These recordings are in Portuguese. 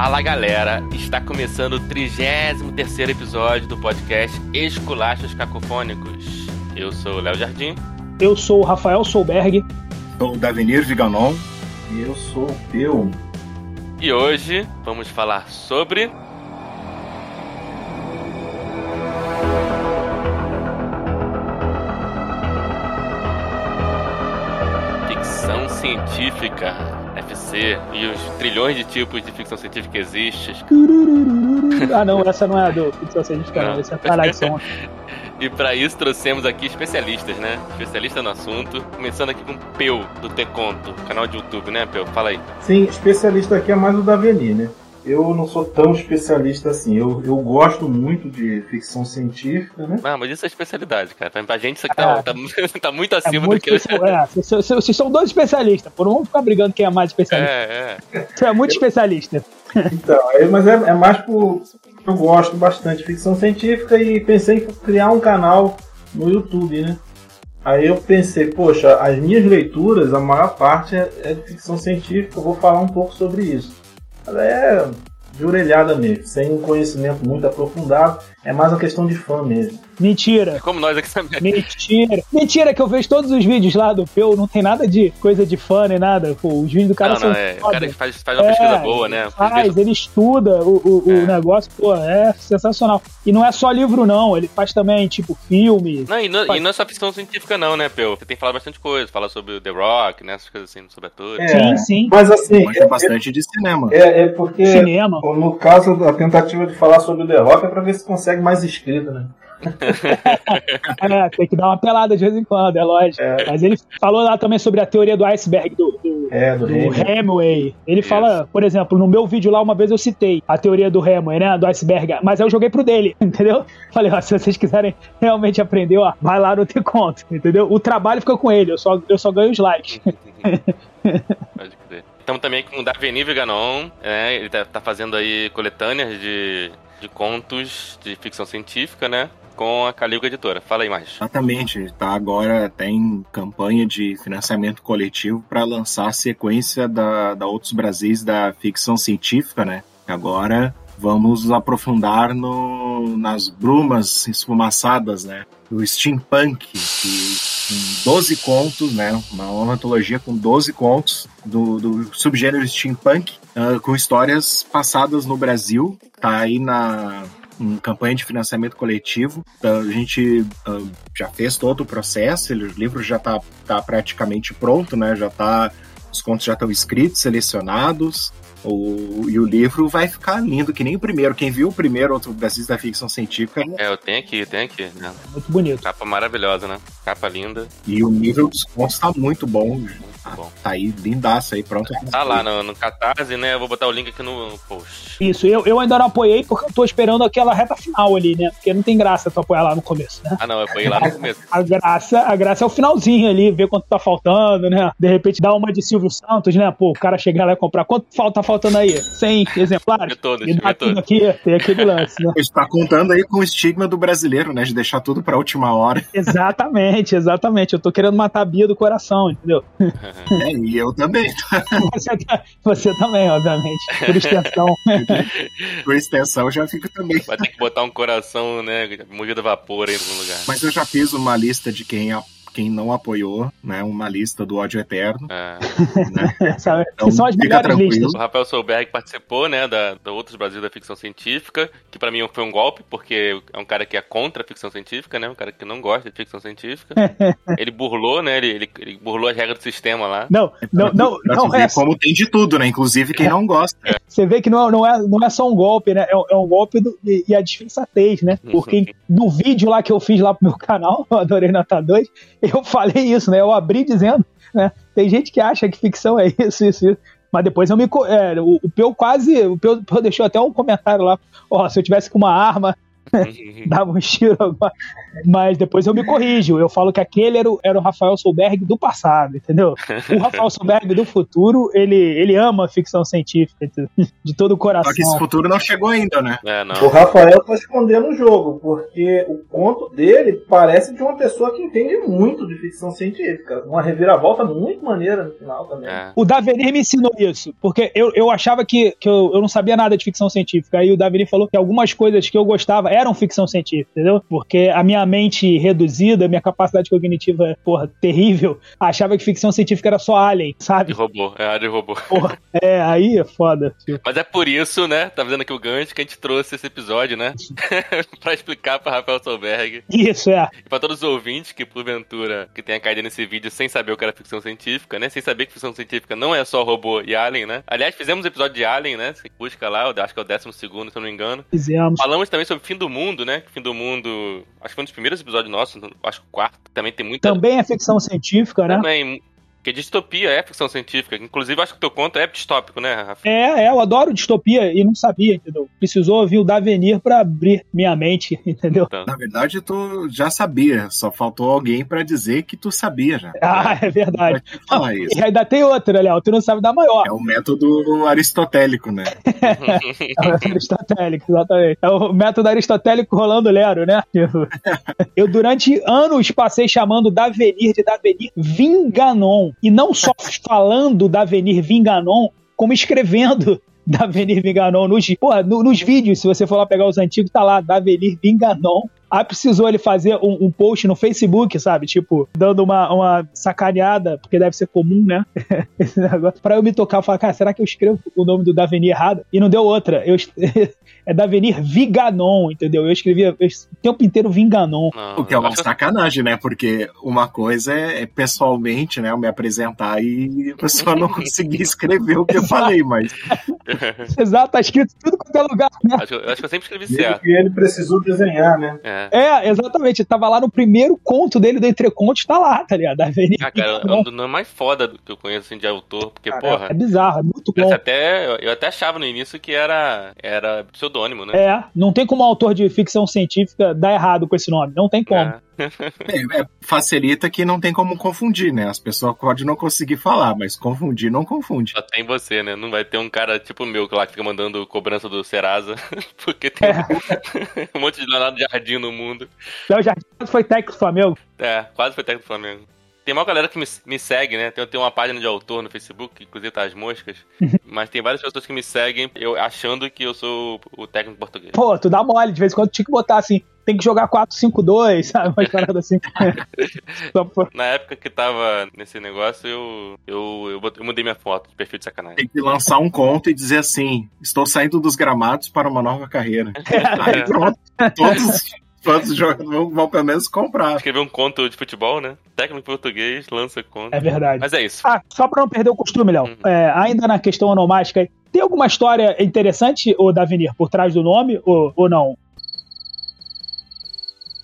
Fala galera, está começando o 33 episódio do podcast Esculachos Cacofônicos. Eu sou o Léo Jardim. Eu sou o Rafael Solberg. Sou o Davenir Viganon. E eu sou o Peu. E hoje vamos falar sobre. Científica, FC, e os trilhões de tipos de ficção científica que existem. Ah, não, essa não é a do ficção científica, não. Essa é caralho, são... E para isso trouxemos aqui especialistas, né? Especialista no assunto. Começando aqui com o Peu, do Te Conto, canal de YouTube, né, Peu? Fala aí. Sim, especialista aqui é mais o Daveni, né? Eu não sou tão especialista assim. Eu, eu gosto muito de ficção científica, né? Ah, mas isso é especialidade, cara. Pra gente isso aqui tá, tá, tá muito acima é muito do que. especial- É, vocês, vocês são dois especialistas, pô. Não vamos ficar brigando quem é mais especialista. É, é. Você é muito especialista. Então, é, mas é, é mais por. Eu gosto bastante de ficção científica e pensei em criar um canal no YouTube, né? Aí eu pensei, poxa, as minhas leituras, a maior parte é, é de ficção científica, eu vou falar um pouco sobre isso. Mas é de orelhada mesmo, sem um conhecimento muito aprofundado, é mais uma questão de fã mesmo. Mentira. Como nós aqui também. Mentira. Mentira que eu vejo todos os vídeos lá do Peu, não tem nada de coisa de fã nem nada. Pô, os vídeos do cara Não, são não, é. O foda. cara que faz, faz uma É, pesquisa boa, né? Faz, ele estuda o, o, o É. negócio, pô, é sensacional. E não é só livro, não. Ele faz também, tipo, filme. Não, e não, Faz- e não é só ficção científica, não, né, Peu? Você tem falado bastante coisa. Fala sobre o The Rock, né? Essas coisas assim, sobre atores. É, Sim, sim. Mas assim, Gosta bastante de cinema. é, é porque Cinema. no caso a tentativa de falar sobre o The Rock é pra ver se consegue mais inscrito, né? É, tem que dar uma pelada de vez em quando, é lógico. Mas ele falou lá também sobre a teoria do iceberg do, do, É, do do Hemingway. Ele fala, por exemplo, no meu vídeo lá, uma vez eu citei a teoria do Hemingway, né? Do iceberg. Mas aí eu joguei pro dele, entendeu? Falei, ó, se vocês quiserem realmente aprender, ó, vai lá no Te Conto, entendeu? O trabalho fica com ele, eu só, eu só ganho os likes. Pode. Estamos também com o Daveni Viganon, é, ele tá, tá fazendo aí coletâneas de, de contos de ficção científica, né? Com a Caligo Editora. Fala aí mais. Exatamente, está agora tem campanha de financiamento coletivo para lançar a sequência da, da Outros Brasis da ficção científica, né? Agora vamos aprofundar no, nas brumas esfumaçadas, né? Do steampunk, que 12 contos, né? Uma, uma antologia com 12 contos do, do subgênero steampunk, ah, com histórias passadas no Brasil. Tá aí na, em campanha de financiamento coletivo. Então, a gente ah, já fez todo o processo, ele- o livro já está tá praticamente pronto, né? Já tá, os contos já estão escritos, selecionados. O, e o livro vai ficar lindo, que nem o primeiro. Quem viu o primeiro Outro Brasil da ficção científica É, eu tenho aqui, eu tenho aqui. Né? Muito bonito. Capa maravilhosa, né? Capa linda. e o nível dos contos tá muito bom. Muito bom. Tá aí, lindaço aí, pronto. Tá lá no, no Catarse, né? Eu vou botar o link aqui no post. Isso, eu, eu ainda não apoiei porque eu tô esperando aquela reta final ali, né? Porque não tem graça tu apoiar lá no começo, né? Ah, não, eu fui lá no começo. A graça, a graça é o finalzinho ali, ver quanto tá faltando, né? De repente dá uma de Silvio Santos, né? Pô, o cara chegar lá e comprar. Quanto falta, tá faltando aí? 100 exemplares? De todos, E dá de todos. aqui, tem aquele lance, né? Está contando aí com o estigma do brasileiro, né? De deixar tudo pra última hora. Exatamente, exatamente. Eu tô querendo matar a Bia do coração, entendeu? É, e eu também. Você, tá- você também, obviamente. Por extensão. Por extensão, já fico também. Vai ter que botar um coração, né? Movido a vapor aí algum lugar. Mas eu já fiz uma lista de quem, a- quem não apoiou, né? Uma lista do ódio eterno. É. Né? Sabe? Então, que são as melhores tranquilo. listas. O Rafael Solberg participou, né, da, da Outros Brasil da Ficção Científica, que pra mim foi um golpe, porque é um cara que é contra a ficção científica, né, um cara que não gosta de ficção científica. ele burlou, né, ele, ele, ele burlou as regras do sistema lá. Não, não, não, Pra não tu é como tem de tudo, né? Inclusive quem não gosta. Você vê que não, não, é, não é só um golpe, né? É, um- é um golpe do- e, e a disfarçatez, né? Porque no vídeo lá que eu fiz lá pro meu canal, eu adorei nota 2, eu falei isso, né? Eu abri dizendo, né? Tem gente que acha que ficção é isso, isso, isso. Mas depois eu me. É, o, o Peu quase. O Peu, deixou até um comentário lá. Ó, se eu tivesse com uma arma, dava um tiro, mas depois eu me corrijo. Eu falo que aquele era o, era o Rafael Solberg do passado, entendeu? O Rafael Solberg do futuro, ele, ele ama a ficção científica de todo o coração. Só que esse futuro não chegou ainda, né? É, o Rafael tá escondendo o jogo, porque o conto dele parece de uma pessoa que entende muito de ficção científica. Uma reviravolta muito maneira no final também. É. O Davenir me ensinou isso, porque eu, eu achava que, que eu, eu não sabia nada de ficção científica. Aí o Davenir falou que algumas coisas que eu gostava eram ficção científica, entendeu? Porque a minha reduzida, minha capacidade cognitiva, porra, terrível, achava que ficção científica era só Alien, sabe? Robô, é a de robô. Porra, é, aí é foda. Tipo. Mas é por isso, né? Tá vendo aqui o gancho que a gente trouxe esse episódio, né? pra explicar pra Rafael Solberg. Isso, é. E pra todos os ouvintes que, porventura, que tenha caído nesse vídeo sem saber o que era ficção científica, né? Sem saber que ficção científica não é só robô e Alien, né? Aliás, fizemos um episódio de Alien, né? Você busca lá, acho que é o décimo segundo, se eu não me engano. Fizemos. Falamos também sobre Fim do Mundo, né? Fim do Mundo, acho que foi dos primeiros episódios nossos, acho que o quarto. Também tem muita. Também é ficção científica, né? Também, porque distopia é ficção científica. Inclusive, acho que o teu conto é distópico, né, Rafa? É, é, eu adoro distopia e não sabia, entendeu? Precisou ouvir o Davenir pra abrir minha mente, entendeu? Então. Na verdade, tu já sabia, só faltou alguém pra dizer que tu sabia já. Ah, é verdade. Falar isso. E ainda tem outra, Léo, tu não sabe da maior. É o método aristotélico, né? é o método aristotélico, exatamente. É o método aristotélico rolando lero, né? eu, durante anos, passei chamando Davenir de Davenir Vinganon. E não só falando da Avenir Vinganon, como escrevendo da Avenir Vinganon nos, porra, no, nos vídeos. Se você for lá pegar os antigos, tá lá, da Avenir Vinganon. Aí precisou ele fazer um, um, post no Facebook, sabe? Tipo, dando uma, uma sacaneada, porque deve ser comum, né? Esse negócio. Pra eu me tocar, falar, cara, será que eu escrevo o nome do Davenir errado? E não deu outra. Eu, é Davenir Viganon, entendeu? Eu escrevia o tempo inteiro Vinganon. o que é uma sacanagem, né? Porque uma coisa é, é pessoalmente, né? Eu me apresentar e a pessoa não conseguir escrever o que eu falei, mas. Exato, tá escrito tudo quanto é lugar, né? Acho, eu acho que eu sempre escrevi certo. E ele precisou desenhar, né? É. é, exatamente. Tava lá no primeiro conto dele do Entrecontos, tá lá, tá ligado? Ah, cara, é um dos nomes mais foda que eu conheço assim, de autor, porque, cara, porra. É bizarro, é muito bom. Até, eu até achava no início que era, era pseudônimo pseudônimo, né? É, não tem como um autor de ficção científica dar errado com esse nome, não tem como. É. É, é, facilita que não tem como confundir, né? As pessoas podem não conseguir falar, mas confundir não confunde. Só tem você, né? Não vai ter um cara tipo meu lá que fica mandando cobrança do Serasa, porque tem é. um monte de Leonardo Jardim no mundo. Léo Jardim foi técnico do Flamengo. É, quase foi técnico do Flamengo. Tem uma galera que me, me segue, né? Tem, tem uma página de autor no Facebook, que inclusive tá as moscas. mas tem várias pessoas que me seguem eu achando que eu sou o técnico português. Pô, tu dá mole, de vez em quando tinha que botar assim, tem que jogar 4-5-2, sabe? Umas paradas assim. Na época que tava nesse negócio, eu, eu, eu, eu, mudei minha foto de perfil de sacanagem. Tem que lançar um conto e dizer assim: estou saindo dos gramados para uma nova carreira. Aí pronto, todos Todos os jogadores vão, vão pelo menos comprar. Escrever um conto de futebol, né? Técnico português, lança conto. É verdade. Mas é isso. Ah, só pra não perder o costume, Léo. Uhum. É, ainda na questão onomástica, tem alguma história interessante, o Davenir, por trás do nome ou, ou não?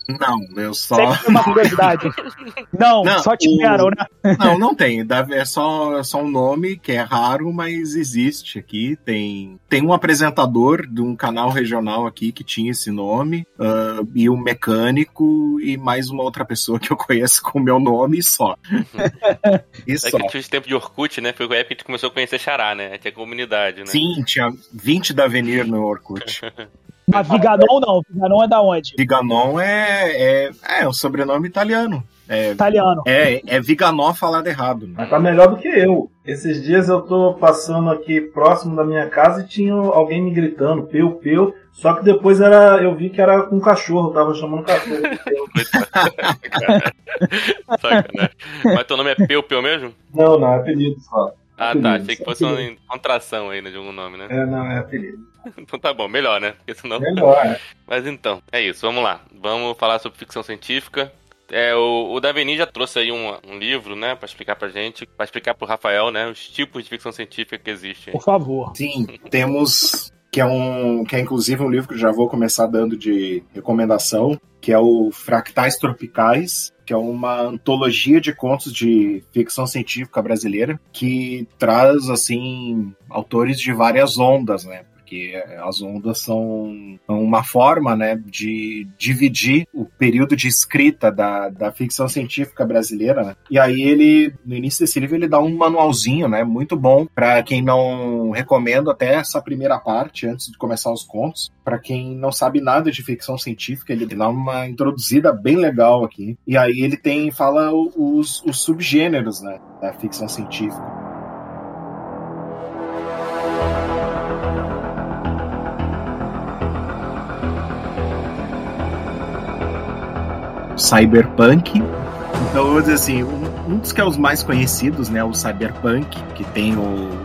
Não, eu só. Sempre uma curiosidade. Não, não só tiveram, o... né? Não, não tem. É só, é só um nome que é raro, mas existe aqui. Tem, tem um apresentador de um canal regional aqui que tinha esse nome, uh, e um mecânico, e mais uma outra pessoa que eu conheço com o meu nome e só. e é só. que tinha tempo de Orkut, né? Foi a época que a gente começou a conhecer Xará, né? Tinha comunidade, né? Sim, tinha 20 da Avenir no Orkut. Mas Viganon não. Viganon é da onde? Viganon é, é, é um sobrenome italiano. É, italiano. É, é Viganó falado errado. Né? Mas tá melhor do que eu. Esses dias eu tô passando aqui próximo da minha casa e tinha alguém me gritando, peu, peu. Só que depois era, eu vi que era com um cachorro, tava chamando cachorro. Sacanagem. Mas teu nome é Peu Peu mesmo? Não, não, é apelido só. Ah, tá. Achei que fosse uma contração aí né, de algum nome, né? É, não, é apelido. Então tá bom, melhor, né? Porque senão... Melhor, é. Mas então, é isso, vamos lá. Vamos falar sobre ficção científica. É, o, o Daveni já trouxe aí um, um livro, né, para explicar pra gente, para explicar pro Rafael, né, os tipos de ficção científica que existem. Por favor. Sim, temos que é um que é inclusive um livro que já vou começar dando de recomendação, que é o Fractais Tropicais, que é uma antologia de contos de ficção científica brasileira que traz assim autores de várias ondas, né? Porque as ondas são uma forma, né, de dividir o período de escrita da, da ficção científica brasileira, né? E aí ele, no início desse livro, ele dá um manualzinho, né, muito bom para quem não recomendo até essa primeira parte antes de começar os contos, para quem não sabe nada de ficção científica, ele dá uma introduzida bem legal aqui. E aí ele tem fala os, os subgêneros, né, da ficção científica. Cyberpunk. Então, vou dizer assim, um, dos que é os mais conhecidos, né, o cyberpunk, que tem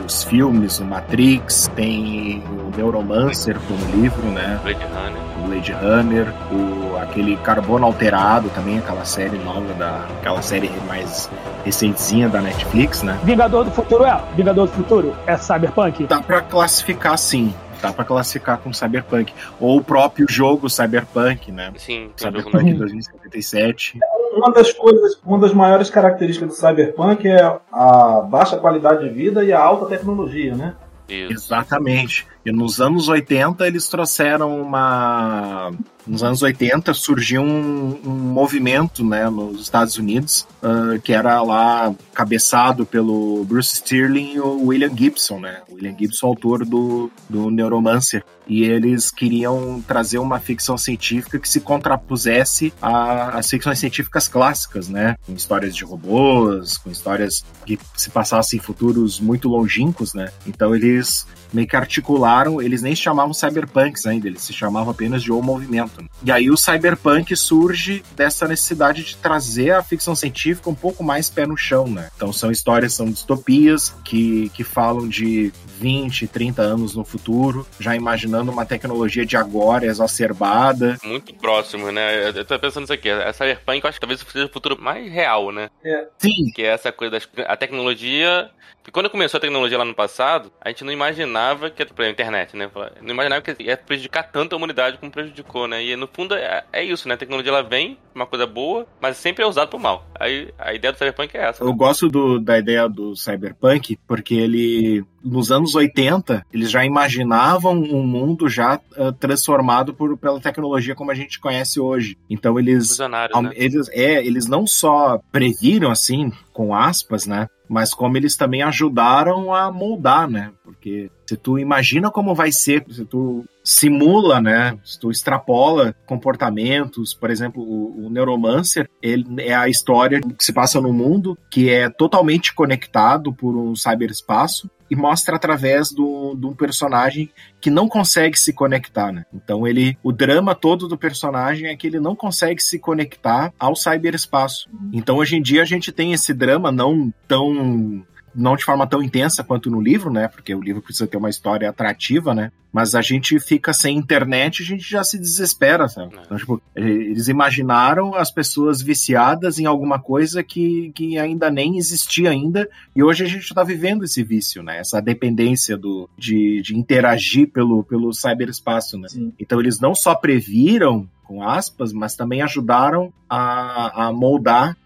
os filmes, o Matrix, tem o Neuromancer como livro, né? Blade Runner. O Blade Runner, o, aquele Carbono Alterado também, aquela série nova da, aquela série mais recentezinha da Netflix, né? Vingador do Futuro é? Vingador do Futuro é cyberpunk? Dá para classificar sim dá para classificar como Cyberpunk. Ou o próprio jogo Cyberpunk, né? Sim, Cyberpunk 2077. Uma das coisas, uma das maiores características do Cyberpunk é a baixa qualidade de vida e a alta tecnologia, né? Isso. Exatamente. E nos anos 80 eles trouxeram uma. Nos anos 80 surgiu um, um movimento né, nos Estados Unidos uh, que era lá cabeçado pelo Bruce Sterling e o William Gibson, né? William Gibson, autor do, do Neuromancer. E eles queriam trazer uma ficção científica que se contrapusesse às ficções científicas clássicas, né? Com histórias de robôs, com histórias que se passassem em futuros muito longínquos, né? Então eles meio que articularam, eles nem se chamavam cyberpunks ainda, eles se chamavam apenas de O Movimento. E aí o cyberpunk surge dessa necessidade de trazer a ficção científica um pouco mais pé no chão, né? Então são histórias, são distopias que, que falam de 20, 30 anos no futuro, já imaginando uma tecnologia de agora exacerbada. Muito próximo, né? Eu tô pensando nisso aqui, a cyberpunk eu acho que talvez seja o futuro mais real, né? É. Sim. Que é essa coisa da tecnologia porque quando começou a tecnologia lá no passado, a gente não imaginava que, a internet, né? Não imaginava que ia prejudicar tanto a humanidade como prejudicou, né? E no fundo é, é isso, né? A tecnologia ela vem, uma coisa boa, mas sempre é usada pro mal. Aí a ideia do Cyberpunk é essa. Eu gosto do, da ideia do Cyberpunk porque ele, nos anos 80, eles já imaginavam um mundo já uh, transformado por, pela tecnologia como a gente conhece hoje. Então eles, né? eles, é, eles não só previram assim, com aspas, né? Mas como eles também ajudaram a moldar, né? Porque se tu imagina como vai ser, se tu simula, né? Se tu extrapola comportamentos, por exemplo, o, o Neuromancer, ele é a história que se passa no mundo que é totalmente conectado por um cyberespaço e mostra através de um personagem que não consegue se conectar, né? Então ele, o drama todo do personagem é que ele não consegue se conectar ao cyberespaço. Então hoje em dia a gente tem esse drama não tão não de forma tão intensa quanto no livro, né? Porque o livro precisa ter uma história atrativa, né? Mas a gente fica sem internet, a gente já se desespera, sabe? É. Então, tipo, eles imaginaram as pessoas viciadas em alguma coisa que, que ainda nem existia ainda, e hoje a gente está vivendo esse vício, né? Essa dependência do, de, de interagir pelo, pelo cyberespaço, né? Sim. Então eles não só previram com aspas, mas também ajudaram a, a moldar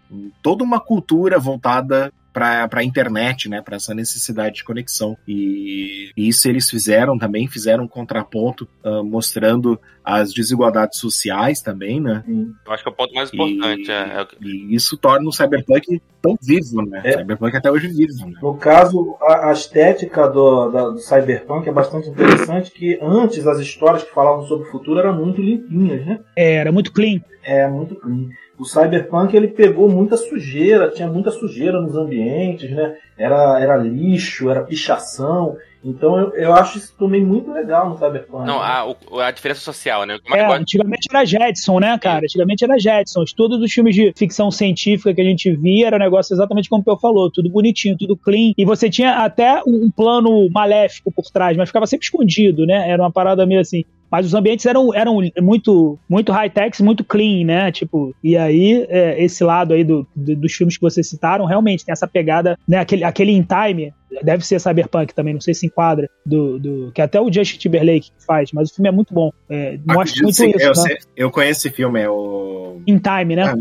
toda uma cultura voltada para a internet, né, para essa necessidade de conexão. E, e, isso eles fizeram também, fizeram um contraponto uh, mostrando as desigualdades sociais também, né? Eu acho que é o ponto mais importante. E, é, é... e isso torna o cyberpunk tão vivo, né? É. O cyberpunk até hoje vive. Né? No caso, a, a estética do, da, do cyberpunk é bastante interessante, que antes as histórias que falavam sobre o futuro eram muito limpinhas, né? É, era muito clean. É, muito clean o cyberpunk ele pegou muita sujeira, tinha muita sujeira nos ambientes, né? Era, era lixo, era pichação. Então eu, eu acho isso também muito legal no Cyberpunk. Não, a, a diferença social, né? É, é antigamente era Jetson, né, cara? Antigamente era Jetson. Todos os filmes de ficção científica que a gente via era um negócio exatamente como o Peu falou, tudo bonitinho, tudo clean. E você tinha até um plano maléfico por trás, mas ficava sempre escondido, né? Era uma parada meio assim. Mas os ambientes eram, eram muito, muito high-tech, muito clean, né? Tipo, e aí, é, esse lado aí do, do, dos filmes que vocês citaram, realmente tem essa pegada, né? Aquele, aquele in time, deve ser cyberpunk também, não sei se enquadra, do, do que até o Justin Timberlake faz, mas o filme é muito bom. É, mostra muito sei, isso. Eu, né? sei, eu conheço esse filme, é o. In Time, né? Ah,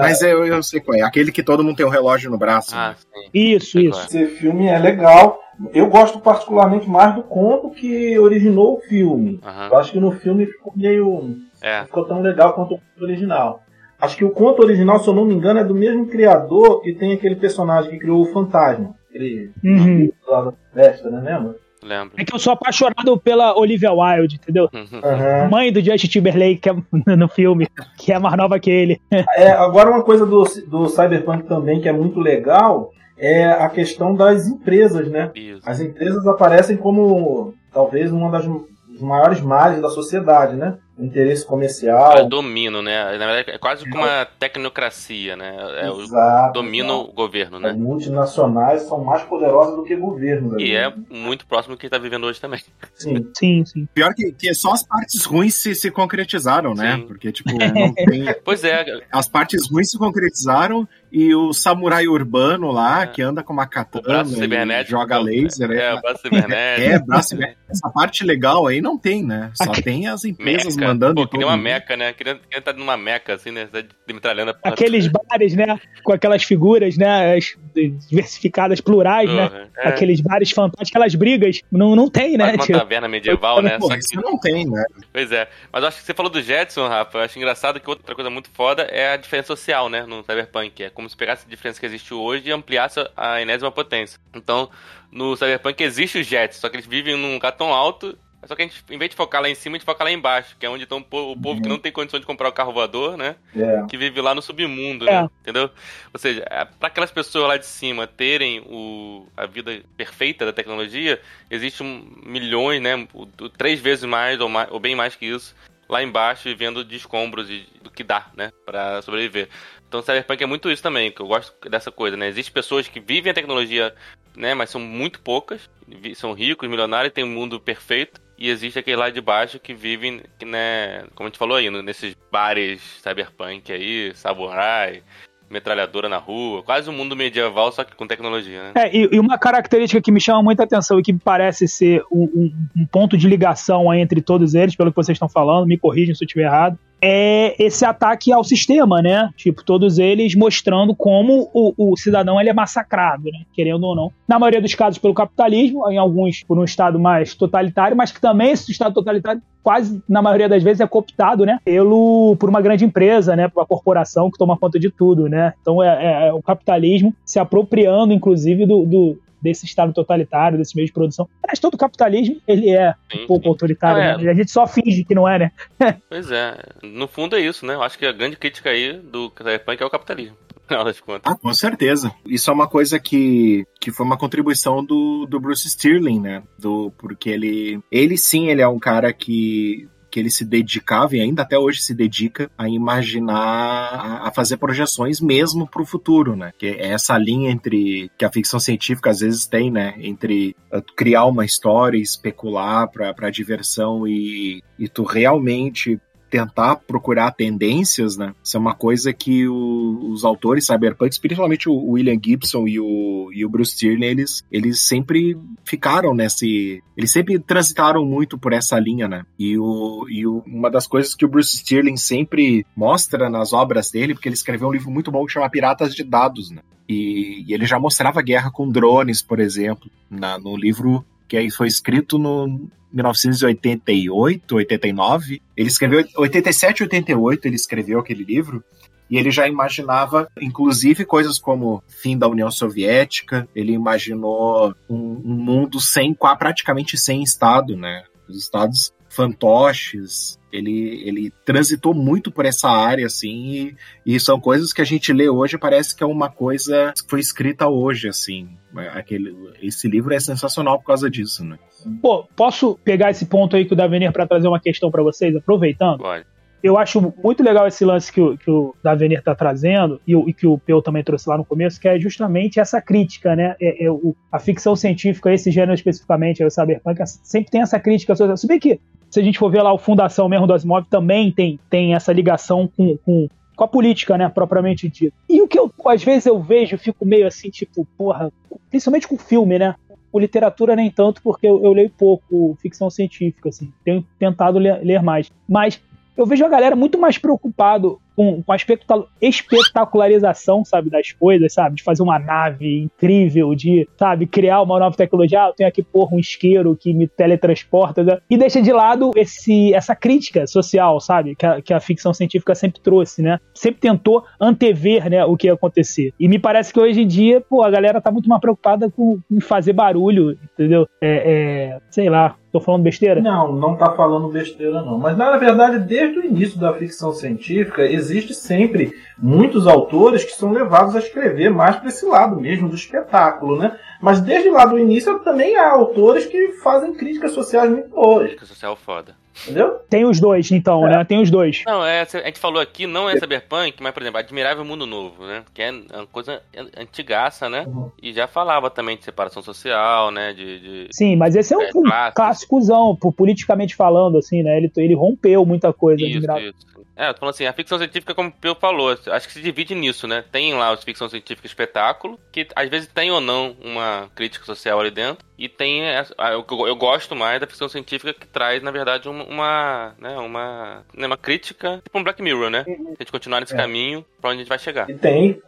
mas eu, eu sei qual é. Aquele que todo mundo tem um relógio no braço. Ah, né? sim. Isso, isso. Esse filme é legal. Eu gosto particularmente mais do conto que originou o filme. Aham. Eu acho que no filme ficou meio. É. não ficou tão legal quanto o conto original. Acho que o conto original, se eu não me engano, é do mesmo criador que tem aquele personagem que criou o Fantasma. Aquele Uhum. lá da festa, né? Lembra? Lembro. É que eu sou apaixonado pela Olivia Wilde, entendeu? Aham. Mãe do Justin Timberlake que é, no filme, que é mais nova que ele. É, agora uma coisa do, do Cyberpunk também que é muito legal é a questão das empresas, né? Isso. As empresas aparecem como talvez uma das maiores males da sociedade, né? O interesse É comercial. domínio, né? Na verdade, é quase como uma tecnocracia, né? É o Exato, domina o governo, As né? multinacionais são mais poderosas do que governos. E ali. é muito próximo do que está vivendo hoje também. Sim. Sim, sim. Pior que, que só as partes ruins se, se concretizaram, né? Sim. Porque, tipo, não tem. Pois é, As partes ruins se concretizaram e o samurai urbano lá, É. que anda com uma o katana braço e cibernético. joga laser, É, é, o braço cibernético. é, braço cibernético. Essa parte legal aí não tem, né? Só tem as empresas Meca. mandando Pô, nem uma mundo. meca, né? Queria queria estar numa meca, assim, né? Tá Metralhando a porra Aqueles bares, né? Com aquelas figuras, né? as diversificadas, plurais, né? toda. É. Aqueles bares fantásticos, aquelas brigas. Não, não tem, né? Uma Tipo, taverna medieval, né? Pô, Só que isso não tem, né? Pois é. Mas eu acho que você falou do Jetson, Rafa. Eu acho engraçado que outra coisa muito foda é a diferença social, né? No Cyberpunk. É como se pegasse a diferença que existe hoje e ampliasse a enésima potência. Então, no Cyberpunk existe os Jets, só que eles vivem num lugar tão alto. Só que a gente, em vez de focar lá em cima, a gente foca lá embaixo, que é onde estão o povo, o povo que não tem condição de comprar o carro voador, né? É. Que vive lá no submundo, É. né? Entendeu? Ou seja, para aquelas pessoas lá de cima terem o, a vida perfeita da tecnologia, existem milhões, né? o- o- Três vezes mais ou, mais, ou bem mais que isso, lá embaixo, vivendo de escombros e do que dá, né? Pra sobreviver. Então, Cyberpunk é muito isso também, que eu gosto dessa coisa, né? Existem pessoas que vivem a tecnologia, né? Mas são muito poucas, são ricos, milionários, têm um mundo perfeito. E existe aquele lá de baixo que vivem, né? Como a gente falou aí, nesses bares cyberpunk aí, samurai, metralhadora na rua, quase um mundo medieval, só que com tecnologia, né? É, e, e uma característica que me chama muita atenção e que parece ser um, um- um ponto de ligação entre todos eles, pelo que vocês estão falando, me corrijam se eu estiver errado, é esse ataque ao sistema, né? Tipo, todos eles mostrando como o, o cidadão ele é massacrado, né? Querendo ou não. Na maioria dos casos pelo capitalismo, em alguns por um estado mais totalitário, mas que também esse estado totalitário quase na maioria das vezes é cooptado, né, pelo por uma grande empresa, né, por uma corporação que toma conta de tudo, né. Então é, é- é o capitalismo se apropriando, inclusive, do, do- desse estado totalitário, desse meio de produção. Mas todo capitalismo ele é Sim, um pouco sim. autoritário, Ah, é. né? E a gente só finge que não é, né? Pois é, no fundo é isso, né? Eu acho que a grande crítica aí do Cyberpunk é o capitalismo. Ah, com certeza. Isso é uma coisa que, que foi uma contribuição do, do Bruce Sterling, né? Do, porque ele, ele sim, ele é um cara que que ele se dedicava e ainda até hoje se dedica a imaginar, a- fazer projeções mesmo para o futuro, né? Que é essa linha entre que a ficção científica às vezes tem, né? Entre uh, criar uma história, especular para diversão e, e tu realmente tentar procurar tendências, né? Isso é uma coisa que o- os autores cyberpunk, principalmente o William Gibson e o, e o Bruce Tierney, eles, eles sempre ficaram nesse... Eles sempre transitaram muito por essa linha, né? E, o, e o- uma das coisas que o Bruce Sterling sempre mostra nas obras dele, porque ele escreveu um livro muito bom que chama Piratas de Dados, né? E, e ele já mostrava guerra com drones, por exemplo, na, no livro que aí foi escrito no 1988, 89. Ele escreveu 87, 88, ele escreveu aquele livro. E ele já imaginava, inclusive, coisas como fim da União Soviética. Ele imaginou um, um mundo sem, praticamente sem Estado, né? Os Estados fantoches. Ele, ele transitou muito por essa área, assim, e, e são coisas que a gente lê hoje parece que é uma coisa que foi escrita hoje, assim. Aquele, esse livro é sensacional por causa disso, né? Pô, posso pegar esse ponto aí que o Davenir para trazer uma questão para vocês, aproveitando? Pode. Eu acho muito legal esse lance que o, que o Davenir tá trazendo e, o- e que o Peu também trouxe lá no começo, que é justamente essa crítica, né? É, é o- a ficção científica, esse gênero especificamente, é o cyberpunk, sempre tem essa crítica social. Se bem que, se a gente for ver lá o Fundação mesmo do Asimov, também tem, tem essa ligação com, com, com a política, né? Propriamente dita. E o que eu, às vezes, eu vejo, fico meio assim, tipo, porra, principalmente com filme, né? Com literatura nem tanto, porque eu, eu leio pouco ficção científica, assim. Tenho tentado ler, ler mais. Mas eu vejo a galera muito mais preocupado com, com a espetacularização, sabe, das coisas, sabe? De fazer uma nave incrível, de, sabe, criar uma nova tecnologia. Ah, eu tenho aqui, porra, um isqueiro que me teletransporta. Né? E deixa de lado esse, essa crítica social, sabe? Que a, que a ficção científica sempre trouxe, né? Sempre tentou antever, né, o que ia acontecer. E me parece que hoje em dia, pô, a galera tá muito mais preocupada com, com fazer barulho, entendeu? É, é, sei lá, Tô falando besteira? Não, não tá falando besteira não. Mas na verdade, desde o início da ficção científica, existe sempre muitos autores que são levados a escrever mais para esse lado mesmo do espetáculo, né? Mas desde lá do início também há autores que fazem críticas sociais muito boas. Crítica social foda. Entendeu? Tem os dois, então, é. né? Tem os dois. Não, é, a gente falou aqui, não é cyberpunk, mas, por exemplo, Admirável Mundo Novo, né? Que é uma coisa antigaça, né? Uhum. E já falava também de separação social, né? De, de Sim, mas esse é um é, clássicozão, politicamente falando, assim, né? Ele, ele rompeu muita coisa. Isso, isso. É, tô falando assim, a ficção científica, como o Peu falou, acho que se divide nisso, né? Tem lá os ficção científica espetáculo, que às vezes tem ou não uma crítica social ali dentro, e tem, eu, eu gosto mais da ficção científica que traz, na verdade, uma, uma né, uma, né, uma crítica, tipo um Black Mirror, né? Uhum. A gente continuar nesse é. caminho pra onde a gente vai chegar. E tem,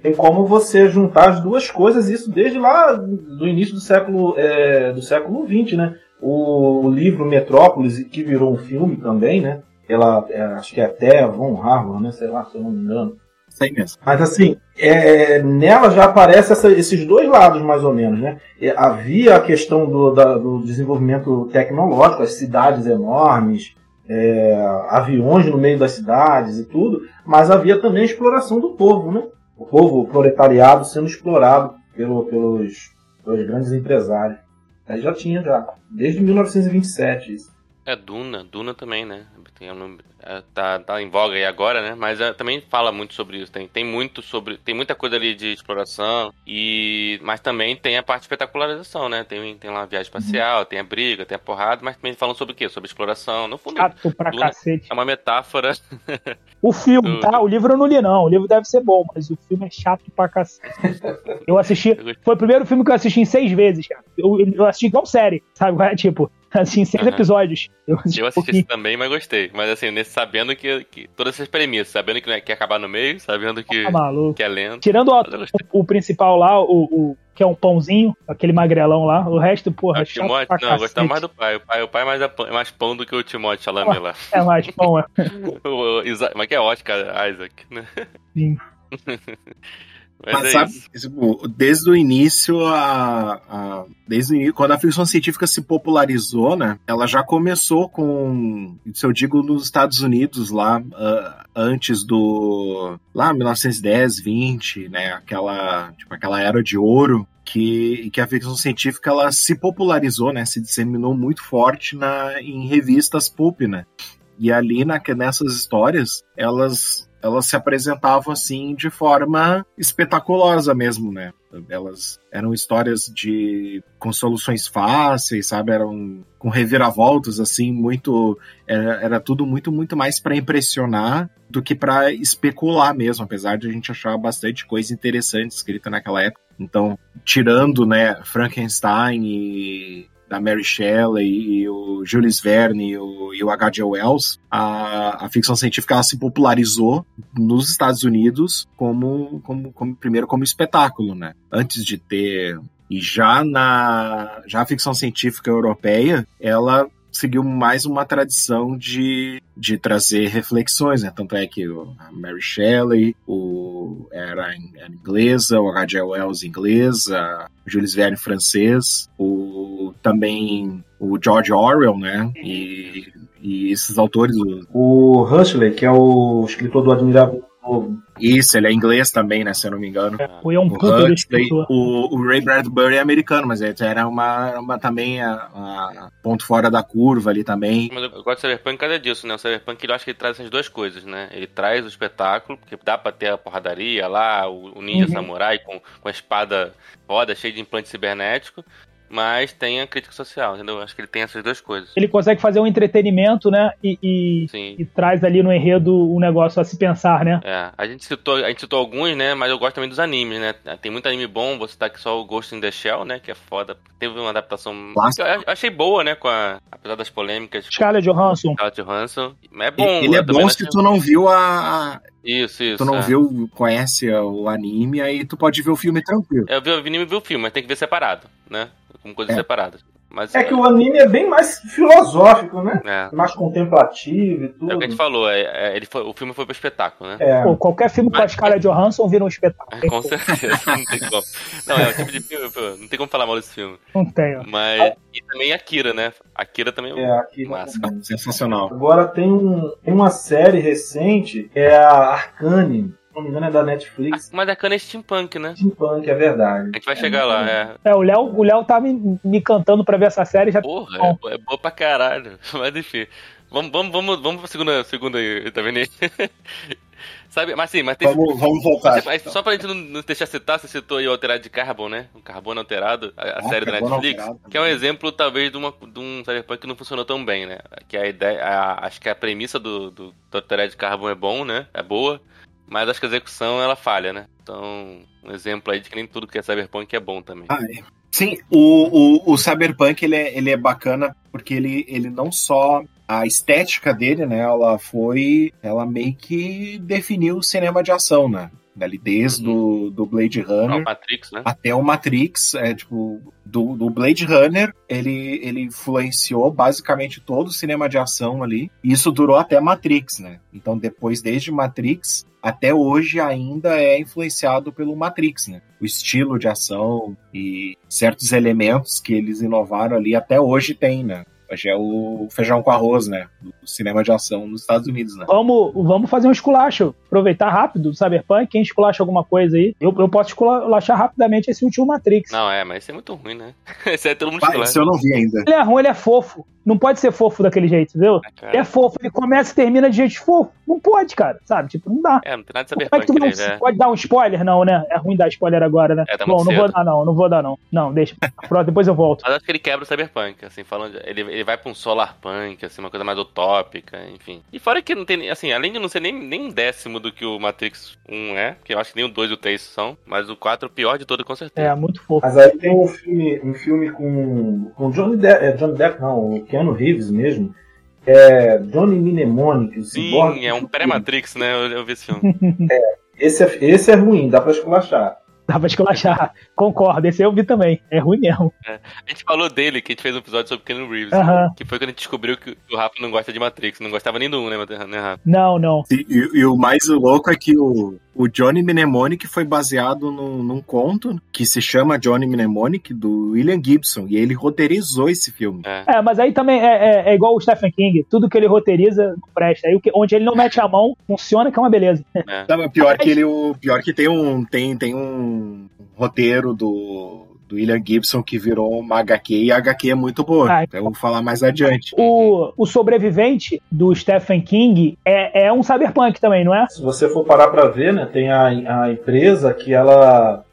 tem como você juntar as duas coisas, isso desde lá do início do século, é, do século XX, né? O, o livro Metrópolis, que virou um filme também, né? Ela é, acho que é até Von Harbour, né? Sei lá, se eu não me engano. Sei mesmo. Mas assim, é, nela já aparece essa, esses dois lados, mais ou menos, né? É, havia a questão do, da, do desenvolvimento tecnológico, as cidades enormes, é, aviões no meio das cidades e tudo, mas havia também a exploração do povo, né? O povo, o proletariado sendo explorado pelo, pelos, pelos grandes empresários. Aí já tinha já, desde 1927 isso. É Duna, Duna também, né? Tem um, é, tá, tá em voga aí agora, né? Mas é, também fala muito sobre isso. Tem, tem muito sobre. Tem muita coisa ali de exploração. E. Mas também tem a parte de espetacularização, né? Tem, tem lá a viagem espacial, uhum. tem a briga, tem a porrada, mas também falam sobre o quê? Sobre exploração. No fundo. Chato pra cacete. É uma metáfora. O filme, do... tá? O livro eu não li, não. O livro deve ser bom, mas o filme é chato pra cacete. Eu assisti. Foi o primeiro filme que eu assisti em seis vezes, cara. Eu, eu assisti igual série, sabe? Tipo, assim, seis uhum. episódios. Eu assisti, eu assisti um também, mas gostei. Mas assim, nesse, sabendo que, que todas essas premissas, sabendo que, né, que ia acabar no meio, sabendo que, ah, que é lento. Tirando o, o, o, principal lá, o, o, que é um pãozinho, aquele magrelão lá, o resto, porra, é, o Timote, não, eu gostava mais do pai. O pai, o pai é mais, é mais pão do que o Timote Chalamet lá. É mais pão, é. o, o, mas é que é Oscar Isaac, né? Sim. Mas, Mas é sabe, tipo, desde o início, a, a, desde o início, quando a ficção científica se popularizou, né, ela já começou com, se eu digo, nos Estados Unidos lá, uh, antes do, lá 1910, 20, né, aquela, tipo, aquela era de ouro, que, que a ficção científica ela se popularizou, né, se disseminou muito forte na, em revistas pulp, né, e ali na, nessas histórias, elas elas se apresentavam assim de forma espetaculosa mesmo, né? Elas eram histórias de com soluções fáceis, sabe? Eram com reviravoltas assim, muito era, era tudo muito muito mais para impressionar do que para especular mesmo, apesar de a gente achar bastante coisa interessante escrita naquela época. Então, tirando, né, Frankenstein e da Mary Shelley e o Jules Verne e o, o H.G. Wells, a, a ficção científica se popularizou nos Estados Unidos como, como, como primeiro como espetáculo, né? Antes de ter e já na já a ficção científica europeia, ela seguiu mais uma tradição de, de trazer reflexões, né? Tanto é que a Mary Shelley o, era, era inglesa, o H.G. Wells inglesa, o Jules Verne francês, o, também o George Orwell, né? E, e esses autores... O Huxley, que é o escritor do Admirável Novo, isso, ele é inglês também, né? Se eu não me engano. É, foi um puta Huxley, o, o Ray Bradbury é americano, mas ele era uma, uma também a, a, ponto fora da curva ali também. Mas eu gosto do Cyberpunk por causa disso, né? O Cyberpunk eu acho que ele traz essas duas coisas, né? Ele traz o espetáculo, porque dá pra ter a porradaria lá, o, o ninja uhum. samurai com, com a espada roda cheia de implante cibernético. Mas tem a crítica social, entendeu? Acho que ele tem essas duas coisas. Ele consegue fazer um entretenimento, né? E, e, Sim. e traz ali no enredo um negócio a se pensar, né? É, a gente citou, a gente citou alguns, né? Mas eu gosto também dos animes, né? Tem muito anime bom, vou citar aqui só o Ghost in the Shell, né? Que é foda. Teve uma adaptação. Eu achei boa, né? Com a, apesar das polêmicas. Scarlett Johansson. Scarlett Johansson. É bom. ele é eu também bom se tu não viu a. Isso, isso. Tu não é. viu, conhece o anime, aí tu pode ver o filme tranquilo. Eu vi o anime e vi o filme, mas tem que ver separado, né? Como coisas É. separadas. Mas É que o anime é bem mais filosófico, né? É. Mais contemplativo e tudo. É o que a gente falou, é, é, ele foi, o filme foi pro espetáculo, né? É. Pô, qualquer filme com a Mas- Scarlett Johansson vira um espetáculo. Com certeza, não tem como. Não, é o tipo de filme, pô, não tem como falar mal desse filme. Não tem, ó. Mas. E também Akira, né? Akira também é, É, aqui massa. Sensacional. Agora tem, um, tem uma série recente, que é a Arcane. Se não me engano, é da Netflix. Mas Akira é steampunk, né? Steampunk, é verdade. A gente vai chegar lá, é. É, o Léo, o Léo tá me, me cantando pra ver essa série já. Porra, é, é boa pra caralho. Mas enfim. Vamos, vamos, vamos, vamos pra segunda, segunda aí, tá vendo aí? Sabe, mas sim, mas tem. Vamos, vamos voltar. Mas só pra gente não, não deixar citar, você citou aí o Alterado de Carbon, né? O Carbono Alterado, a, a Ah, série da Netflix, Alterado que é um exemplo, talvez, de, uma, de um cyberpunk que não funcionou tão bem, né? Que a ideia, a- acho que a premissa do, do, do Alterado de Carbon é bom, né? É boa, mas acho que a execução, ela falha, né? Então, um exemplo aí de que nem tudo que é cyberpunk é bom também. Ah, é. Sim, o, o, o Cyberpunk ele é, ele é bacana porque ele, ele não só. A estética dele, né? Ela foi. Ela meio que definiu o cinema de ação, né? Dali desde do, do Blade Runner Matrix, né? até o Matrix, é tipo, do, do Blade Runner, ele, ele influenciou basicamente todo o cinema de ação ali. E isso durou até Matrix, né? Então depois, desde Matrix, até hoje ainda é influenciado pelo Matrix, né? O estilo de ação e certos elementos que eles inovaram ali até hoje tem, né? Hoje é o feijão com arroz, né? Do cinema de ação nos Estados Unidos, né? Vamos, vamos fazer um esculacho. Aproveitar rápido do Cyberpunk. Quem esculacha alguma coisa aí? Eu, eu posso esculachar rapidamente esse último Matrix. Não, é, mas isso é muito ruim, né? Esse é todo mundo Pai, esculacha, isso eu não vi ainda. Ele é ruim, ele é fofo. Não pode ser fofo daquele jeito, entendeu? né, cara? É fofo, ele começa e termina de jeito fofo. Não pode, cara, sabe? Tipo, não dá. É, não tem nada de Como é que cyberpunk, tu não, né? É. pode dar um spoiler? Não, né? É ruim dar spoiler agora, né? É, tá Bom, não vou cedo. dar não, não vou dar não. Não, deixa. Pronto, depois eu volto. Mas acho que ele quebra o cyberpunk, assim, falando. de- ele, ele vai pra um solar punk, assim, uma coisa mais utópica, enfim. E fora que não tem, nem- assim, além de não ser nem, nem um décimo do que o Matrix 1 é, que eu acho que nem o 2 e o 3 são, mas o 4 é o pior de todo, com certeza. É, muito fofo. Mas aí tem um filme, um filme com, com Johnny Depp, é, Johnny Depp não, o Keanu Reeves mesmo, que é Johnny Mnemonic, o Cyborg. Sim, é um pré-Matrix, né? Eu, eu vi esse filme. Esse é, esse é ruim, dá pra esculachar. Dá pra esculachar. Concordo, esse eu vi também. É ruim mesmo. A gente falou dele, que a gente fez um episódio sobre Keanu Reeves, que foi quando a gente descobriu que o Rafa não gosta de Matrix, não gostava nem do 1, né, né Rafa? Não, não. E, e- e o mais louco é que o, o Johnny Mnemonic foi baseado no- num conto que se chama Johnny Mnemonic, do William Gibson, e ele roteirizou esse filme. É, mas aí também é, é- é igual o Stephen King. Tudo que ele roteiriza presta. Aí o que- onde ele não mete a mão, funciona que é uma beleza. É. Não, mas pior que ele, o pior que tem um tem, tem um roteiro do, do William Gibson que virou uma HQ e a HQ é muito boa. Ah, Então eu vou falar mais adiante. O, o sobrevivente do Stephen King é, é um cyberpunk também, não é? Se você for parar pra ver, né, tem a, a empresa que ela,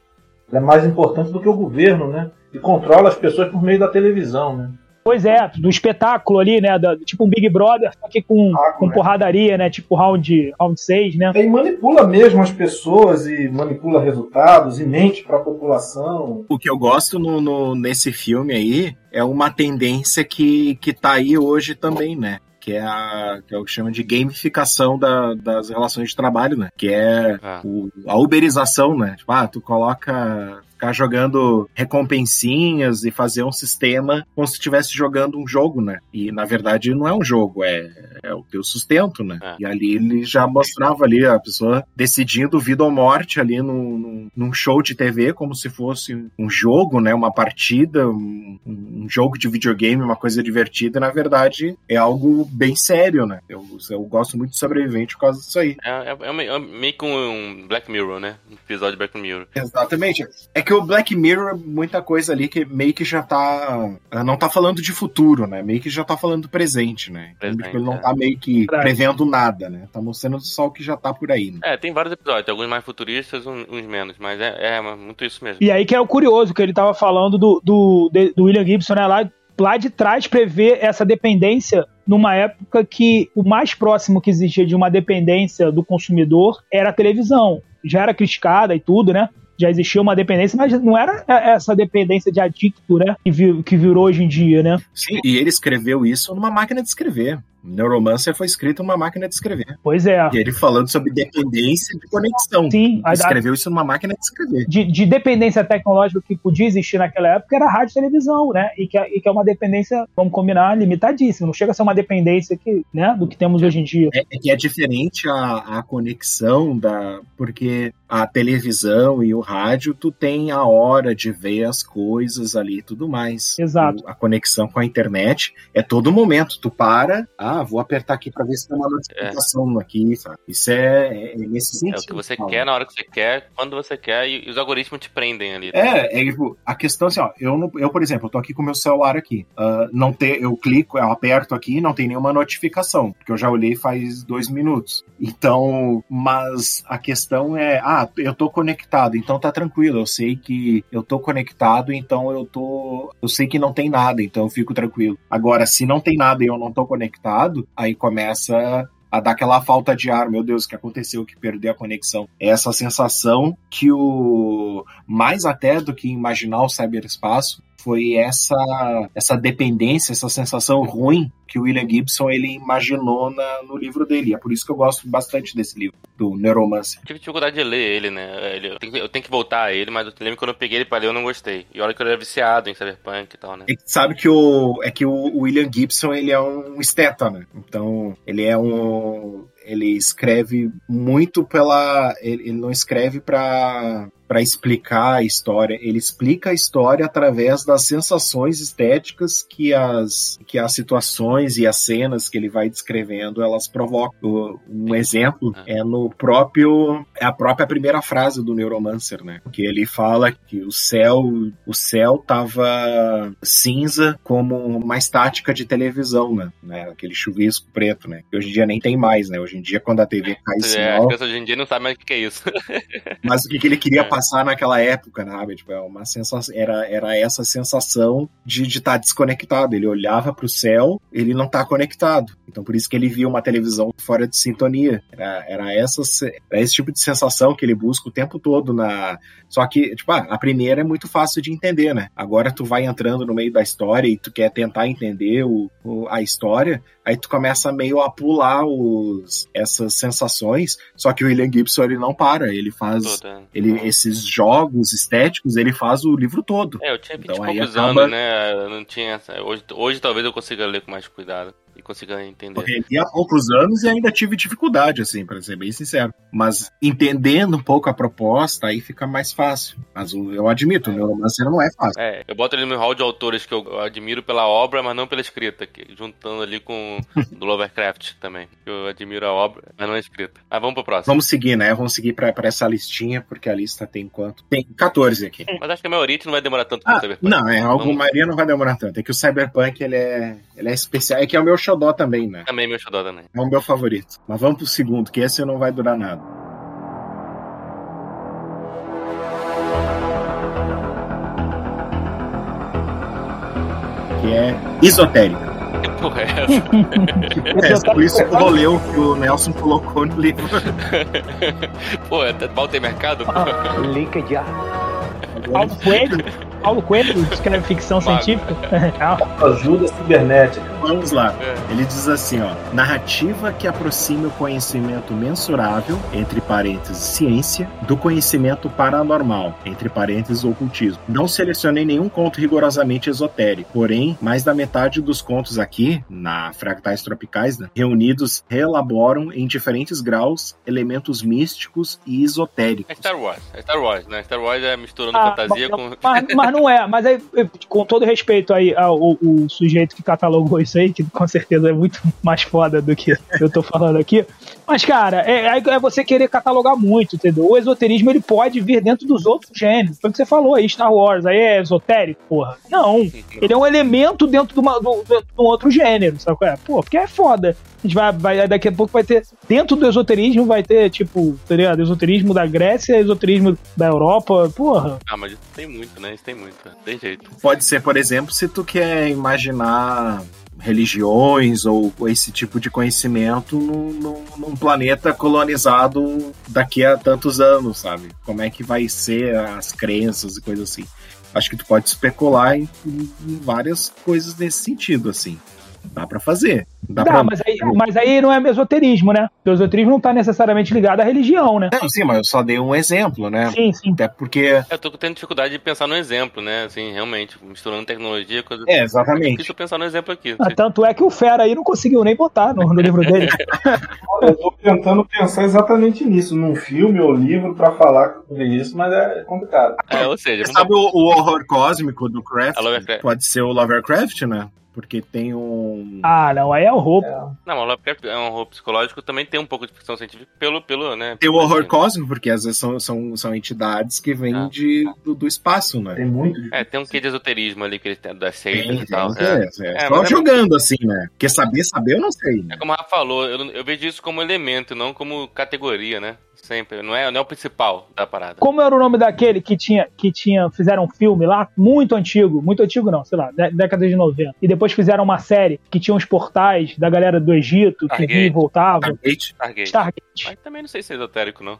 ela é mais importante do que o governo, né? E controla as pessoas por meio da televisão, né? Pois é, do espetáculo ali, né? da- tipo um Big Brother, só que com, Ah, com né? porradaria, né? Tipo round, round 6, né? E manipula mesmo as pessoas e manipula resultados e mente pra população. O que eu gosto no, no- nesse filme aí é uma tendência que, que tá aí hoje também, né? Que é, a, que é o que chama de gamificação da- das relações de trabalho, né? Que é Ah. o- a uberização, né? Tipo, ah, tu coloca ficar jogando recompensinhas e fazer um sistema como se estivesse jogando um jogo, né? E na verdade não é um jogo, é, é o teu sustento, né? É. E ali ele já mostrava ali a pessoa decidindo vida ou morte ali num, num- show de TV, como se fosse um jogo, né? Uma partida, um, um um jogo de videogame, uma coisa divertida, na verdade é algo bem sério, né? Eu, eu gosto muito de sobrevivente por causa disso aí. É, é, é meio que um Black Mirror, né? Um episódio de Black Mirror. Exatamente. É que o Black Mirror, muita coisa ali que meio que já tá. Não tá falando de futuro, né? Meio que já tá falando do presente, né? Presente, ele não é. tá meio que prevendo nada, né? Tá mostrando só o que já tá por aí. Né? É, tem vários episódios, alguns mais futuristas, uns menos, mas é, é muito isso mesmo. E aí que é o curioso, que ele tava falando do, do, do William Gibson, né? Lá, lá de trás prevê essa dependência numa época que o mais próximo que existia de uma dependência do consumidor era a televisão. Já era criticada e tudo, né? Já existia uma dependência, mas não era essa dependência de adicto, né? Que, vir, que virou hoje em dia, né? Sim, e ele escreveu isso numa máquina de escrever. Neuromancer foi escrito numa máquina de escrever. Pois é. E ele falando sobre dependência de conexão. Sim. Ele escreveu isso numa máquina de escrever. De, de, dependência tecnológica que podia existir naquela época era rádio e televisão, né? E que, é, e que é uma dependência, vamos combinar, limitadíssima. Não chega a ser uma dependência que, né, do que temos hoje em dia. É, é que é diferente a, a conexão da... Porque a televisão e o rádio, tu tem a hora de ver as coisas ali e tudo mais. Exato. O, a conexão com a internet é todo momento. Tu para, ah, ah, vou apertar aqui para ver se tem uma notificação é. aqui, sabe? Isso é, é nesse sentido. É o que você quer na hora que você quer, quando você quer, e os algoritmos te prendem ali. Tá? É, é tipo, a questão assim, ó, eu, eu, por exemplo, eu tô aqui com o meu celular aqui, uh, não ter, eu clico, eu aperto aqui, não tem nenhuma notificação, porque eu já olhei faz dois minutos. Então, mas a questão é, ah, eu tô conectado, então tá tranquilo, eu sei que eu tô conectado, então eu tô, eu sei que não tem nada, então eu fico tranquilo. Agora, se não tem nada e eu não tô conectado, lado, aí começa a dar aquela falta de ar, meu Deus, o que aconteceu que perdeu a conexão. É essa sensação que o mais até do que imaginar o cyberespaço foi essa essa dependência, essa sensação ruim que o William Gibson ele imaginou na, no livro dele. É por isso que eu gosto bastante desse livro, do Neuromancer. Tive dificuldade de ler ele, né? Ele, eu, tenho que, eu, tenho que, voltar a ele, mas eu lembro que quando eu peguei ele pra ler eu não gostei. E olha que eu era viciado em Cyberpunk e tal, né? E sabe que o, é que o William Gibson ele é um esteta, né? Então ele é um ele escreve muito pela. Ele, ele não escreve para para explicar a história. Ele explica a história através das sensações estéticas que as, que as situações e as cenas que ele vai descrevendo elas provocam. Um exemplo ah. é no próprio é a própria primeira frase do Neuromancer, né? Que ele fala que o céu o céu tava cinza como uma estática de televisão, né? né? Aquele chuvisco preto, né? Que hoje em dia nem tem mais, né? Hoje em dia quando a TV cai é, sinal... Hoje em dia não sabem mais o que é isso. mas o que, que ele queria é. passar passar naquela época, né? Tipo, é uma sensação, era, era essa sensação de estar tá desconectado. Ele olhava para o céu, ele não está conectado. Então por isso que ele via uma televisão fora de sintonia. Era, era, essa, era esse tipo de sensação que ele busca o tempo todo na. Só que, tipo, ah, a primeira é muito fácil de entender, né? Agora tu vai entrando no meio da história e tu quer tentar entender o, o a história, aí tu começa meio a pular os, essas sensações. Só que o William Gibson ele não para, ele faz ele, esses jogos estéticos, ele faz o livro todo. É, eu tinha 20 então, poucos acaba... anos, né? Eu não tinha. Hoje, hoje talvez eu consiga ler com mais cuidado e consiga entender. Porque há poucos anos e ainda tive dificuldade, assim, para ser bem sincero. Mas entendendo um pouco a proposta, aí fica mais fácil. Mas eu admito, o Neuromancer não é fácil. É, eu boto ele no hall de autores que eu admiro pela obra, mas não pela escrita, juntando ali com do Lovecraft também. Eu admiro a obra, mas não a escrita. Ah, vamos pro próximo. Vamos seguir, né? Vamos seguir pra, pra essa listinha, porque a lista tem quanto? Tem 14 aqui. Mas acho que a maioria não vai demorar tanto ah, Cyberpunk. Não, é, a maioria não vai demorar tanto. É que o Cyberpunk, ele é, ele é especial. É que é o meu xodó também, né? Também meu xodó também. É o meu favorito. Mas vamos pro segundo, que esse não vai durar nada. Que é esotérica. Que porra é essa? é, por isso que eu rolei o que o Nelson colocou no livro. pô, é mal tem mercado? Ah, LinkedIn. Paulo Coelho? Paulo Coelho escreve ficção científica? Ajuda cibernética. Vamos lá. Ele diz assim, ó: narrativa que aproxime o conhecimento mensurável, entre parênteses ciência, do conhecimento paranormal, entre parênteses ocultismo. Não selecionei nenhum conto rigorosamente esotérico, porém, mais da metade dos contos aqui, na Fractais Tropicais, né, reunidos, reelaboram em diferentes graus elementos místicos e esotéricos. É Star Wars, é Star Wars, né? Star Wars é misturando fantasia mas, com. mas, mas não é, mas aí, com todo respeito aí ao, o sujeito que catalogou isso aí, que com certeza é muito mais foda do que eu tô falando aqui. Mas, cara, é, é- é você querer catalogar muito, entendeu? O esoterismo ele pode vir dentro dos outros gêneros. Foi o que você falou aí, Star Wars, aí é esotérico, porra. Não. Ele é um elemento dentro de, uma, do, de um outro gênero, sabe é? Pô, porque é foda. A gente vai, vai, daqui a pouco vai ter, dentro do esoterismo, vai ter, tipo, tá ligado? Esoterismo da Grécia, esoterismo da Europa, porra. Ah, mas isso tem muito, né? Isso tem muito. Tem jeito. Pode ser, por exemplo, se tu quer imaginar religiões ou esse tipo de conhecimento num, num- num planeta colonizado daqui a tantos anos, sabe? Como é que vai ser as crenças e coisas assim. Acho que tu pode especular em, em várias coisas nesse sentido, assim. Dá pra fazer. Dá, Dá, pra... mas, aí, mas aí não é esoterismo, né? O esoterismo não tá necessariamente ligado à religião, né? Não, sim, mas eu só dei um exemplo, né? Sim, sim. Até porque. Eu tô tendo dificuldade de pensar no exemplo, né? Assim, realmente, misturando tecnologia, coisa. É, É exatamente. difícil pensar no exemplo aqui. Ah, tanto é que o Fera aí não conseguiu nem botar no, no livro dele. Olha, eu tô tentando pensar exatamente nisso, num filme ou livro pra falar sobre isso, mas é complicado. É, ou seja, Você vamos- sabe o, o horror cósmico do Craft? Pode ser o Lovecraft, né? Porque tem um. Ah, não, aí é o roubo. Não, mas Lovecraft é um horror psicológico, também tem um pouco de ficção científica pelo, pelo né? Tem o horror assim, cósmico, porque às vezes são, são, são entidades que vêm Ah. de, do, do espaço, né? Tem muito. É, tem um quê de esoterismo ali que eles têm, das seitas tem, e tal. tem, É. é. É, Só é- jogando assim, né? Porque saber, saber eu não sei. Né? É como o Rafa falou, eu, eu vejo isso como elemento, não como categoria, né? Sempre. Não é, não é o principal da parada. Como era o nome daquele que tinha, que tinha, fizeram um filme lá, muito antigo, muito antigo não, sei lá, dé- década de 90. E depois fizeram uma série que tinha uns portais da galera do Egito, que Stargate. vinha e voltava. Stargate. Stargate. Stargate. Mas também não sei se é esotérico, não.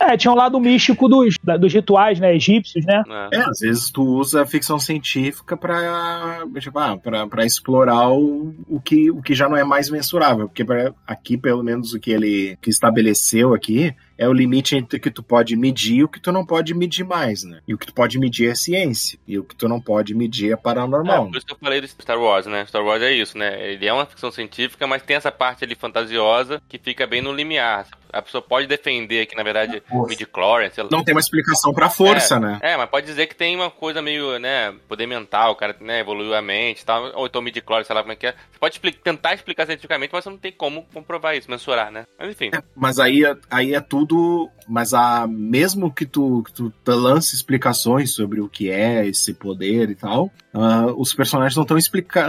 É, tinha um lado místico dos, da- dos rituais, né, egípcios, né? É. É, às vezes tu usa a ficção científica pra, tipo, ah, pra, pra explorar o, o, que, o que já não é mais mensurável. Porque pra- aqui, pelo menos, o que ele que estabeleceu aqui é o limite entre o que tu pode medir e o que tu não pode medir mais, né? E o que tu pode medir é ciência. E o que tu não pode medir é É, paranormal. por isso que eu falei do Star Wars, né? Star Wars é isso, né? Ele é uma ficção científica, mas tem essa parte ali fantasiosa que fica bem no limiar. A pessoa pode defender que, na verdade, midi-chlorian, sei lá. Não tem uma explicação pra força, né? É, mas pode dizer que tem uma coisa meio, né, poder mental, o cara, né, evoluiu a mente e tal, ou então midi sei lá como é que é. Você pode expli- tentar explicar cientificamente, mas você não tem como comprovar isso, mensurar, né? Mas enfim. Mas aí, é- aí é tudo. Mas a, mesmo que tu, que tu lance explicações sobre o que é esse poder e tal, ah, os personagens não estão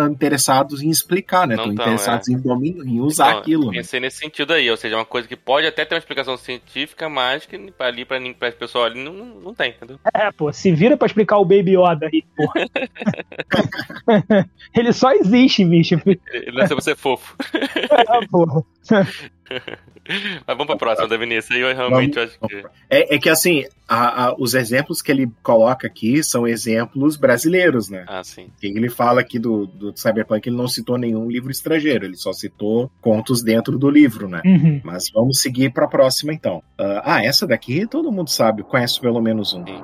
interessados em explicar, né? Não Estão tão, interessados em, dominar, em usar Então, aquilo. né? Pensei nesse sentido aí, ou seja, uma coisa que pode até ter uma explicação científica, mas que ali pra, pra esse pessoal ali não, não tem, entendeu? É, pô, se vira pra explicar o Baby Yoda aí, porra. Ele só existe, bicho. Ele nasceu pra ser fofo. É, porra. Mas vamos pra próxima, da Vinícius. Aí eu realmente acho que. É, é que assim, a- a- os exemplos que ele coloca aqui são exemplos brasileiros, né? Ah, sim. Ele fala aqui do, do Cyberpunk, ele não citou nenhum livro estrangeiro, ele só citou contos dentro do livro, né? Uhum. Mas vamos seguir para a próxima então. Ah, ah, essa daqui todo mundo sabe, conhece pelo menos um. Sim.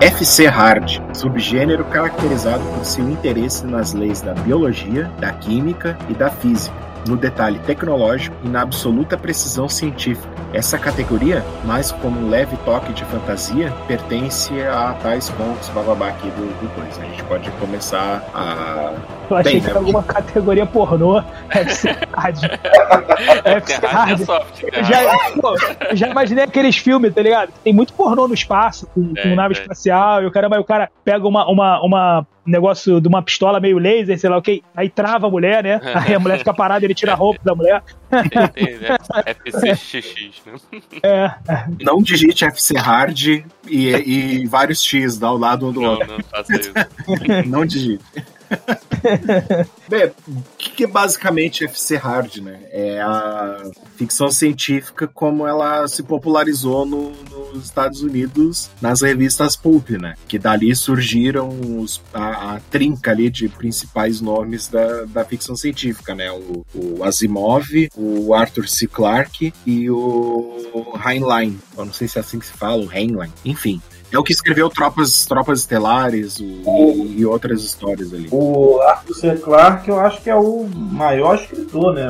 FC Hard, subgênero caracterizado por seu interesse nas leis da biologia, da química e da física, no detalhe tecnológico e na absoluta precisão científica. Essa categoria, mais como um leve toque de fantasia, pertence a tais contos bababá aqui do, do. A gente pode começar a Eu achei Bem, que né? era alguma categoria pornô. FC Hard. FC hard é cara. já, pô, eu já imaginei aqueles filmes, tá ligado? Tem muito pornô no espaço, com, com É, nave é. espacial, e o caramba, aí o cara pega uma, uma, uma um negócio de uma pistola meio laser, sei lá o que, aí trava a mulher, né? Aí a mulher fica parada, ele tira a roupa da mulher. Né? FCXX, né? É, não digite FC Hard e, e vários X ao lado um do Não, outro. não faça isso. Não digite. Bem, o que é basicamente FC Hard, né? É a ficção científica como ela se popularizou no, nos Estados Unidos nas revistas pulp, né? Que dali surgiram os, a, a, trinca ali de principais nomes da, da ficção científica, né? O, o Asimov, o Arthur C. Clarke e o Heinlein. Eu não sei se é assim que se fala, o Heinlein. Enfim, é o que escreveu Tropas, Tropas Estelares o, e, e, outras histórias ali. O Arthur C. Clarke, eu acho que é o maior escritor, né?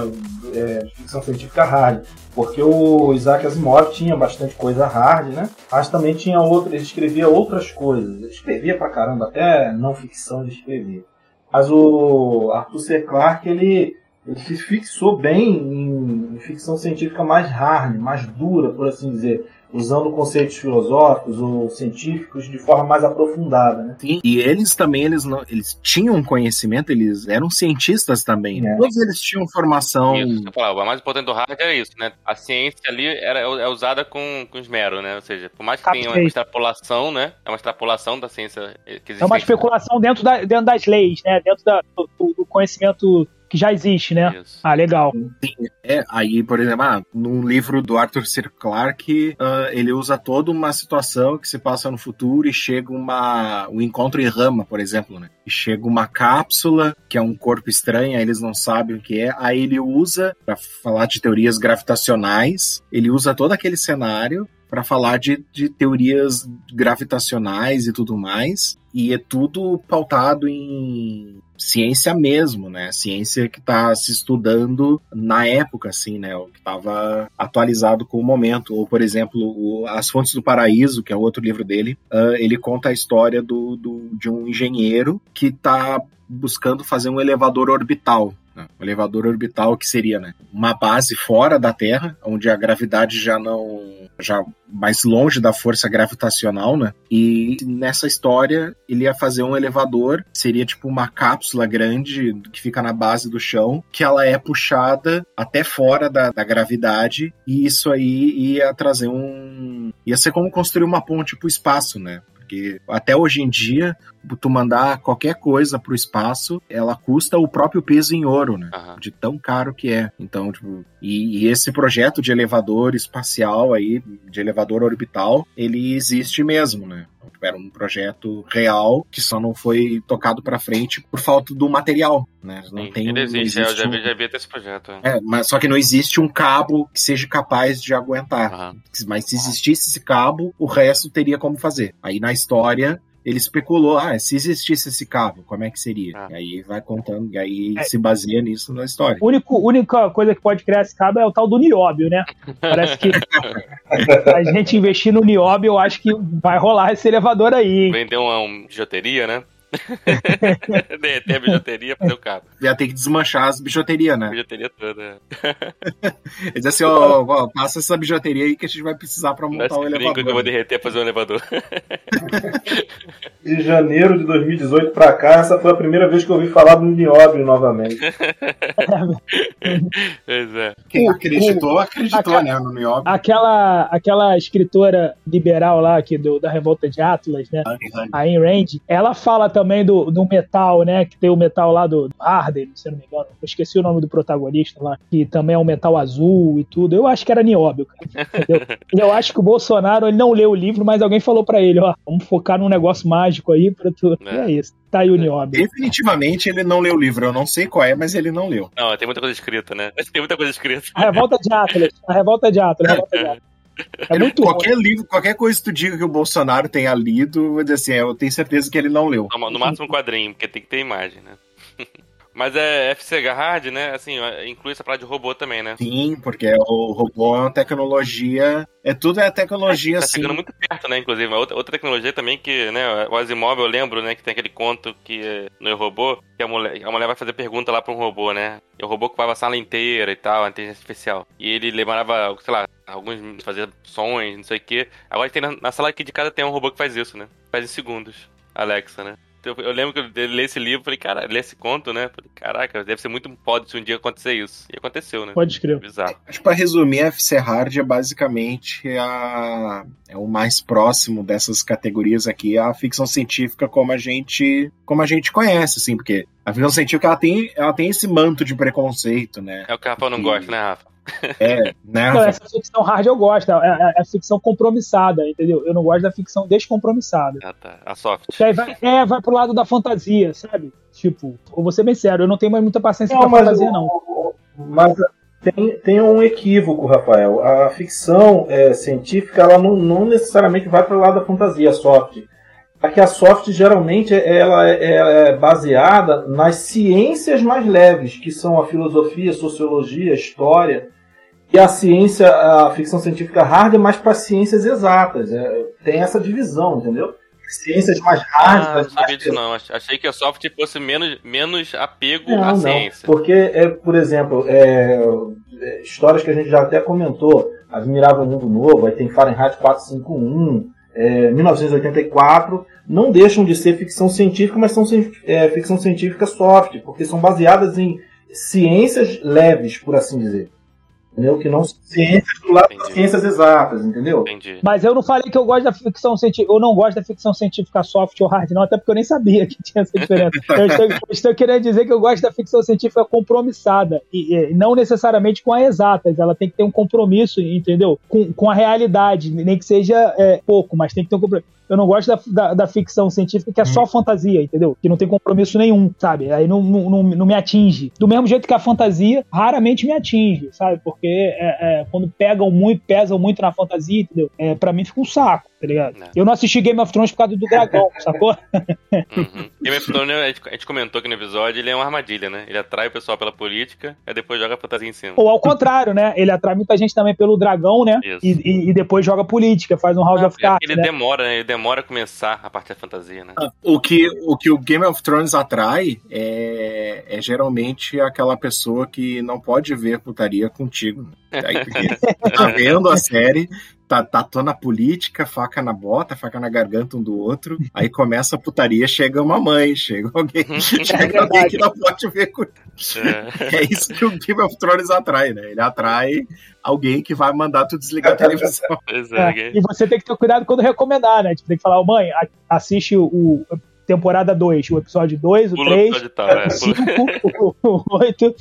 É, ficção científica hard. Porque o Isaac Asimov tinha bastante coisa hard, né? Mas também tinha outras, ele escrevia outras coisas. Ele escrevia pra caramba, até não ficção ele escrevia. Mas o Arthur C. Clarke, ele, ele se fixou bem em, em ficção científica mais hard, mais dura, por assim dizer usando conceitos filosóficos ou científicos de forma mais aprofundada, né? Sim, e eles também eles não, eles tinham conhecimento, eles eram cientistas também. Né? É. Todos eles tinham formação. Isso, eu falava, o mais importante do hard é isso, né? A ciência ali era, é usada com, com esmero, né? Ou seja, por mais que tenha uma extrapolação, né? É uma extrapolação da ciência que existe. É uma especulação dentro, da, dentro das leis, né? Dentro da, do, do conhecimento que já existe, né? Isso. Ah, legal. Sim, é, aí, por exemplo, ah, num livro do Arthur C. Clarke, uh, ele usa toda uma situação que se passa no futuro e chega uma, um encontro em rama, por exemplo, né? E chega uma cápsula, que é um corpo estranho, aí eles não sabem o que é, aí ele usa, para falar de teorias gravitacionais, ele usa todo aquele cenário para falar de, de teorias gravitacionais e tudo mais. E é tudo pautado em ciência mesmo, né? Ciência que está se estudando na época, assim, né? O que estava atualizado com o momento. Ou, por exemplo, o As Fontes do Paraíso, que é outro livro dele, uh, ele conta a história do, do, de um engenheiro que está buscando fazer um elevador orbital. Um elevador orbital que seria né, uma base fora da Terra, onde a gravidade já não já mais longe da força gravitacional, né? E nessa história ele ia fazer um elevador, seria tipo uma cápsula grande que fica na base do chão, que ela é puxada até fora da, da gravidade, e isso aí ia trazer um. ia ser como construir uma ponte pro espaço, né? Porque até hoje em dia, tu mandar qualquer coisa pro espaço, ela custa o próprio peso em ouro, né? Uhum. De tão caro que é. Então, tipo, e, e, esse projeto de elevador espacial aí, de elevador orbital, ele existe mesmo, né? Era um projeto real que só não foi tocado para frente por falta do material, né? Não Sim, tem, ele existe, não existe eu já vi, já vi esse projeto. É. é, mas só que não existe um cabo que seja capaz de aguentar. Uhum. Mas se existisse esse cabo, o resto teria como fazer. Aí na história ele especulou, ah, se existisse esse cabo, como é que seria? Ah. E aí vai contando, e aí é. se baseia nisso na história. A única coisa que pode criar esse cabo é o tal do nióbio, né? Parece que a gente investir no nióbio, eu acho que vai rolar esse elevador aí. Vender uma, uma bijuteria, né? Derreter a bijuteria pro seu cabo. Ia ter que desmanchar as bijuterias, né? Bijuteria toda. Ele diz assim, ó, ó, passa essa bijuteria aí que a gente vai precisar pra montar o um elevador. que eu vou derreter pra fazer um elevador. de janeiro de 2018 pra cá, essa foi a primeira vez que eu ouvi falar do nióbio novamente. pois é. Quem acreditou, acreditou, né, no nióbio. Aquela, aquela escritora liberal lá, que do, da Revolta de Atlas, né, a Ayn Rand, ela fala também também do, do metal, né? Que tem o metal lá do Harden, se não me engano. Eu esqueci o nome do protagonista lá, que também é um metal azul e tudo. Eu acho que era nióbio, cara. Entendeu? e eu acho que o Bolsonaro ele não leu o livro, mas alguém falou para ele, ó, vamos focar num negócio mágico aí para tu. É. E é isso. Tá aí o nióbio. Definitivamente ele não leu o livro. Eu não sei qual é, mas ele não leu. Não, tem muita coisa escrita, né? Tem muita coisa escrita. A revolta de Atlas. A revolta de Atlas. A revolta de Atlas. É muito qualquer ruim. livro, qualquer coisa que tu diga que o Bolsonaro tenha lido, vou dizer assim, eu tenho certeza que ele não leu. No máximo um quadrinho, porque tem que ter imagem, né? Mas é FC Hard, né? Assim, inclui essa parada de robô também, né? Sim, porque o robô é uma tecnologia. É tudo é tecnologia, é, tá chegando muito perto, né? Inclusive, outra, outra tecnologia também que, né? O Asimov, eu lembro, né? Que tem aquele conto que no robô, que a mulher, a mulher vai fazer pergunta lá pra um robô, né? E o robô ocupava a sala inteira e tal, a inteligência artificial. E ele lembrava, sei lá, alguns fazia sons, não sei o quê. Agora tem na, na sala aqui de casa tem um robô que faz isso, né? Faz em segundos. Alexa, né? Eu, eu lembro que eu li esse livro, falei, cara, li esse conto, né? Falei, caraca, deve ser muito foda se um dia acontecer isso. E aconteceu, né? Pode escrever. Bizarro. Acho que pra resumir, a FC Hard é basicamente a, é o mais próximo dessas categorias aqui, a ficção científica como a gente como a gente conhece, assim, porque a ficção científica ela tem, ela tem esse manto de preconceito, né? É o que o Rafa não gosta, né, Rafa? É, né? Não, essa ficção hard eu gosto, é, é, é a ficção compromissada, entendeu? Eu não gosto da ficção descompromissada. Ah, tá. A soft. Aí vai, é, vai pro lado da fantasia, sabe? Tipo, eu vou ser bem sério, eu não tenho mais muita paciência Não, pra mas, fantasia, o- não. mas tem, tem um equívoco, Rafael. A ficção é, científica ela não, não necessariamente vai para o lado da fantasia, a soft. Aqui a soft geralmente ela é, ela é baseada nas ciências mais leves, que são a filosofia, a sociologia, a história. E a ciência, a ficção científica hard é mais para ciências exatas. É, tem essa divisão, entendeu? Ciências mais hard, Ah, não sabia disso não. Ach- Achei que a soft fosse menos, menos apego Não, à não. ciência. Porque, é, por exemplo, é, é, histórias que a gente já até comentou, Admirável Mundo Novo, aí tem Fahrenheit 451, é, 1984, não deixam de ser ficção científica, mas são é, ficção científica soft, porque são baseadas em ciências leves, por assim dizer. Entendeu? Que não são ciências do lado das Entendi. ciências exatas, entendeu? Entendi. Mas eu não falei que eu gosto da ficção científica, eu não gosto da ficção científica soft ou hard, não, até porque eu nem sabia que tinha essa diferença. Eu estou, eu estou querendo dizer que eu gosto da ficção científica compromissada, e, e não necessariamente com a exatas, ela tem que ter um compromisso, entendeu? Com, com a realidade, nem que seja é, pouco, mas tem que ter um compromisso. Eu não gosto da, da, da ficção científica que é só fantasia, entendeu? Que não tem compromisso nenhum, sabe? Aí não, não, não, não me atinge. Do mesmo jeito que a fantasia raramente me atinge, sabe? Porque é, é, quando pegam muito, pesam muito na fantasia, entendeu? É, pra mim fica um saco, tá ligado? É. Eu não assisti Game of Thrones por causa do dragão, sacou? Uhum. Game of Thrones, a gente, comentou aqui no episódio, ele é uma armadilha, né? Ele atrai o pessoal pela política, aí depois joga a fantasia em cima. Ou ao contrário, né? Ele atrai muita gente também pelo dragão, né? E, e- e depois joga política, faz um House É, of Cards, ele né? demora, né? Ele demora a começar a parte da fantasia, né? O que, o que o Game of Thrones atrai é, é geralmente aquela pessoa que não pode ver putaria contigo. né? Aí, tá vendo a série, tá, tá tô na política, faca na bota, faca na garganta um do outro. Aí começa a putaria, chega uma mãe, chega alguém, chega alguém que não pode ver contigo. É. É isso que o Game of Thrones atrai, né? Ele atrai alguém que vai mandar tu desligar a televisão. É, é, E você tem que ter cuidado quando recomendar, né? Tipo, tem que falar, "Ô, mãe, assiste o, o temporada 2, o episódio 2, o Pula o 3, episódio e tal, é, o 5, o 8.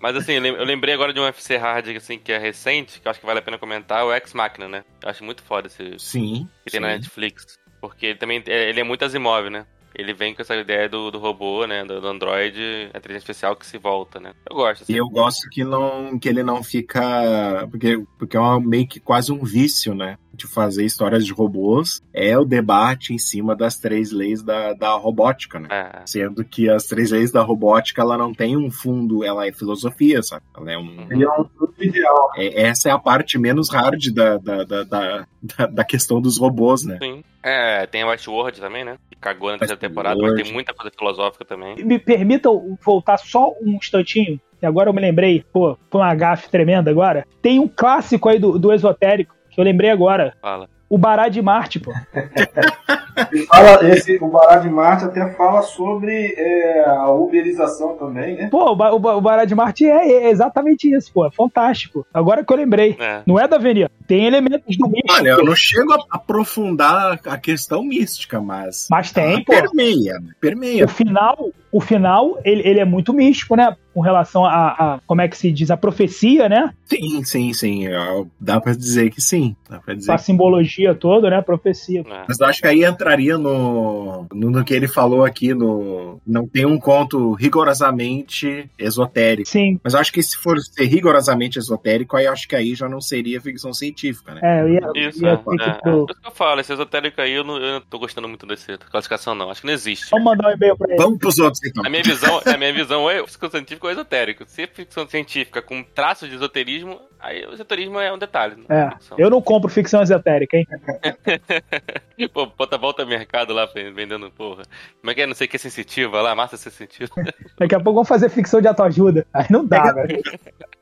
Mas assim, eu lem- eu lembrei agora de um FC Hard assim, que é recente, que eu acho que vale a pena comentar, é o Ex Machina, né? Eu acho muito foda esse Sim. que tem na sim. Netflix. Porque ele também é- ele é muito Asimov, né? Ele vem com essa ideia do, do robô, né? Do, do Android, a inteligência artificial que se volta, né? Eu gosto, assim. E eu gosto que, não, que ele não fica. Porque, porque é uma- meio que quase um vício, né? De fazer histórias de robôs. É o debate em cima das três leis da, da robótica, né? É, Sendo que as três leis da robótica, ela não tem um fundo, ela é filosofia, sabe? Ela é um. Ele é um ideal. é- essa é a parte menos hard da, da, da, da, da- da questão dos robôs, né? sim. É, tem a Westworld também, né? Que cagou na terceira temporada, mas tem muita coisa filosófica também. Me permitam voltar só um instantinho, que agora eu me lembrei, pô, foi uma gafe tremenda agora. Tem um clássico aí do, do esotérico, que eu lembrei agora. Fala. O Bará de Marte, pô. Fala, esse, o Bará de Marte até fala sobre é, a uberização também, né? Pô, o, Ba- o, o Bará de Marte é, é exatamente isso, pô. É fantástico. Agora que eu lembrei. É. Não é da Avenida. Tem elementos do místico. Olha, eu não chego a aprofundar a questão mística, mas. Mas tem, pô. Permeia, permeia. O final, o final ele, ele é muito místico, né? Com relação a, a- como é que se diz, a profecia, né? Sim, sim, sim. Eu- Dá pra dizer que sim. Dá pra dizer A simbologia toda, né? A profecia. É. Mas eu acho que aí entraria no, no, no que ele falou aqui, no. Não tem um conto rigorosamente esotérico. Sim. Mas eu acho que se for ser rigorosamente esotérico, aí eu acho que aí já não seria ficção científica, né? É, eu ia, Isso, ia é. é, pro- isso que eu falo, esse esotérico aí eu não, eu não tô gostando muito dessa classificação, não. Acho que não existe. Vamos mandar um e-mail pra ele. Vamos pros outros, então. A minha visão, a minha visão é ficção científica ou esotérico. Se é ficção científica com traços de esoterismo, aí o esoterismo é um detalhe. não É, ficção. eu não compro ficção esotérica, hein? Pô, bota volta ao mercado lá vendendo, porra. Como é que é? Não sei o que é sensitiva lá, massa sensitiva. Daqui a pouco vamos fazer ficção de autoajuda. Aí não dá, velho.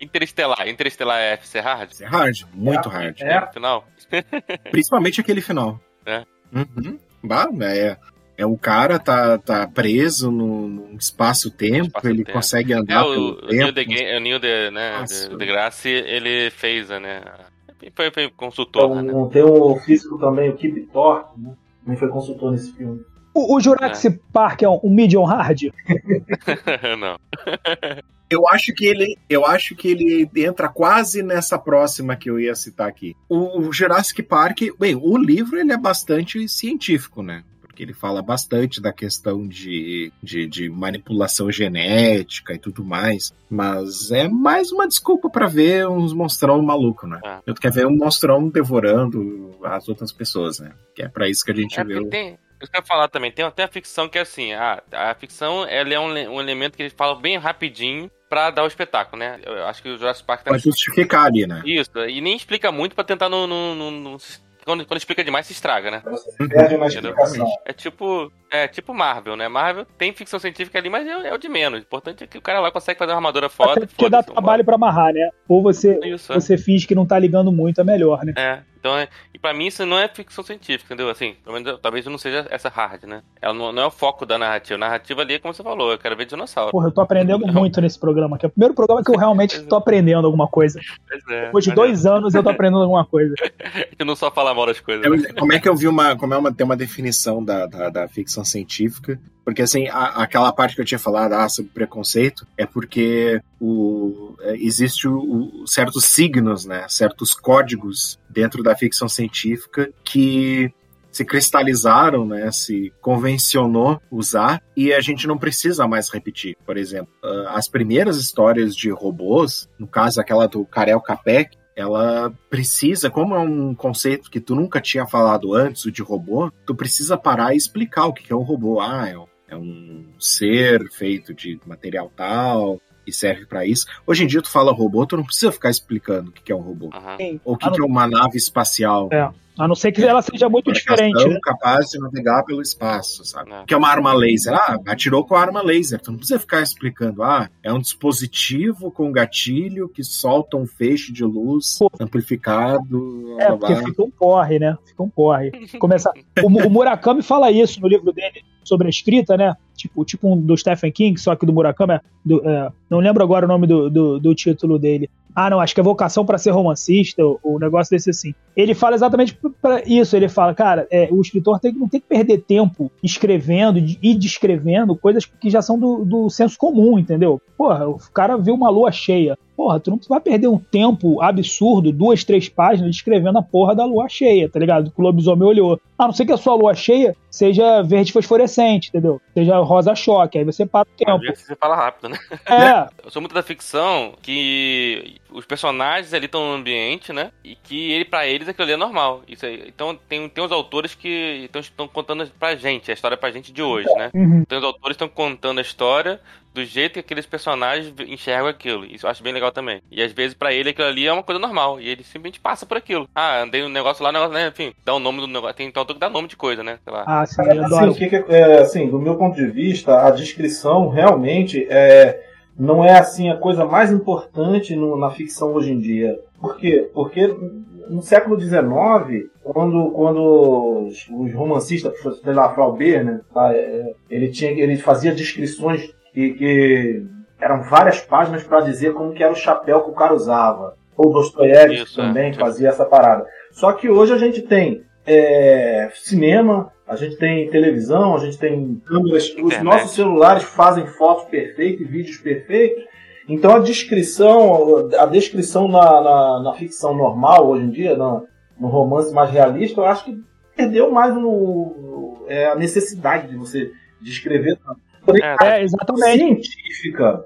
Interestelar. Interestelar é FC Hard? É hard, muito hard. É. No final? Principalmente aquele final. É. Uhum. Bah, é, é o cara tá, tá preso no, no espaço-tempo, Espaço ele tempo. consegue É, andar o, pelo o Neil, tempo. de, o Neil de, né, de, deGrasse, ele fez, né? Foi, foi Então, consultor, né? tem o físico também, o Kip Thorpe, né? Também foi consultor nesse filme. O, o Jurassic Park é um, um medium hard? não. Eu acho que ele, eu acho que ele entra quase nessa próxima que eu ia citar aqui. O, o Jurassic Park, bem, o livro ele é bastante científico, né? Porque ele fala bastante da questão de, de, de manipulação genética e tudo mais. Mas é mais uma desculpa pra ver uns monstrão maluco, né? É. Eu quer ver um monstrão devorando as outras pessoas, né? Que é pra isso que a gente É vê. porque o- tem. Isso que eu ia falar também, tem até a ficção que é assim, a, a ficção ela é um, um elemento que eles falam bem rapidinho pra dar o espetáculo, né? Eu acho que o Jurassic Park tá Pra justificar ali, né? Isso, e nem explica muito pra tentar não. não, não- não quando, quando explica demais, se estraga, né? Você perde explicação. É tipo. É tipo Marvel, né? Marvel tem ficção científica ali, mas é, é o de menos. O importante é que o cara lá consegue fazer uma armadura foda. Até porque dá trabalho pra amarrar, né? Ou você, vambora. Isso, é. você finge que não tá ligando muito, é melhor, né? É, então é. E pra mim isso não é ficção científica, entendeu? Assim, pelo menos eu- talvez não seja essa hard, né? Ela não, não é o foco da narrativa. A narrativa ali é como você falou, eu quero ver dinossauro. Porra, eu tô aprendendo muito nesse programa, que é o primeiro programa que eu realmente tô aprendendo alguma coisa. É, Depois de dois anos eu tô aprendendo alguma coisa. é, a gente não só fala mal das coisas. Eu- né? como é que eu vi uma. Como é uma, tem uma definição da, da, da ficção científica? Porque assim, a- aquela parte que eu tinha falado ah, sobre preconceito é porque o, é, existe o, o- certos signos, né? Certos códigos dentro da ficção científica que se cristalizaram, né? Se convencionou usar e a gente não precisa mais repetir. Por exemplo, ah, as primeiras histórias de robôs, no caso aquela do Karel Capek, ela precisa, como é um conceito que tu nunca tinha falado antes, o de robô, tu precisa parar e explicar o que é um robô. Ah, é um, é um ser feito de material tal e serve pra isso. Hoje em dia tu fala robô, tu não precisa ficar explicando o que é um robô. Sim. Ou o que, A não- que é uma nave espacial. É. A não ser que ela seja muito diferente, né? capaz de navegar pelo espaço, sabe? É. O que é uma arma laser? Ah, atirou com a arma laser. Tu não precisa ficar explicando. Ah, é um dispositivo com gatilho que solta um feixe de luz Pô. amplificado. É, blá, porque blá. fica um porre, né? Fica um porre. Começa... o, o Murakami fala isso no livro dele sobre a escrita, né? Tipo, tipo um do Stephen King, só que do Murakami. é do- é, não lembro agora o nome do, do, do título dele. Ah, não, acho que é vocação para ser romancista, o, negócio desse assim. Ele fala exatamente para isso. Ele fala, cara, é, o escritor tem, não tem que perder tempo escrevendo e descrevendo coisas que já são do, do senso comum, entendeu? Porra, o cara viu uma lua cheia. Porra, tu não vai perder um tempo absurdo, duas, três páginas, escrevendo a porra da lua cheia, tá ligado? Que o lobisomem olhou. A não ser que a sua lua cheia seja verde fosforescente, entendeu? Seja rosa choque, aí você para o tempo. você fala rápido, né? É, Eu sou muito da ficção que os personagens ali estão no ambiente, né? E que ele, para eles aquilo ali é normal. Isso aí. Então tem, tem os autores que estão contando pra gente, a história pra gente de hoje, né? uhum. Então os autores estão contando a história do jeito que aqueles personagens enxergam aquilo. Isso eu acho bem legal também. E às vezes pra ele aquilo ali é uma coisa normal. E ele simplesmente passa por aquilo. Ah, andei no negócio lá, negócio, né? Enfim, dá o nome do negócio. Tem autor que dá nome de coisa, né? Sei lá. Ah, sim, Assim, eu adoro. o que que é, é, assim, do meu ponto de vista, a descrição realmente é, não é assim a coisa mais importante no- na ficção hoje em dia. Por quê? Porque no século XIX, quando, quando os, os romancistas, sei lá, Flaubert, né, tá, é, ele, tinha, ele fazia descrições que, que eram várias páginas para dizer como que era o chapéu que o cara usava. Ou Dostoiévski Isso, é. também fazia essa parada. Só que hoje a gente tem é, cinema, a gente tem televisão, a gente tem câmeras. Os nossos celulares fazem fotos perfeitas e vídeos perfeitos. Então a descrição, a descrição na, na, na ficção normal hoje em dia, na- no romance mais realista, eu acho que perdeu mais no, é, a necessidade de você descrever. Porém, É, É, exatamente. científica,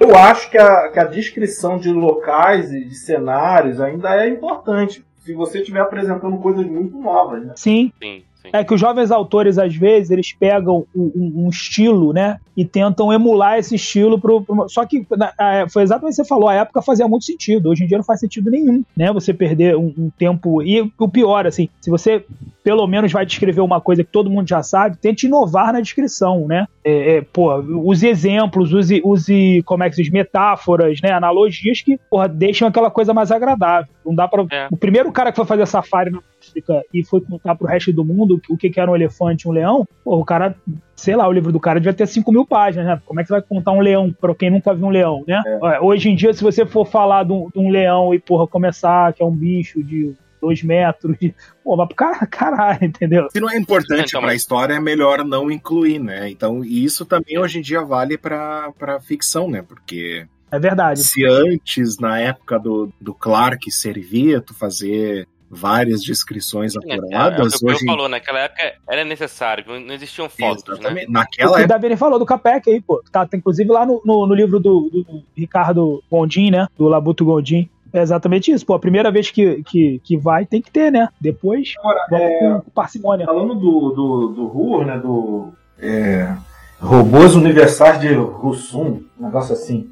eu acho que a, que a descrição de locais e de cenários ainda é importante. Se você estiver apresentando coisas muito novas, né? Sim. Sim, sim. É que os jovens autores, às vezes, eles pegam um, um- estilo, né? E tentam emular esse estilo pro. pro- só que na- a- foi exatamente o que você falou, a época fazia muito sentido. Hoje em dia não faz sentido nenhum, né? Você perder um, um tempo. E o pior, assim, se você pelo menos vai descrever uma coisa que todo mundo já sabe, tente inovar na descrição, né? É, é, pô, use exemplos, use, use como é que diz, metáforas, né? Analogias que, porra, deixam aquela coisa mais agradável. Não dá pra. É. O primeiro cara que foi fazer safari na África e foi contar pro resto do mundo o que, que era um elefante e um leão, pô, o cara, sei lá, o livro do cara devia ter 5 mil páginas, né? Como é que você vai contar um leão pra quem nunca viu um leão, né? Olha, Hoje em dia, se você for falar de um, de um leão e, porra, começar que é um bicho de dois metros, de... pô, mas pro cara, caralho, entendeu? Se não é importante Então, para a mas- história, é melhor não incluir, né? Então, e isso também hoje em dia vale para para ficção, né? Porque É verdade. se antes, na época do, do Clark, servia tu fazer várias descrições É, é, é o apuradas, que o hoje Pedro falou, naquela época era necessário, não existiam fotos, né? Exatamente. O Naquela que o época, Davini falou do Capec aí, pô. Tá, tá inclusive lá no, no, no livro do, do Ricardo Gondim, né? Do Labuto Gondim. É exatamente isso, pô. A primeira vez que, que, que vai tem que ter, né? Depois, Agora, vamos é, com parcimônia. falando do, do, do Ruhr, né? Do. é, robôs universais de Russum, um negócio assim.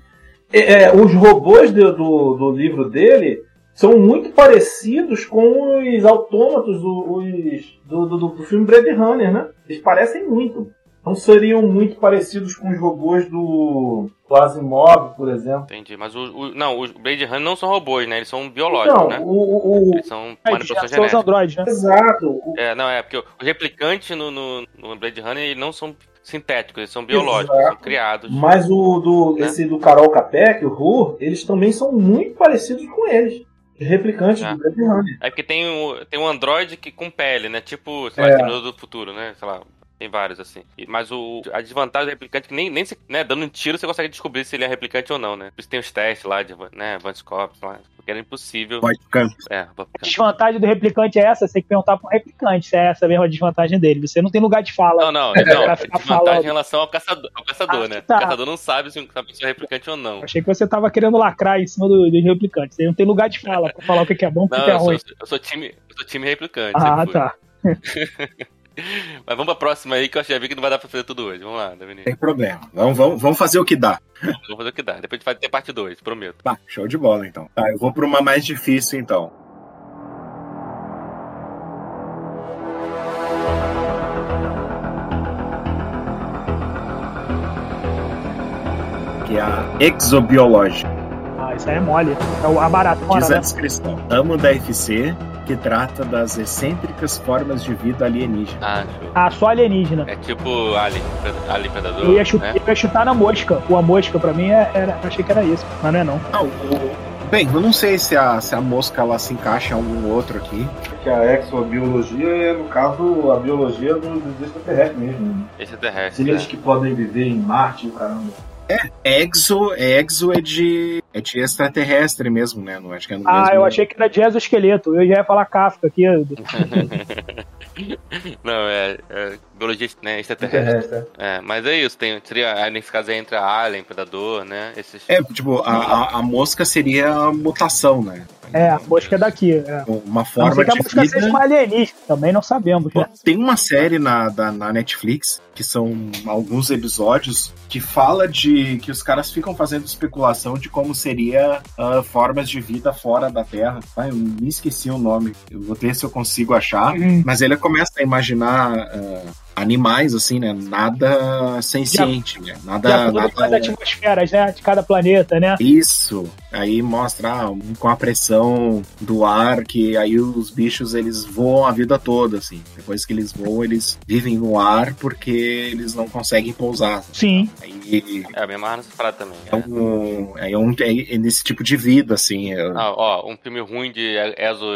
É, é, os robôs do, do, do livro dele são muito parecidos com os autômatos do, os- do, do, do filme Blade Runner, né? Eles parecem muito. Não seriam muito parecidos com os robôs do Asimov, por exemplo. Entendi, mas o, o- não, os Blade Runner não são robôs, né? Eles são biológicos, Não, né? o, o, o- Eles são É, manipulação são os androides, né? Exato. O, É, não, é, porque os replicantes no, no, no Blade Runner eles não são sintéticos, eles são biológicos, Exato. são criados. Mas o do Né? esse do Carol Capek, o Ru, eles também são muito parecidos com eles. Os replicantes É. do Blade Runner. É porque tem um, tem um androide que com pele, né? Tipo, sei É. lá, Exterminador do Futuro, né? Sei lá, tem vários assim. E- Mas o, a desvantagem do replicante é que nem, nem se, né, dando um tiro você consegue descobrir se ele é replicante ou não, né? Por isso tem os testes lá de, né, Vanscops lá, porque era impossível. pode ficar. É, A desvantagem do replicante é essa, você tem que perguntar pro replicante se é essa mesmo a desvantagem dele. Você não tem lugar de fala. Não, não, não. é desvantagem falando. em relação ao caçador, ao caçador Ah, né? tá. O caçador não sabe se a pessoa é replicante ou não. Achei que você tava querendo lacrar em cima do- dos replicantes. Você não tem lugar de fala pra falar o que é bom e o que é eu sou, ruim. eu sou time, eu sou time replicante. Ah, tá. Mas vamos pra próxima aí que eu já vi que não vai dar pra fazer tudo hoje. Vamos lá, Davi. Tem problema. Vamos, vamos, vamos fazer o que dá. Vamos fazer o que dá. Depois a gente vai ter parte 2, prometo. Tá, show de bola então. Tá, eu vou para uma mais difícil então. Que é a exobiológica. Ah, isso aí é mole. É o- a baratona, Diz a né? descrição. Amo da FC, que trata das excêntricas formas de vida alienígena. Ah, show. Ah, só alienígena. É tipo Alien, Alien Predador, Eu ia, chutar, né? eu ia chutar na mosca. O a mosca, pra mim, é- era, achei que era isso. Mas não é não. Ah, o- o- bem, eu não sei se a, se a mosca ela se encaixa em algum outro aqui. Que a exobiologia é, no caso, a biologia dos extraterrestres mesmo. né? Extraterrestre. Seres né? que podem viver em Marte e caramba. Exo, exo é de, é de extraterrestre mesmo, né? Não acho que é no Ah, mesmo- eu achei que era de exoesqueleto. Eu já ia falar Kafka aqui. Não, é, é biologia né, extraterrestre. Extraterrestre. É, mas é isso, tem, seria, aí nesse caso entra Alien, Predador, né? Esses... É, tipo, a, a, a mosca seria a mutação, né? É, a mosca é daqui. É. Uma forma ser que a de mosca seja vida. uma alienígena. Também não sabemos, né? Tem uma série na, da, na Netflix, que são alguns episódios, que fala de que os caras ficam fazendo especulação de como seria ah, formas de vida fora da Terra. Ah, eu me esqueci o nome. Eu vou ver se eu consigo achar. Uhum. Mas ele começa a imaginar ah, animais, assim, né? Nada senciente, né? Nada. as nada... atmosferas, né? De cada planeta, né? Isso. Aí mostra ah, um com a pressão do ar, que aí os bichos eles voam a vida toda, assim. Depois que eles voam, eles vivem no ar porque eles não conseguem pousar. Sim. Aí É a mesma parada também. é, um, é, um, é nesse tipo de vida, assim. é- Ah, ó, um filme ruim de exo,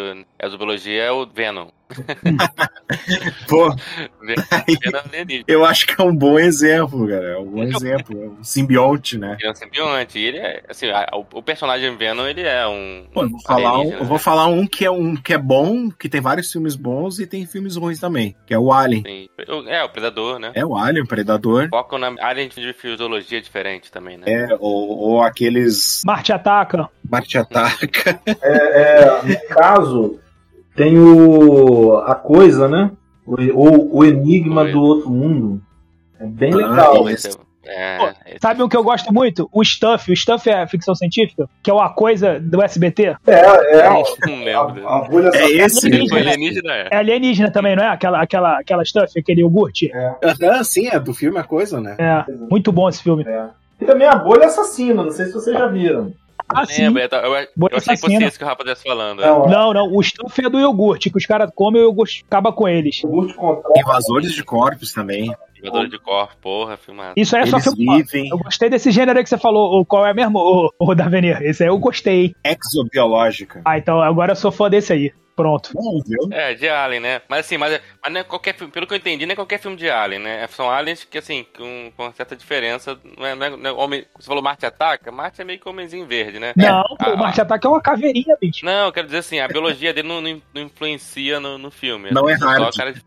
exobiologia é o Venom. Pô, é. eu acho que é um bom exemplo, cara. É um bom exemplo. É um simbionte, né? Ele é um simbionte. Ele é, assim, a- o, personagem Venom, ele é um. Pô, eu vou falar, um, eu vou né? falar um que é um que é bom, que tem vários filmes bons e tem filmes ruins também, que é o Alien. Sim. É, o Predador, né? É o Alien, o Predador. Focam na área de fisiologia diferente também, né? É, ou, ou aqueles Marte ataca. Marte Ataca. É, no caso, tem o. a coisa, né? O, ou o enigma Oi. do outro mundo. É bem Ah, legal. Esse é, Pô, é, esse- Sabe um que eu gosto muito? O Stuff. O Stuff é ficção científica, que é uma coisa do SBT. É, é. não A, lembro. a bolha É esse? Foi alienígena, é. É alienígena também, não é? Aquela, aquela, aquela Stuff, aquele iogurte. Aham, sim, é do filme a coisa, né? É, muito bom esse filme. E também a bolha assassina, não sei se vocês já viram. Ah, sim. Lembra? Eu, eu, eu achei que fosse esse que o Rafa estivesse falando. É, ó, Não, não. O stuff é do iogurte, que os caras comem e o iogurte acaba com eles. Invasores de corpos também. Jogador de corpo, porra, filmado. Isso aí é só Eles filme. vivem Eu gostei desse gênero aí que você falou. Qual é mesmo, o, o Davenir? Esse aí eu gostei. exobiológica. Ah, então agora eu sou fã desse aí. Pronto. Bom, viu? É, de Alien, né? Mas assim, mas, mas não é qualquer filme, pelo que eu entendi, não é qualquer filme de Alien, né? São aliens que, assim, com, com uma certa diferença. Não é, não é- não é homem, você falou Marte ataca? Marte é meio que homenzinho verde, né? Não, pô, Ah, o Marte Ataque é uma caveirinha, bicho. Não, eu quero dizer assim, a biologia dele não, não- não influencia no, no filme. Não é São só hard. caras-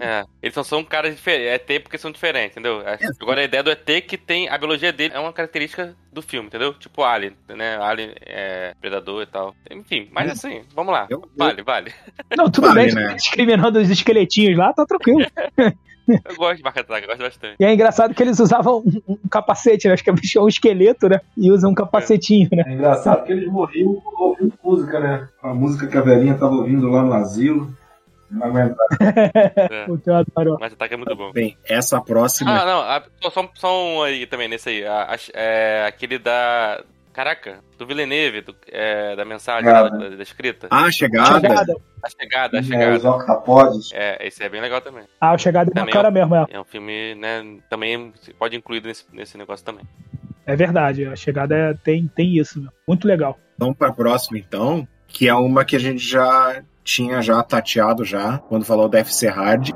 é, eles só são caras diferentes. É ET porque são diferentes, entendeu? Agora a ideia do ET que tem. A biologia dele é uma característica do filme, entendeu? Tipo Alien, né? Alien é predador e tal. Enfim, mas assim, vamos lá. Eu- eu- Vale, vale. Não, tudo Vale, bem, né? discriminando os esqueletinhos lá, tá tranquilo. Eu gosto de Marca Ataque, eu gosto bastante. E é engraçado que eles usavam um, um capacete, né? Acho que é um esqueleto, né? E usam um capacetecinho, né? É engraçado que eles morriam ouvindo música, né? A música que a velhinha tava ouvindo lá no asilo. Não aguentava. É. Adoro. Marca Ataque é muito bom. Bem, essa próxima. Ah, não, a- só, só, só um aí também, nesse aí. A- a- é, aquele da. Caraca, do Villeneuve, do- é, da mensagem da, da- da escrita. Ah, chegada. Chegada. A chegada, a É, os chegada. octapodes. É, esse é bem legal também. Ah, o Chegada é Também bacana mesmo, é. É um filme, né, também pode incluir nesse, nesse negócio também. É verdade, a Chegada é- tem, tem isso, meu. Muito legal. Vamos para a próxima, então, que é uma que a gente já tinha já tateado já, quando falou da FC Hard.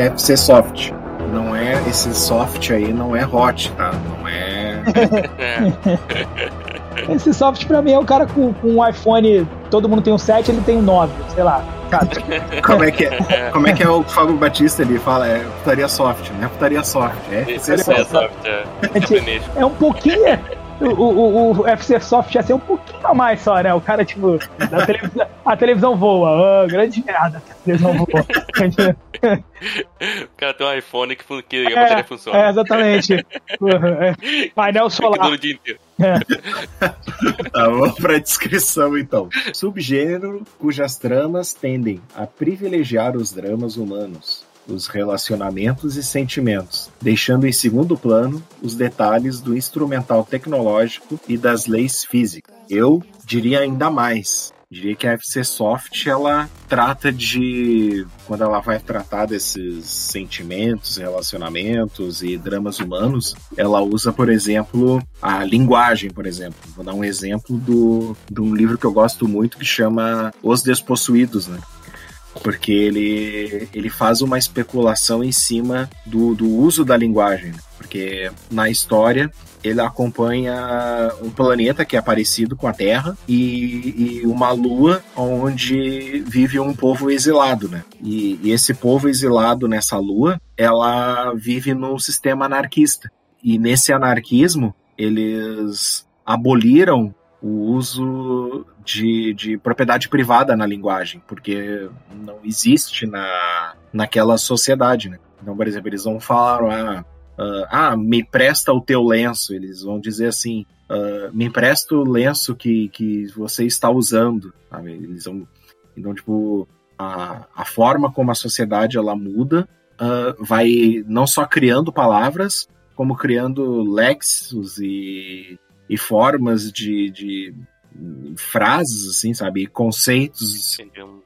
É FC Soft. Não é esse soft aí, não é hot, tá? Não é. É, Esse soft pra mim é o cara com, com um iPhone, todo mundo tem um 7, ele tem um 9, sei lá. Como é que é? Como é que é o Fábio Batista ele fala? É putaria soft, não é putaria soft, é FC é Soft. soft, é. Japonesco. É um pouquinho. O, o, o FC Soft ia ser um pouquinho a mais só, né? O cara, tipo, da televisão, a televisão voa. Ah, grande merda, a televisão voa. O cara tem um iPhone que, que a bateria é, funciona. exatamente. É. Painel Que dura solar. inteiro. Tá, vamos para a descrição então. Subgênero cujas tramas tendem a privilegiar os dramas humanos, os relacionamentos e sentimentos, deixando em segundo plano os detalhes do instrumental tecnológico e das leis físicas. Eu diria ainda mais. Diria que a FC Soft ela trata de quando ela vai tratar desses sentimentos, relacionamentos e dramas humanos, ela usa, por exemplo, a linguagem, por exemplo. Vou dar um exemplo do, de um livro que eu gosto muito que chama Os Despossuídos, né? Porque ele, ele faz uma especulação em cima do, do uso da linguagem. né? Porque na história ele acompanha um planeta que é parecido com a Terra e, e uma lua onde vive um povo exilado, né? E, e esse povo exilado nessa lua, ela vive num sistema anarquista. E nesse anarquismo, eles aboliram o uso de, de propriedade privada na linguagem, porque não existe na, naquela sociedade, né? Então, por exemplo, eles vão falar, ah, ah, ah, me presta o teu lenço, eles vão dizer assim, ah, me empresta o lenço que, que você está usando, sabe? Eles vão, então, tipo, a, a forma como a sociedade ela muda ah, vai não só criando palavras, como criando lexos e, e formas de, de frases, assim, sabe? Conceitos.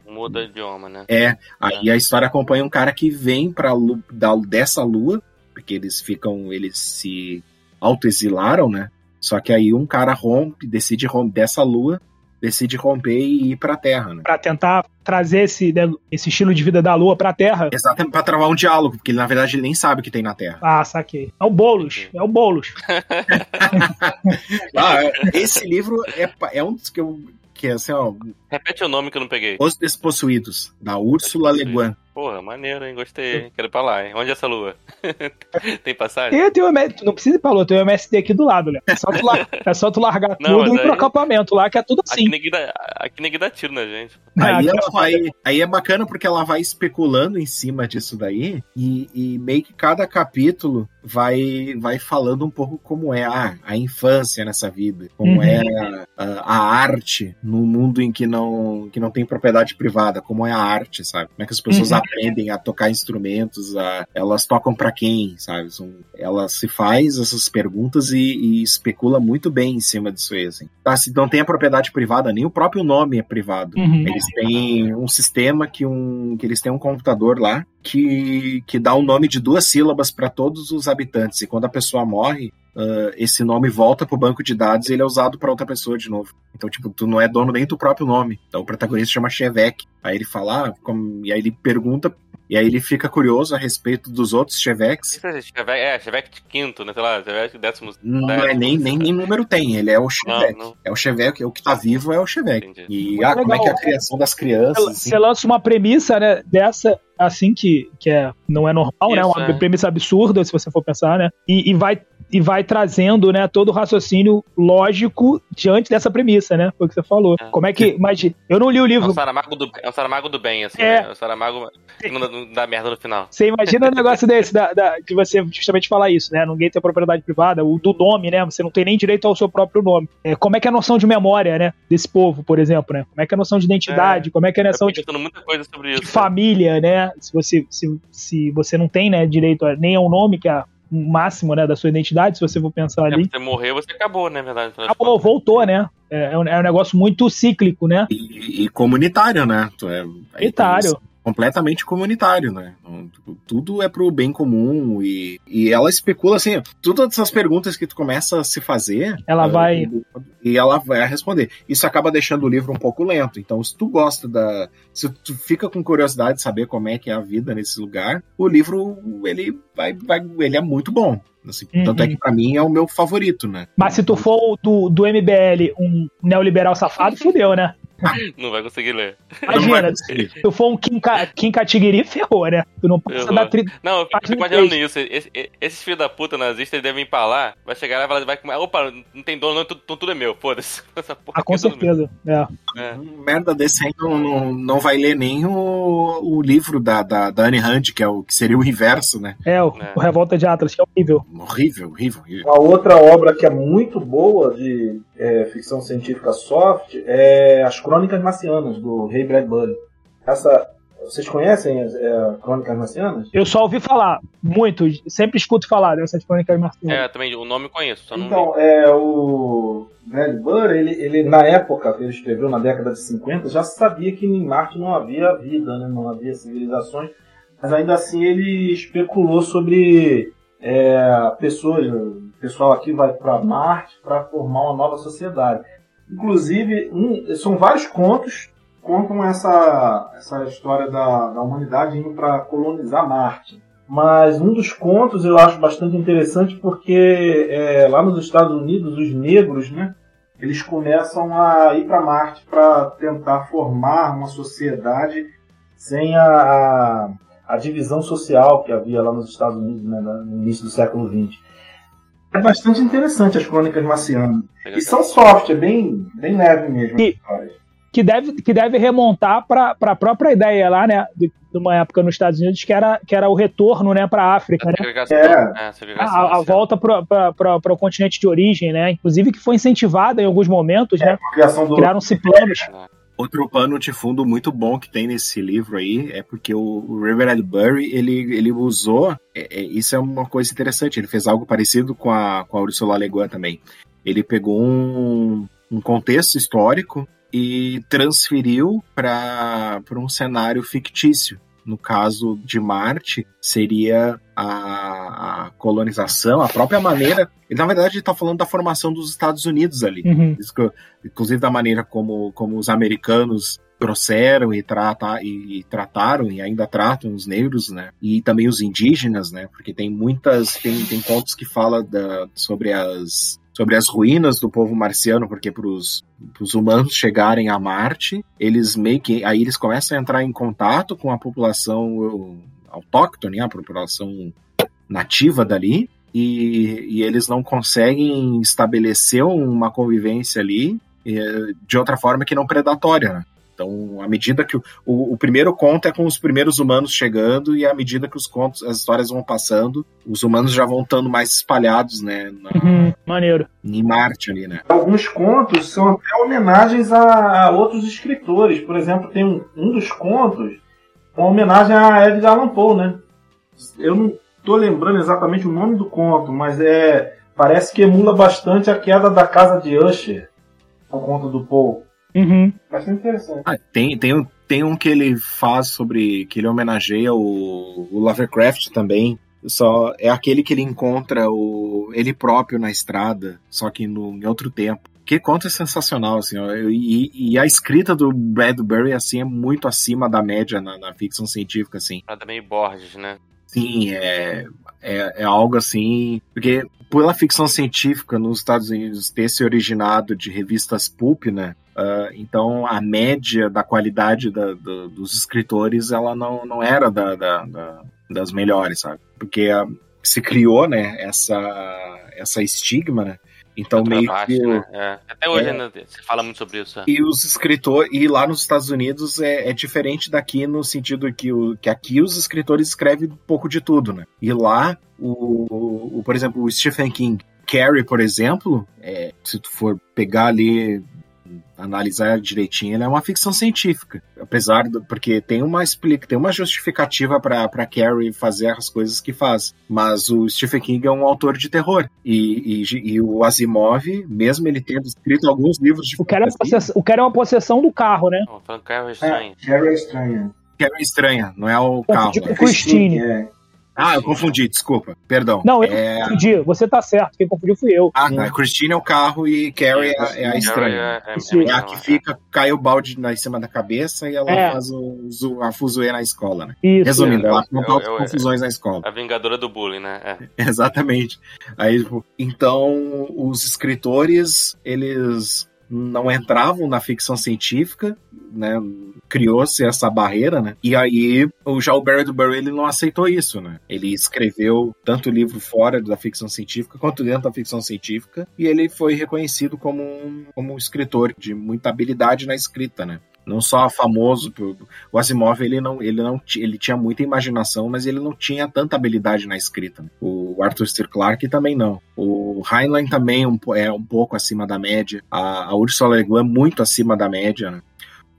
Muda de idioma, né? É, aí a história acompanha um cara que vem para da, dessa lua, porque eles ficam, eles se autoexilaram, né? Só que aí um cara rompe, decide romper dessa lua, decide romper e ir pra Terra, né? Pra tentar trazer esse, né, esse estilo de vida da Lua pra Terra. Exatamente pra travar um diálogo, porque ele, na verdade ele nem sabe o que tem na Terra. Ah, saquei. É o Boulos. É o Boulos. Ah, esse livro é, é um dos que eu. Que é assim, ó, Repete o nome que eu não peguei. Os Despossuídos, da Úrsula Le Guin. Porra, maneiro, hein? Gostei. Quero ir pra lá, hein? Onde é essa lua? tem passagem? Tem, tem o MSD, não precisa ir pra lua, tem o MSD aqui do lado, né? É só tu, lar- é só tu largar Não, tudo e ir pro aí- acampamento lá, que é tudo Aqui assim. ninguém, dá, aqui ninguém dá tiro na gente. Ah, Aí ela é vai. Aí é bacana porque ela vai especulando em cima disso daí e, e meio que cada capítulo vai, vai falando um pouco como é a, a infância nessa vida, como Uhum. é a, a arte no mundo em que não, que não tem propriedade privada, como é a arte, sabe? Como é que as pessoas Uhum. Aprendem a tocar instrumentos, a, elas tocam pra quem, sabe? São, ela se faz essas perguntas e, e especula muito bem em cima disso aí, assim. Tá, se não tem a propriedade privada, nem o próprio nome é privado. Uhum. Eles têm um sistema que, um, que eles têm um computador lá que, que dá o nome de duas sílabas para todos os habitantes. E quando a pessoa morre, ah, esse nome volta pro banco de dados e ele é usado para outra pessoa de novo. Então, tipo, tu não é dono nem do próprio nome. Então o protagonista chama Chevek. Aí ele fala, ah, como... e aí ele pergunta, e aí ele fica curioso a respeito dos outros. Chevette, é, Chevette de quinto, né? Sei lá, Chevette décimo. Não décimo, é nem, nem, nem número tem, ele é o Chevek. Não. É o Chevek, é o que tá vivo é o Chevek. Entendi. E ah, como é que é a criação das crianças? assim. Você lança uma premissa, né, dessa, assim, que, que é, não é normal, né? Isso, Uma é. premissa absurda, se você for pensar, né? E, e vai, e vai trazendo, né, todo o raciocínio lógico diante dessa premissa, né? Foi o que você falou. É. Como é que. Mas eu não li o É livro. um Saramago do, é um Saramago do bem, assim, É. né? É um Saramago não, dá- merda no final. Você imagina um negócio desse, da, da- de você justamente falar isso, né? Ninguém tem propriedade privada, o do nome, né? Você não tem nem direito ao seu próprio nome. É, como é que é a noção de memória, né? Desse povo, por exemplo, né? Como é que é a noção de identidade, como é que é a noção de pensando muita coisa sobre isso. de família, né? Se você, se, se você não tem né, direito a, nem ao nome, que é o máximo né, da sua identidade, se você for pensar É, ali. você morreu, você acabou, né? Verdade. Acabou, contas. voltou, né? É, é um, é um negócio muito cíclico, né? E, e comunitário, né? É- Comunitário. Completamente comunitário, né? Então, tipo, Tudo é pro bem comum e, e ela especula assim, todas essas perguntas que tu começa a se fazer, Ela ah, vai- e ela vai responder. Isso acaba deixando o livro um pouco lento. Então, se tu gosta da, se tu fica com curiosidade de saber como é que é a vida nesse lugar, o livro ele vai, vai ele é muito bom. Assim, Uhum. Tanto é que pra mim é o meu favorito, né? Mas se tu for o do, do MBL um neoliberal safado, fudeu, né? Não vai conseguir ler. Imagina, conseguir. se tu for um Kim, Ka- Kim Katiguiri, ferrou, né? Tu não passa Ferrou. da tri... Não, eu fico imaginando três. isso. Esse- esse- esses filhos da puta nazistas eles devem ir pra lá, vai chegar lá e vai, vai comer. Opa, não tem dono, não, tudo, tudo é meu, foda-se. Essa porra Ah, com é certeza. É. É. Um merda desse aí não, não, não vai ler nem o, o livro da, da, da Anne Hand, que, é o, que seria o inverso, né? É, o, É. o Revolta de Atlas, que é horrível. Horrível, horrível, horrível. Uma outra obra que é muito boa de é, ficção científica soft é As Crônicas Marcianas, do Ray Bradbury. Essa, vocês conhecem as é, Crônicas Marcianas? Eu só ouvi falar, muito, sempre escuto falar dessas crônicas marcianas. É, também o nome eu conheço, só não Então, é, o Bradbury, ele, ele, na época que ele escreveu, na década de 50, já sabia que em Marte não havia vida, né? não havia civilizações, mas ainda assim ele especulou sobre é, pessoas, o pessoal aqui vai para Marte para formar uma nova sociedade. Inclusive, um- são vários contos que contam essa, essa história da, da humanidade indo para colonizar Marte. Mas um dos contos eu acho bastante interessante porque é, lá nos Estados Unidos os negros, né, eles começam a ir para Marte para tentar formar uma sociedade sem a, a, a divisão social que havia lá nos Estados Unidos né, no início do século XX. É bastante interessante as crônicas marcianas. E são soft, é bem, bem leve mesmo. E- que deve, que deve remontar para a própria ideia lá, né? De, de uma época nos Estados Unidos que era, que era o retorno né, para a África, né? Segregação, É. é, A, a volta para o continente de origem, né? Inclusive que foi incentivada em alguns momentos, né? Criação do Criaram-se planos. Outro pano de fundo muito bom que tem nesse livro aí é porque o, Reverend Burry, ele, ele usou, é- é- isso é uma coisa interessante, ele fez algo parecido com a, com a Ursula Le Guin também. Ele pegou um, um contexto histórico e transferiu para um cenário fictício. No caso de Marte, seria a, a colonização, a própria maneira. Ele, na verdade, está falando da formação dos Estados Unidos ali. Uhum. Inclusive da maneira como, como os americanos trouxeram e, trata, e, e trataram e ainda tratam os negros, né? E também os indígenas, né? Porque tem muitas tem, tem contos que fala da, sobre as sobre as ruínas do povo marciano, porque para os humanos chegarem a Marte, eles meio que aí eles começam a entrar em contato com a população autóctone, a população nativa dali, e, e eles não conseguem estabelecer uma convivência ali eh, de outra forma que não predatória. Né? Então, à medida que o, o, o, primeiro conto é com os primeiros humanos chegando, e à medida que os contos, as histórias vão passando, os humanos já vão estando mais espalhados, né? Na, uhum, maneiro. Em Marte ali, né? Alguns contos são até homenagens a, a outros escritores. Por exemplo, tem um, um dos contos uma homenagem a Edgar Allan Poe, né? Eu não tô lembrando exatamente o nome do conto, mas é parece que emula bastante a queda da casa de Usher, o conto do Poe. Uhum. Bastante interessante. Ah, tem, tem, um, tem um que ele faz sobre. que ele homenageia o, o Lovecraft também. Só é aquele que ele encontra o, ele próprio na estrada, só que no, em outro tempo. Que conto é sensacional, assim, ó, e, e, a escrita do Bradbury, assim, é muito acima da média na, na ficção científica, assim. Nada meio Borges, né? Sim, é, é, é algo assim. Porque pela ficção científica nos Estados Unidos ter se originado de revistas pulp, né? Uh, então a média da qualidade da, da, dos escritores ela não, não era da, das melhores, sabe? Porque uh, se criou, né, essa, essa estigma, né? Então meio baixo, que né? é. até hoje é, ainda se fala muito sobre isso. É. E os escritores e lá nos Estados Unidos é, é, diferente daqui no sentido que, o, que aqui os escritores escrevem um pouco de tudo, né? E lá o, o por exemplo o Stephen King, Carrie, por exemplo, é, se tu for pegar ali analisar direitinho, ele é uma ficção científica. Apesar do, porque tem uma explica, tem uma justificativa para Carrie fazer as coisas que faz. Mas o Stephen King é um autor de terror. E, e, e o Asimov, mesmo ele tendo escrito alguns livros de o cara, é o cara é uma possessão do carro, né? Falando Carrie é estranho. É, Carrie é estranha. Carrie é estranha, não é o carro. Tipo é. Christine. É. Ah, eu confundi, desculpa. Perdão. Não, eu é... confundi. Você tá certo. Quem confundiu fui eu. Ah, tá. Christine é o carro e Carrie é, é a estranha. É, é, é, a que fica, cai o balde na, em cima da cabeça e ela faz o, a fuzuê na escola, né? Isso. Resumindo, ela conta confusões na escola. A vingadora do bullying, né? Exatamente. Aí, tipo, então, os escritores, eles não entravam na ficção científica, né? Criou-se essa barreira, né? E aí o já o Bradbury ele não aceitou isso, né? Ele escreveu tanto livro fora da ficção científica quanto dentro da ficção científica e ele foi reconhecido como um, como um escritor de muita habilidade na escrita, né? Não só famoso o Asimov ele não ele não ele tinha muita imaginação mas ele não tinha tanta habilidade na escrita né? o Arthur C. Clarke também não o Heinlein também é um pouco acima da média a, a Ursula Le Guin muito acima da média né?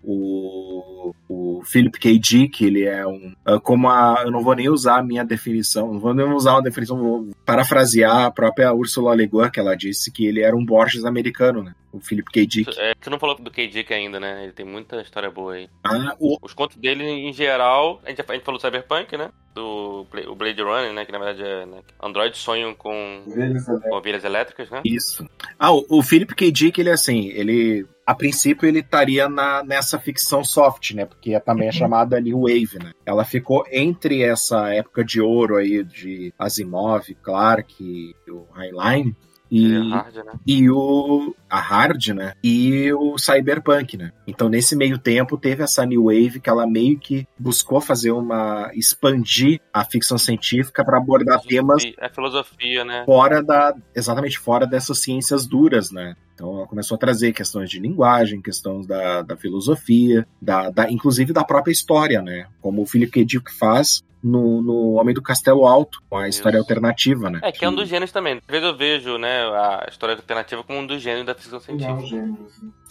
O, o Philip K. Dick, ele é um. Ah, como a. Eu não vou nem usar a minha definição, não vou nem usar uma definição, vou parafrasear a própria Ursula Le Guin, que ela disse que ele era um Borges americano, né? O Philip K. Dick. É, você não falou do K. Dick ainda, né? Ele tem muita história boa aí. Ah, o... Os contos dele, em geral, a gente, a gente falou do Cyberpunk, né? Do o Blade Runner, né? Que na verdade é. Né? Androids sonham com, com ovelhas elétricas, né? Isso. Ah, o, o Philip K. Dick, ele é assim, ele a princípio ele estaria na, nessa ficção soft, né? Porque também é uhum. chamada New Wave, né? Ela ficou entre essa época de ouro aí de Asimov, Clarke e o Highline e, hard, né? e o a hard, né? E o cyberpunk, né? Então nesse meio tempo teve essa new wave que ela meio que buscou fazer uma expandir a ficção científica para abordar temas a filosofia, né? Fora da exatamente fora dessas ciências duras, né? Então ela começou a trazer questões de linguagem, questões da, da filosofia, da, da, inclusive da própria história, né? Como o Philip K. Dick faz no, no Homem do Castelo Alto, com a história Isso. alternativa, né? É, que é um dos gêneros também. Às vezes eu vejo, né, a história alternativa como um dos gêneros da ficção científica. Não,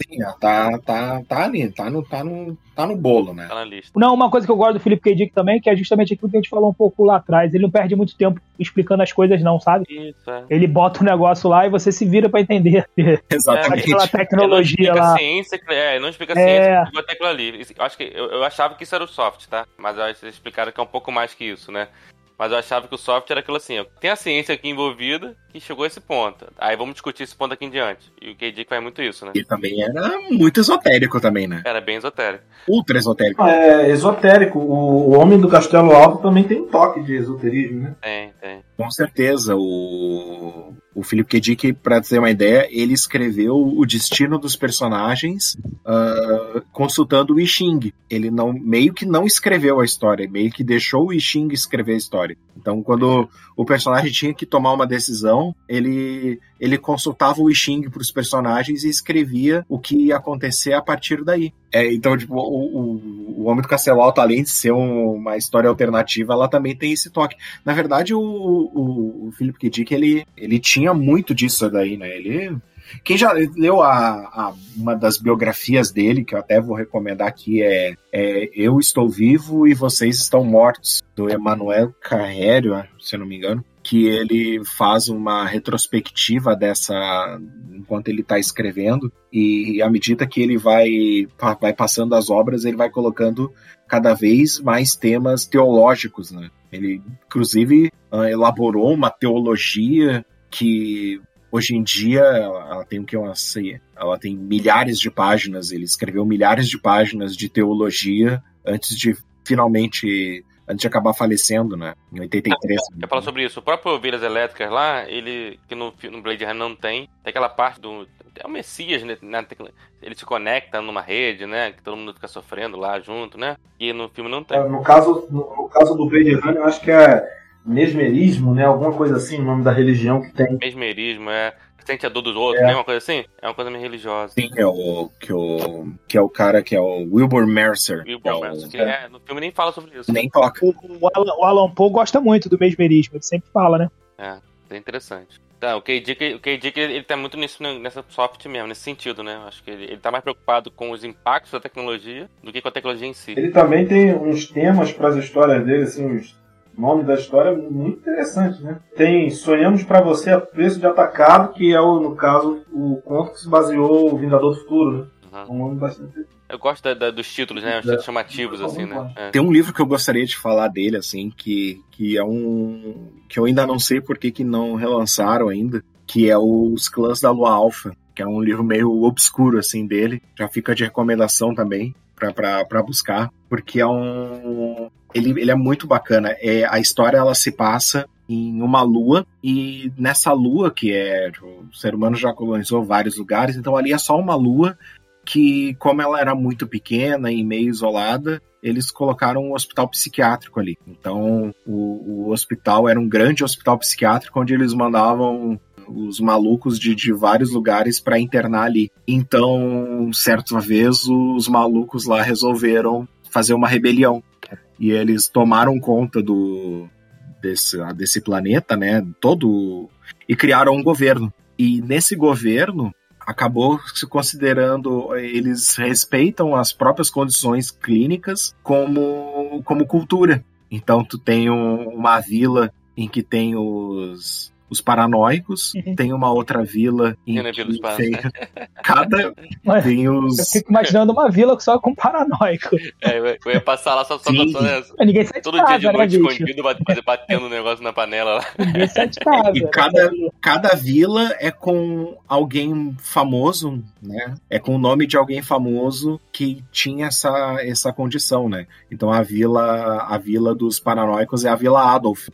Sim, tá, tá, tá ali, tá no, tá, no, tá no bolo, né? Tá na lista. Não, uma coisa que eu gosto do Felipe K. Dick também, que é justamente aquilo que a gente falou um pouco lá atrás. Ele não perde muito tempo explicando as coisas, não, sabe? Isso, é. Ele bota o um negócio lá e você se vira para entender. Exatamente. Aquela tecnologia não lá. Ciência, é, não explica é... ciência, aquilo ali. Eu acho que eu, eu achava que isso era o soft, tá? Mas aí vocês explicaram que é um pouco mais que isso, né? Mas eu achava que o software era aquilo assim, ó, tem a ciência aqui envolvida que chegou a esse ponto. Aí vamos discutir esse ponto aqui em diante. E o KD faz muito isso, né? E também era muito esotérico também, né? Era bem esotérico. Ultra esotérico. É, esotérico. O, o Homem do Castelo Alto também tem um toque de esoterismo, né? Tem, tem. Com certeza. O O Philip K. Dick, para ter uma ideia, ele escreveu o destino dos personagens uh, consultando o I Ching. Ele não meio que não escreveu a história, meio que deixou o I Ching escrever a história. Então, quando o personagem tinha que tomar uma decisão, ele ele consultava o I Ching para os personagens e escrevia o que ia acontecer a partir daí. É, então, tipo, o, o, o Homem do Castelo Alto, além de ser um, uma história alternativa, ela também tem esse toque. Na verdade, o, o, o Philip K. Dick, ele, ele tinha muito disso daí, né? Ele quem já leu a, a, uma das biografias dele, que eu até vou recomendar aqui, é, é Eu Estou Vivo e Vocês Estão Mortos, do Emanuel Carrério, se eu não me engano que ele faz uma retrospectiva dessa enquanto ele está escrevendo e à medida que ele vai vai passando as obras ele vai colocando cada vez mais temas teológicos né ele inclusive ah, elaborou uma teologia que Hoje em dia, ela, ela tem o que eu sei, ela tem milhares de páginas. Ele escreveu milhares de páginas de teologia antes de finalmente antes de acabar falecendo, né? Em 83. Eu, eu falar sobre isso. O próprio Ovelhas Elétricas lá, ele, que no, no Blade Runner não tem, tem aquela parte do. É o Messias, né? Ele se conecta numa rede, né? Que todo mundo fica sofrendo lá junto, né? E no filme não tem. É, no, caso, no, no caso do Blade Runner, eu acho que é mesmerismo, né? Alguma coisa assim, o nome da religião que tem. Mesmerismo, é. Sente a dor dos outros, é. né? Uma coisa assim? É uma coisa meio religiosa. Sim, é o que, o, que é o cara que é o Wilbur Mercer. Wilbur é Mercer, o... que é, no filme nem fala sobre isso. Nem toca. O, o, Alan, o Alan Poe gosta muito do mesmerismo, ele sempre fala, né? É, é interessante. Tá, o KD, o KD ele tá muito nisso, nessa soft mesmo, nesse sentido, né? Acho que ele, ele tá mais preocupado com os impactos da tecnologia do que com a tecnologia em si. Ele também tem uns temas para as histórias dele, assim, uns nome da história é muito interessante, né? Tem Sonhamos para Você a Preço de Atacado, que é, o, no caso, o conto que se baseou o Vingador do Futuro, né? Uhum. Um nome bastante... Eu gosto da, da, dos títulos, né? Os títulos chamativos, assim, né? É. Tem um livro que eu gostaria de falar dele, assim, que, que é um... que eu ainda não sei por que, que não relançaram ainda, que é Os Clãs da Lua Alfa, que é um livro meio obscuro, assim, dele. Já fica de recomendação também para buscar, porque é um ele, ele é muito bacana. É, a história ela se passa em uma lua e nessa lua que é tipo, o ser humano já colonizou vários lugares, então ali é só uma lua que como ela era muito pequena e meio isolada, eles colocaram um hospital psiquiátrico ali. Então o, o hospital era um grande hospital psiquiátrico onde eles mandavam os malucos de, de vários lugares para internar ali. Então, certa vez, os malucos lá resolveram fazer uma rebelião e eles tomaram conta do desse, desse planeta, né? Todo e criaram um governo. E nesse governo acabou se considerando eles respeitam as próprias condições clínicas como como cultura. Então tu tem um, uma vila em que tem os os paranoicos, uhum. tem uma outra vila em que tem cada tem os... Eu fico imaginando uma vila só com paranoico. É, eu ia passar lá só, só, só, só Ninguém sai Todo casa, dia de noite né, escondido, batendo um negócio na panela lá. Ninguém sai de casa. E cada, cada vila é com alguém famoso, né? É com o nome de alguém famoso que tinha essa, essa condição, né? Então a vila a vila dos paranoicos é a Vila Adolf.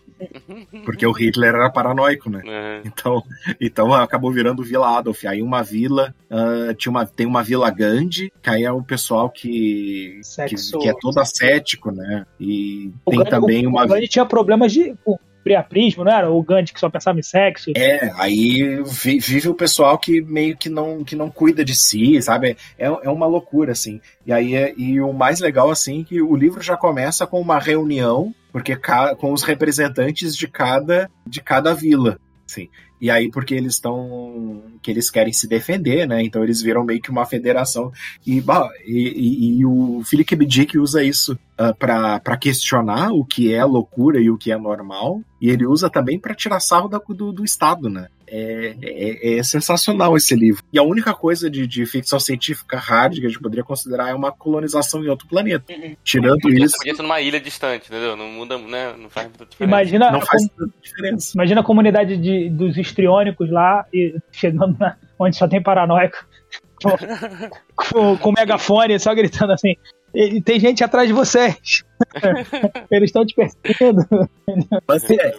Porque o Hitler era paranoico, né? Uhum. Então, então acabou virando Vila Adolf. Aí uma vila, uh, tinha uma, tem uma Vila Gandhi, que aí é o pessoal que, que, que, é todo ascético, né? E o tem Gandhi, também o, uma. O Gandhi tinha problemas de priaprismo, não era? O Gandhi que só pensava em sexo. É, aí vive o pessoal que meio que não, que não cuida de si, sabe? É, é uma loucura, assim. E aí é, e o mais legal, assim, que o livro já começa com uma reunião, porque com os representantes de cada, de cada vila. Assim. E aí, porque eles estão. que eles querem se defender, né? Então eles viram meio que uma federação. E, e, e, e o Philip K. Dick usa isso uh, ah, para questionar o que é loucura e o que é normal. E ele usa também para tirar sarro do, do Estado, né? É, é, é, sensacional esse livro. E a única coisa de, de, ficção científica hard que a gente poderia considerar é uma colonização em outro planeta. Uhum. Tirando podia, isso. Podia ser numa ilha distante, entendeu? Não muda, né? Não faz muita diferença. Imagina, não faz com, diferença. Imagina a comunidade de, dos histriônicos lá e chegando na, onde só tem paranoico. com, com megafone, só gritando assim: e tem gente atrás de vocês. Eles estão te perseguindo. Mas, é,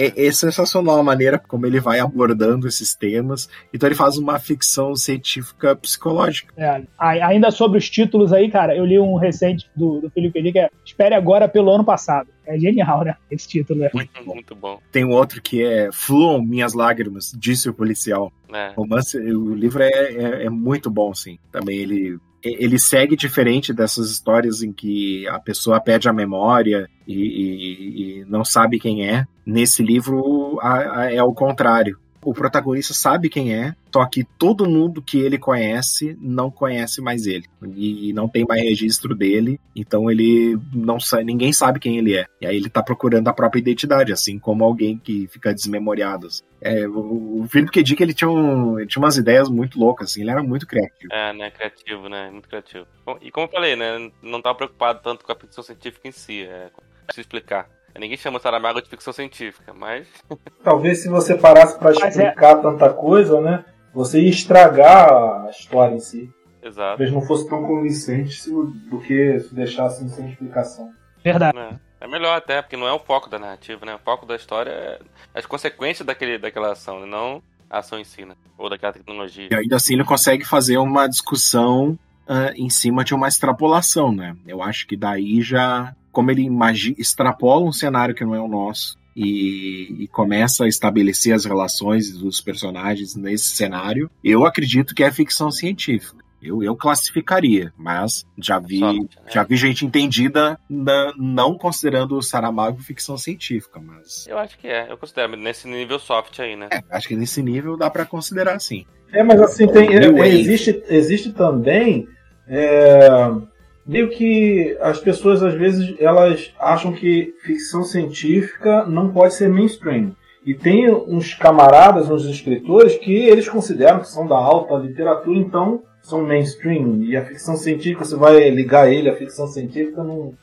é, é, sensacional a maneira como ele vai abordando esses temas. Então ele faz uma ficção científica psicológica. É, ainda sobre os títulos aí, cara, eu li um recente do, do Felipe Eli que é Espere Agora pelo Ano Passado. É genial, né? Esse título, né? Muito, muito bom. Tem um outro que é Fluam Minhas Lágrimas, disse o policial. É. Romance, o livro é, é, é muito bom, sim. Também ele ele segue diferente dessas histórias em que a pessoa perde a memória e, e, e não sabe quem é. Nesse livro a, a, é o contrário o protagonista sabe quem é, só que todo mundo que ele conhece não conhece mais ele e não tem mais registro dele, então ele não sabe, ninguém sabe quem ele é. E aí ele tá procurando a própria identidade, assim como alguém que fica desmemoriado. Assim. É, o, Philip K. Dick, ele tinha, um, ele tinha umas ideias muito loucas, assim, ele era muito criativo. É, né, criativo, né, muito criativo. Bom, e como eu falei, né, não tava preocupado tanto com a ficção científica em si, é, preciso explicar. Ninguém chama Saramago de ficção científica, mas. Talvez se você parasse para é- explicar é... tanta coisa, né? Você ia estragar a história em si. Exato. Talvez não fosse tão convincente do que se deixasse sem explicação. Verdade. É. é. melhor até, porque não é o foco da narrativa, né? O foco da história é as consequências daquele, daquela ação, né? não a ação em si, né? Ou daquela tecnologia. E ainda assim ele consegue fazer uma discussão uh, em cima de uma extrapolação, né? Eu acho que daí já como ele extrapola um cenário que não é o nosso e, e, começa a estabelecer as relações dos personagens nesse cenário, eu acredito que é ficção científica. Eu, eu classificaria, mas já vi, Só, né? já vi gente entendida na, não considerando o Saramago ficção científica, mas... Eu acho que é, eu considero nesse nível soft aí, né? É, acho que nesse nível dá para considerar sim. É, mas assim, tem, é, existe, existe também... É meio que as pessoas às vezes elas acham que ficção científica não pode ser mainstream. E tem uns camaradas, uns escritores que eles consideram que são da alta literatura, então são mainstream. E a ficção científica, você vai ligar ele à ficção científica, não,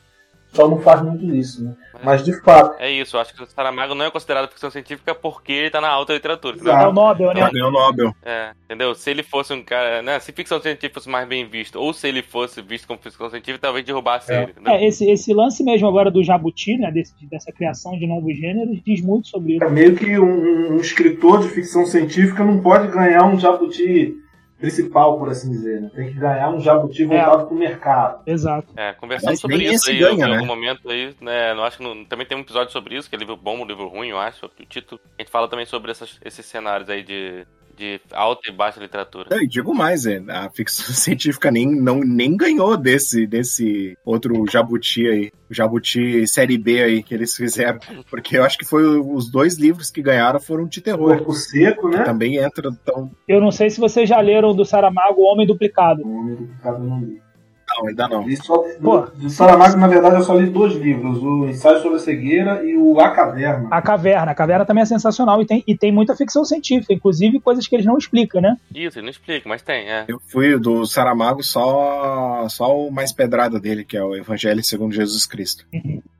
só não faz muito isso, né? É. Mas de fato. É isso, eu acho que o Saramago não é considerado ficção científica porque ele tá na alta literatura. É o Nobel, né? É o Nobel. É, entendeu? Se ele fosse um cara. Né? Se ficção científica fosse mais bem visto, ou se ele fosse visto como ficção científica, talvez derrubasse é. ele. Entendeu? É, esse, esse lance mesmo agora do Jabuti, né? Desse, dessa criação de novos gêneros, diz muito sobre isso. É meio que um, um escritor de ficção científica não pode ganhar um Jabuti principal, por assim dizer. Né? Tem que ganhar um jabuti voltado é. pro mercado. Exato. É, conversando sobre isso aí ganha, em né? algum momento aí, né? Não acho que não, também tem um episódio sobre isso, que é livro bom, um livro ruim, eu acho. O título. A gente fala também sobre essas, esses cenários aí de de alta e baixa literatura. Eu digo mais, é, a ficção científica nem, não, nem ganhou desse, desse outro Jabuti aí, o Jabuti série B aí que eles fizeram, porque eu acho que foi os dois livros que ganharam foram de terror. Corpo Seco, né? também entra tão... Eu não sei se vocês já leram do Saramago O Homem Duplicado. O Homem Duplicado não li. Não, ainda não. E só, do, do Saramago, na verdade, eu só li dois livros: O Ensaio sobre a Cegueira e o A Caverna. A Caverna. A Caverna também é sensacional e tem, e tem muita ficção científica, inclusive coisas que eles não explicam, né? Isso, ele não explica, mas tem, é. Eu fui do Saramago só, só o mais pedrada dele, que é o Evangelho segundo Jesus Cristo.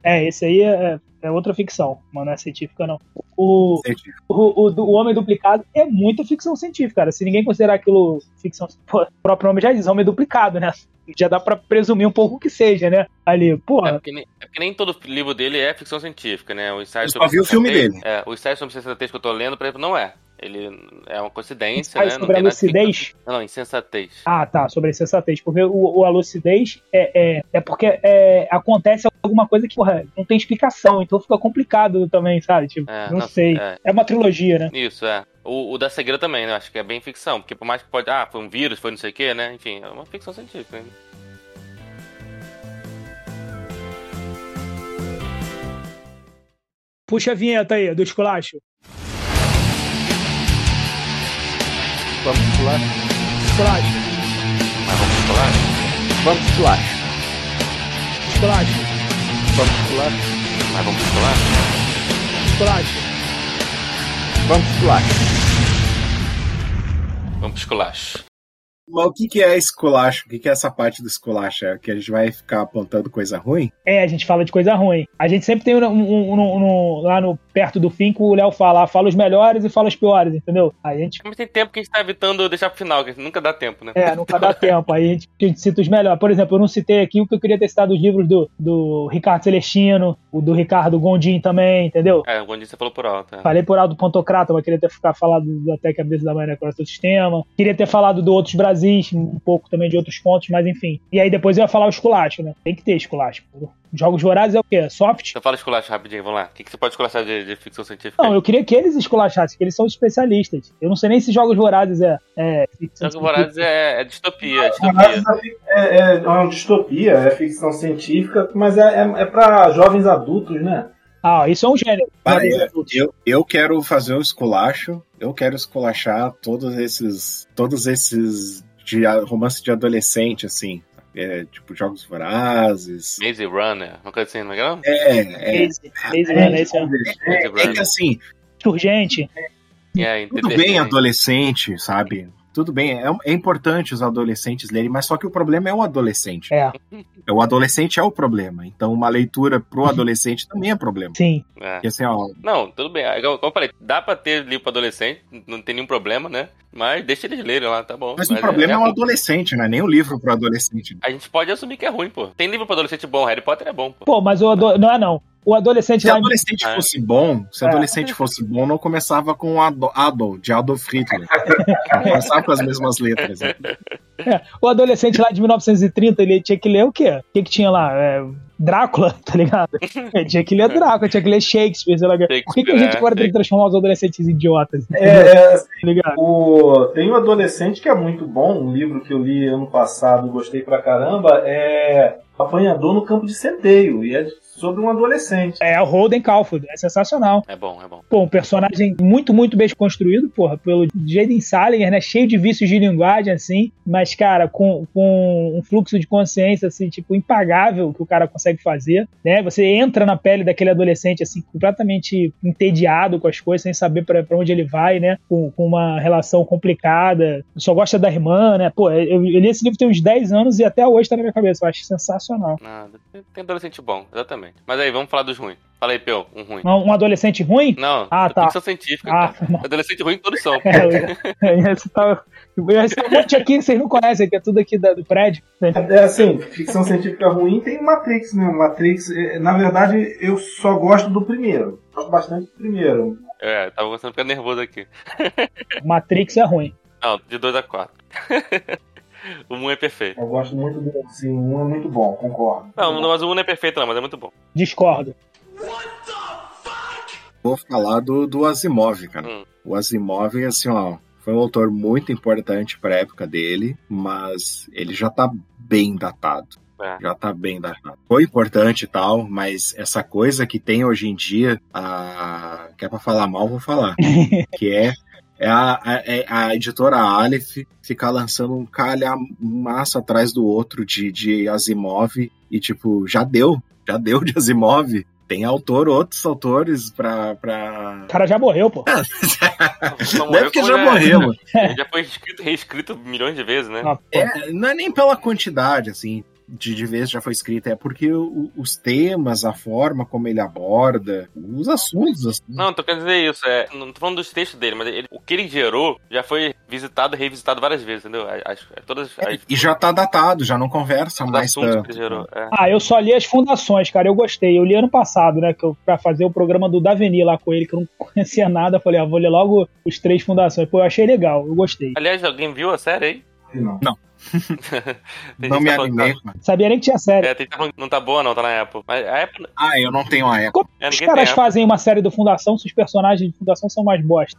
É, esse aí é, é outra ficção, mas não é científica, não. O, o, o, o, Homem Duplicado é muita ficção científica, cara. Se ninguém considerar aquilo ficção, pô, o próprio nome já diz, Homem Duplicado, né? Já dá pra presumir um pouco que seja, né? Ali, porra. É porque nem, é porque nem todo livro dele é ficção científica, né? O ensaio Eu só vi o filme dele. É, o ensaio sobre sensatez que eu tô lendo, por exemplo, não é. Ele é uma coincidência, ensaio né? Sobre a lucidez? Não, não, insensatez. Ah, tá, sobre a insensatez. Porque o, o a lucidez é, é, é porque é, acontece alguma coisa que, porra, não tem explicação, então fica complicado também, sabe? Tipo, é, não, não, sei. É. é. uma trilogia, né? Isso, é. O, o, da cegueira também, né? Acho que é bem ficção, porque por mais que pode. Ah, foi um vírus, foi não sei o quê, né? Enfim, é uma ficção científica. Né? Puxa a vinheta aí, do esculacho. Vamos esculacho? Esculacho. Mas vamos esculacho? Vamos esculacho. Esculacho. Vamos esculacho? Mas vamos esculacho? Esculacho. Vamos esculacho. Vamos esculacho. Mas o que, que é esculacho? O que, que é essa parte do esculacho? É que a gente vai ficar apontando coisa ruim? É, a gente fala de coisa ruim. A gente sempre tem um, um, um, um lá no perto do fim que o Léo fala, fala os melhores e fala os piores, entendeu? A gente. Mas tem tempo que a gente tá evitando deixar pro final, que nunca dá tempo, né? É, nunca dá tempo. Aí a gente, a gente cita os melhores. Por exemplo, eu não citei aqui o que eu queria ter citado os livros do, do Ricardo Celestino, o do Ricardo Gondim também, entendeu? É, o Gondim você falou por alto. É. Falei por alto do Pontocrata, mas queria ter ficado falado até que a cabeça da manhã coração do sistema. Queria ter falado do Outros Brasis, um pouco também de outros pontos, mas enfim. E aí depois eu ia falar o esculacho, né? Tem que ter esculacho. Jogos Vorazes é o quê? Soft? Então fala esculacho rapidinho, vamos lá. O que, que você pode esculachar de, de ficção científica? Não, aí? eu queria que eles esculachassem, que eles são especialistas. Eu não sei nem se Jogos Vorazes é, é Jogos Vorazes é, é distopia. É, distopia. É, é, é, uma distopia, é ficção científica, mas é, é, é para jovens adultos, né? Ah, isso é um gênero. Ah, eu, eu, quero fazer um esculacho. Eu quero esculachar todos esses. Todos esses de romance de adolescente, assim. É, tipo Jogos Vorazes. Maze Runner, uma coisa assim, não é legal? É, é. Maze, Maze Runner, esse é. É que assim. Urgente. É, tudo bem adolescente, sabe? Tudo bem, é, é, importante os adolescentes lerem, mas só que o problema é o adolescente. É. O adolescente é o problema. Então, uma leitura pro adolescente também é problema. Sim. É. Assim, ó... Não, tudo bem. Como eu falei, dá pra ter livro pro adolescente, não tem nenhum problema, né? Mas deixa eles lerem lá, tá bom. Mas, mas o problema é, é, o adolescente, não é nem o livro pro adolescente. A gente pode assumir que é ruim, pô. Tem livro pro adolescente bom, Harry Potter é bom, pô. Pô, mas o ado... não é não o adolescente se lá. Adolescente em... fosse bom, se é. adolescente fosse bom, não começava com Adol, de Adolf Hitler. começava com as mesmas letras. Né? É, o adolescente lá de 1930, ele tinha que ler o quê? O que, que tinha lá? É, Drácula, tá ligado? Ele tinha que ler Drácula, tinha que ler Shakespeare, sei lá. Por que, que a gente agora tem que transformar os adolescentes em idiotas? É, é assim, tá ligado? O... tem um adolescente que é muito bom, um livro que eu li ano passado, gostei pra caramba, é Apanhador no Campo de Centeio, e é sobre um adolescente. É o Holden Caulfield, é sensacional. É bom, é bom. Pô, um personagem muito, muito bem construído, porra, pelo Jaden Salinger, né? Cheio de vícios de linguagem, assim, mas, cara, com, com um fluxo de consciência, assim, tipo, impagável que o cara consegue fazer, né? Você entra na pele daquele adolescente, assim, completamente entediado com as coisas, sem saber para onde ele vai, né? Com, com, uma relação complicada, só gosta da irmã, né? Pô, eu, eu li esse livro tem uns 10 anos e até hoje tá na minha cabeça, eu acho sensacional. Nada, tem adolescente bom, exatamente. Mas aí, vamos falar dos ruins. Fala aí, Peu, um ruim. Um, adolescente ruim? Não, ah, tá. ficção científica. Ah, adolescente ruim todos são. É, esse tá... Esse um monte aqui vocês não conhecem, que é tudo aqui do prédio. É assim, ficção científica ruim tem Matrix mesmo. Matrix, é, na verdade, eu só gosto do primeiro. Gosto bastante do primeiro. É, tava gostando de ficar nervoso aqui. Matrix é ruim. Não, de 2 a 4. O Moon é perfeito. Eu gosto muito do. Sim, o Moon é muito bom, concordo. Não, não, mas o Moon não é perfeito, não, mas é muito bom. Discordo. Vou falar do, do Asimov, cara. Hum. O Asimov, assim, ó, foi um autor muito importante para a época dele, mas ele já tá bem datado. É. Já tá bem datado. Foi importante e tal, mas essa coisa que tem hoje em dia, a... que é pra falar mal, vou falar. que é é a, é a editora Aleph ficar lançando um calha massa atrás do outro de, de Asimov e, tipo, já deu, já deu de Asimov. Tem autor, outros autores pra. pra... O cara já morreu, pô. não é porque já morreu. Ele já foi escrito, reescrito milhões de vezes, né? Ah, é, não é nem pela quantidade, assim de, de vez já foi escrita, é porque o, os temas, a forma como ele aborda, os assuntos. Assim. Não, tô querendo dizer isso. É, não tô falando dos textos dele, mas ele, o que ele gerou já foi visitado e revisitado várias vezes, entendeu? As, todas, as... E já tá datado, já não conversa mais tanto. Gerou, é. Ah, eu só li as fundações, cara. Eu gostei. Eu li ano passado, né? Que eu, pra fazer o programa do Daveni lá com ele, que eu não conhecia nada. Falei, ah, vou ler logo os três fundações. Pô, eu achei legal, eu gostei. Aliás, alguém viu a série aí? Não. Não. não me tá animei. Tá... Sabia nem que tinha série. É, tem que não tá boa, não, tá na Apple. Mas a Apple... Ah, eu não tenho a Apple. Como é, os caras fazem uma série do Fundação se os personagens de Fundação são mais bosta?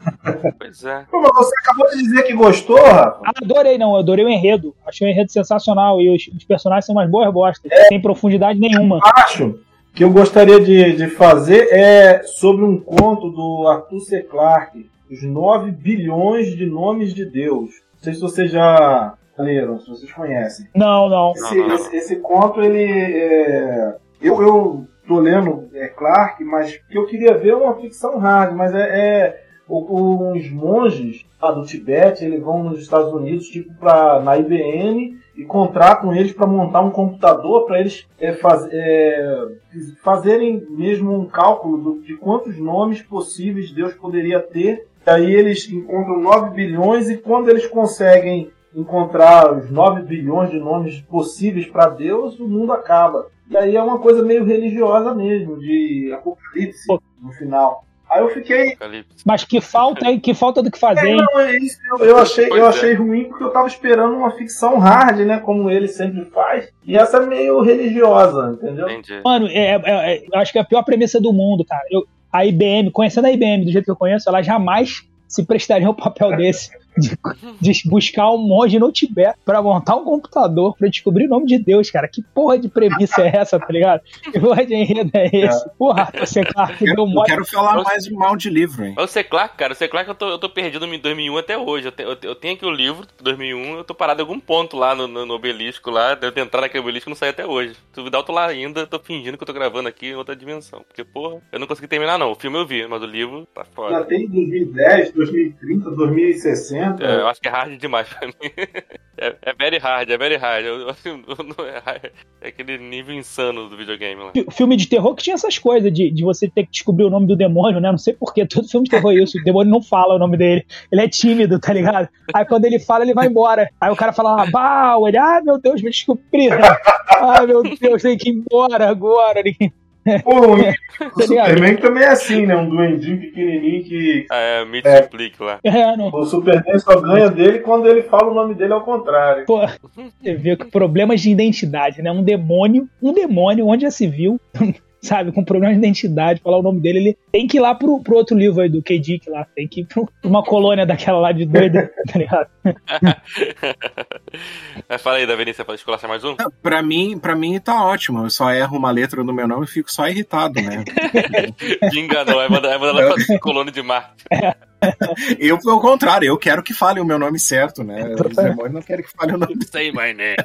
Pois é. Pô, você acabou de dizer que gostou, Rafa? Ah, adorei, não. Adorei o enredo. Achei o enredo sensacional. E os, os personagens são mais boas bostas. É. Sem profundidade nenhuma. Acho que eu gostaria de, de fazer é sobre um conto do Arthur C. Clarke, Os 9 bilhões de nomes de Deus. Não sei se você já leram, se vocês conhecem. Não, não. Esse, não, não, esse, esse conto, ele. É... Eu, eu tô lendo é, Clark, mas que eu queria ver uma ficção hard, mas é, é Os monges lá do Tibete, eles vão nos Estados Unidos, tipo, pra, na IBM, e contratam eles para montar um computador para eles é, faz, é, fazerem mesmo um cálculo do, de quantos nomes possíveis Deus poderia ter. E aí eles encontram 9 bilhões e quando eles conseguem encontrar os 9 bilhões de nomes possíveis para Deus, o mundo acaba. E aí é uma coisa meio religiosa mesmo, de apocalipse no final. Aí eu fiquei. Mas que falta, hein? Que falta do que fazer, é, não, é isso. Eu, eu achei, eu é. achei ruim porque eu tava esperando uma ficção hard, né? Como ele sempre faz. E essa é meio religiosa, entendeu? Entendi. Mano, é, é, é, acho que é a pior premissa do mundo, cara. Eu, a IBM, conhecendo a IBM do jeito que eu conheço, ela jamais se prestaria um papel desse de, de, buscar um monge no Tibete para montar um computador para descobrir o nome de Deus, cara. Que porra de premissa é essa, tá ligado? Que porra de enredo é esse? É. Porra, você, Clark, deu um Eu quero falar mais mal de livro, hein? O C. Clark, cara, o C. Clark eu tô, eu tô perdido em 2001 até hoje. Eu, te, eu, eu, tenho aqui o livro, 2001, eu tô parado em algum ponto lá no, no, no obelisco lá, devo entrar naquele obelisco e não sair até hoje. Se duvidar, eu tô lá ainda, tô fingindo que eu tô gravando aqui em outra dimensão. Porque, porra, eu não consegui terminar não. O filme eu vi, mas o livro tá fora. Já tem 2010, 2030, 2060. É, eu acho que é hard demais pra mim. É, é very hard, é very hard. Eu, eu, é, é aquele nível insano do videogame lá. Filme de terror que tinha essas coisas de, de você ter que descobrir o nome do demônio, né? Não sei porquê, todo filme de terror é isso. O demônio não fala o nome dele. Ele é tímido, tá ligado? Aí quando ele fala, ele vai embora. Aí o cara fala, ah, Bau, ele, ah, meu Deus, me descobri. ah, meu Deus, tem que ir embora agora. Pô, o Superman também é assim, né? Um duendinho pequenininho que. É, me é, explique lá. É, não... O Superman só ganha dele quando ele fala o nome dele ao contrário. Pô, você vê que problemas de identidade, né? Um demônio, um demônio, onde já se viu, sabe, com problema de identidade, falar o nome dele, ele tem que ir lá pro, pro outro livro aí do K. Dick lá, tem que ir pra uma colônia daquela lá de doida, tá ligado? Fala aí, Davi, você pode esculachar mais um? Pra mim, pra mim tá ótimo, eu só erro uma letra no meu nome e fico só irritado, né? Me enganou, vai mandar, vai mandar pra colônia de Marte. Eu, pelo contrário, eu quero que fale o meu nome certo, né? Os demônios não querem que fale o nome. Say my name.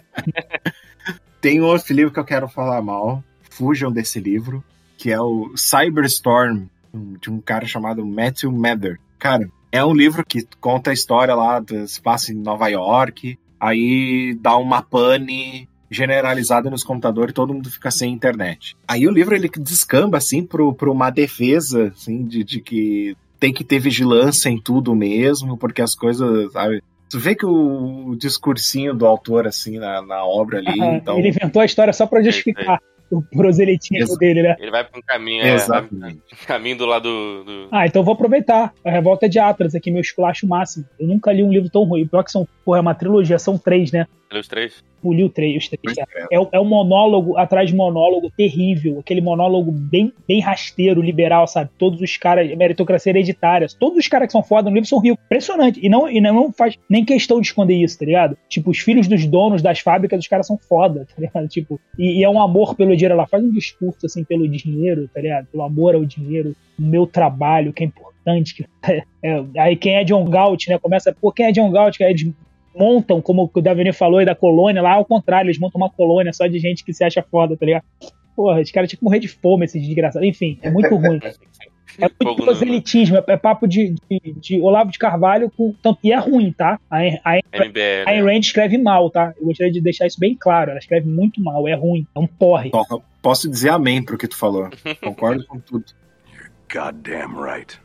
Tem outro livro que eu quero falar mal, fujam desse livro, que é o Cyberstorm, de um cara chamado Matthew Mather. Cara, é um livro que conta a história lá do espaço em Nova York, aí dá uma pane generalizada nos computadores e todo mundo fica sem internet. Aí o livro ele descamba assim para uma defesa assim, de, de que tem que ter vigilância em tudo mesmo, porque as coisas, sabe? Tu vê que o, o discursinho do autor, assim, na, na obra ali. Ah, então... Ele inventou a história só para justificar o proselitismo dele, né? Ele vai pra um caminho, é, Exatamente. um caminho do lado do, Ah, então vou aproveitar. A Revolta de Atlas aqui, meu esculacho máximo. Eu nunca li um livro tão ruim. Pior que são, porra, é uma trilogia, são três, né? Leu os três? Li o três, os três. É, é, é um monólogo atrás de monólogo terrível. Aquele monólogo bem, bem rasteiro, liberal, sabe? Todos os caras, meritocracia hereditária. Todos os caras que são foda no livro são ricos. Impressionante. E não, e não faz nem questão de esconder isso, tá ligado? Tipo, os filhos dos donos das fábricas, os caras são foda, tá ligado? Tipo, e, e é um amor pelo dinheiro. Ela faz um discurso, assim, pelo dinheiro, tá ligado? Pelo amor ao dinheiro, o meu trabalho, que é importante. Que é, é, aí quem é John Galt, né? Começa, pô, quem é John Galt? Que é de montam, como o Davini falou, e da colônia, lá ao contrário, eles montam uma colônia só de gente que se acha foda, tá ligado? Porra, os caras tinham que morrer de fome, esses desgraçados. Enfim, é muito ruim. É muito proselitismo, é, é papo de, de, de, Olavo de Carvalho, com, tanto, e é ruim, tá? A, a, a Ayn Rand escreve mal, tá? Eu gostaria de deixar isso bem claro. Ela escreve muito mal, é ruim, é um porre. Posso dizer amém pro que tu falou. Concordo com tudo. You're goddamn right.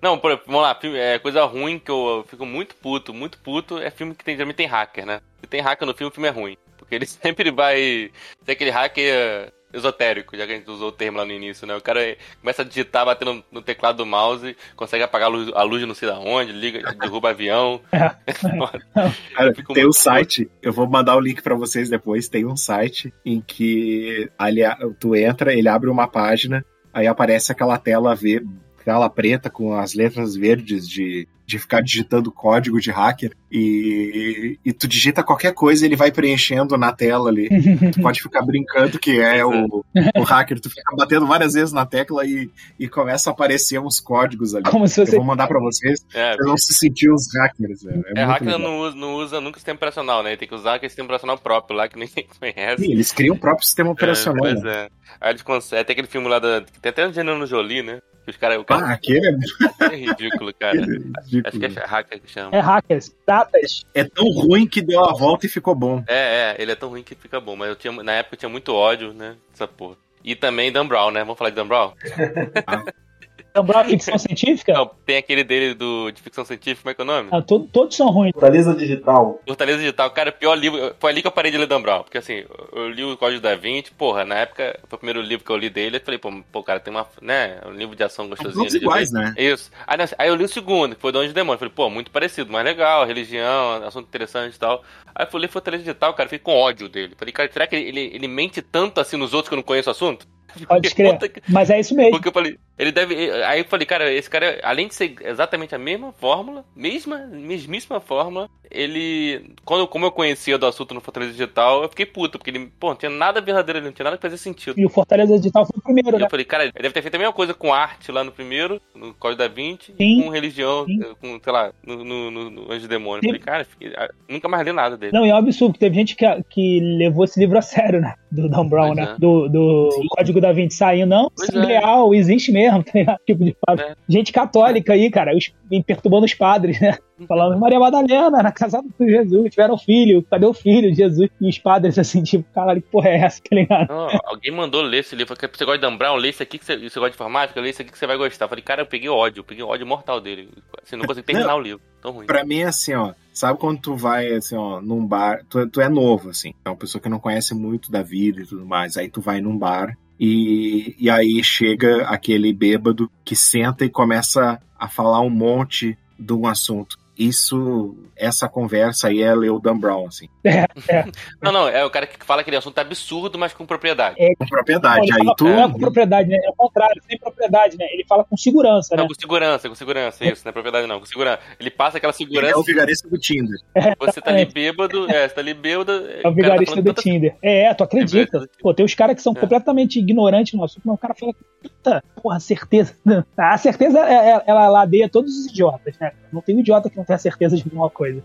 Não, por, vamos lá, é coisa ruim que eu fico muito puto, muito puto, é filme que tem, também tem hacker, né? Se tem hacker no filme, o filme é ruim. Porque ele sempre vai ser aquele hacker esotérico, já que a gente usou o termo lá no início, né? O cara começa a digitar, batendo no teclado do mouse, consegue apagar a luz, a luz não sei da onde, liga, derruba avião. É. cara, tem um site, eu vou mandar o link para vocês depois, tem um site em que ali, tu entra, ele abre uma página, aí aparece aquela tela ver tela preta com as letras verdes de, de ficar digitando código de hacker e, e tu digita qualquer coisa ele vai preenchendo na tela ali. tu pode ficar brincando que é o, o hacker, tu fica batendo várias vezes na tecla e, e começa a aparecer uns códigos ali. Como se você... Eu vou mandar pra vocês, é, vocês vão se sentir os hackers. É, é hacker não usa, não usa nunca sistema operacional, né? Tem que usar aquele sistema operacional próprio lá que ninguém conhece. Sim, eles criam o próprio sistema é, operacional. É, pois né? é. Aí eles conseguem, tem aquele filme lá da. Tem até o Angelina Jolie, né? Os cara, o cara Ah, aquele é, é ridículo, cara. é ridículo. Acho que é hacker que chama. É hackers, datas. É tão ruim que deu a volta e ficou bom. É, é, ele é tão ruim que fica bom, mas eu tinha, na época eu tinha muito ódio, né, dessa porra. E também Dan Brown, né? Vamos falar de Dan Brown? Lembrar ficção científica? Não, tem aquele dele do, de ficção científica, como é que é o nome? Ah, to- todos são ruins. Fortaleza Digital. Fortaleza Digital, cara, pior livro. Foi ali que eu parei de ler Dan Brown. Porque assim, eu li o Código da Vinci, porra, na época, foi o primeiro livro que eu li dele. Eu falei, pô, pô cara, tem uma. né? Um livro de ação gostosinho. todos iguais, né? Isso. Aí, aí eu li o segundo, que foi Dono de Demônio. Falei, pô, muito parecido, mais legal, religião, assunto interessante e tal. Aí eu fui ler Fortaleza Digital, cara, fiquei com ódio dele. Falei, cara, será que ele, ele, ele mente tanto assim nos outros que eu não conheço o assunto? Pode escrever. Mas é isso mesmo. Porque eu falei, ele deve. Aí eu falei, cara, esse cara, além de ser exatamente a mesma fórmula, mesma, mesmíssima fórmula, ele. Quando, como eu conhecia do assunto no Fortaleza Digital, eu fiquei puto, porque ele, pô, não tinha nada verdadeiro ali, não tinha nada que fazer sentido. E o Fortaleza Digital foi o primeiro, E né? eu falei, cara, ele deve ter feito a mesma coisa com arte lá no primeiro, no Código da Vinci, Sim. e com religião, Sim. com, sei lá, no, no, no, no Anjo Demônio. Eu falei, cara, fiquei- ah, nunca mais li nada dele. Não, e é um absurdo, que teve gente que, que levou esse livro a sério, né? Do Dan Brown, Pois né? é. Do, do Código da Vinci saindo. Não, Pois isso é é. real, existe mesmo, tá ligado? Tipo de fato. É. Gente católica aí, cara, os, perturbando os padres, né? Falando, Maria Madalena era casada com Jesus, tiveram filho, cadê o filho de Jesus? E os padres, assim, tipo, caralho, que porra é essa, tá ligado? Não, alguém mandou ler esse livro. Você gosta de Dan Brown? Lê esse aqui que você, você gosta de informática? Lê esse aqui que você vai gostar. Eu falei, cara, eu peguei ódio, eu peguei ódio mortal dele. Assim, não consegui terminar o livro. Tão ruim. Pra mim é assim, ó. Sabe quando tu vai, assim, ó, num bar, tu, tu é novo, assim, é uma pessoa que não conhece muito da vida e tudo mais. Aí tu vai num bar e, e aí chega aquele bêbado que senta e começa a falar um monte de um assunto. Isso, essa conversa aí é ler o Dan Brown, assim, Não, não, é o cara que fala aquele assunto absurdo, mas com propriedade. com propriedade. Ele Aí tu. Não é com propriedade, né? É o contrário, sem propriedade, né? Ele fala com segurança, né? Não, com segurança, com segurança, isso, não é propriedade não, com segurança. Ele passa aquela Ele é segurança, o vigarista do Tinder. você tá ali bêbado, é, você tá ali bêbado, É o vigarista do Tinder. É, tu acredita. Pô, tem os caras que são É. completamente ignorantes no assunto, mas o cara fala, puta, porra, certeza. A certeza, é- é- ela ladeia todos os idiotas, né? Não tem um idiota que não tenha certeza de alguma coisa.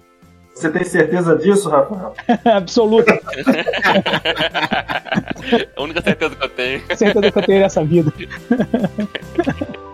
Você tem certeza disso, Rafael? Absoluta. a única certeza que eu tenho. Certeza que eu tenho nessa vida.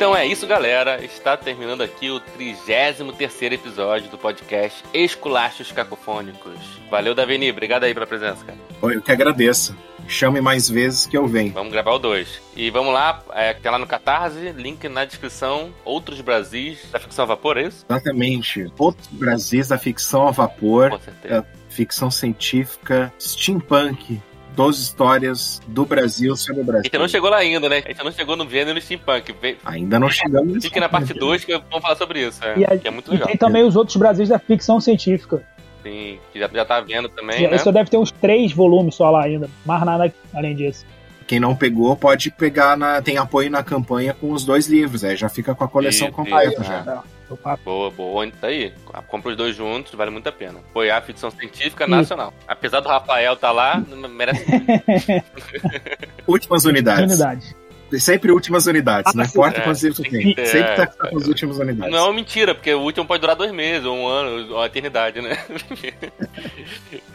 Então é isso, galera. Está terminando aqui o 33 episódio do podcast Esculachos Cacofônicos. Valeu, Davini. Obrigado aí pela presença, cara. Oi, Eu que agradeço. Chame mais vezes que eu venho. Vamos gravar o 2. E vamos lá, é, tem lá no Catarse, link na descrição. Outros Brasis da ficção a vapor, é isso? Exatamente. Outros Brasis da ficção a vapor, Com certeza. ficção científica, steampunk, 12 histórias do Brasil sobre o A Brasil. gente não chegou lá ainda, né? A gente não chegou no gênero steampunk. Vem- Ainda não chegamos nesse Fique na parte ponto. 2 que vamos falar sobre isso. É, E, a- que é muito e legal. tem também os outros Brasis da ficção científica. Sim, que já, já tá vendo também, né? Só deve ter uns três volumes só lá ainda. Mais nada além disso. Quem não pegou pode pegar na tem apoio na campanha com os dois livros, aí já fica com a coleção Isso, completa isso, já. Eu papo. Boa, boa. Tá aí. Compra os dois juntos, vale muito a pena. Apoiar a ficção científica Isso. nacional. Apesar do Rafael tá lá, merece. Últimas unidades. Unidade. Sempre últimas unidades, Ah, não importa É, quantos livros tem que tem. ter, Sempre tá é. com as últimas unidades. Não é uma mentira, porque o último pode durar dois meses, ou um ano, ou uma eternidade, né?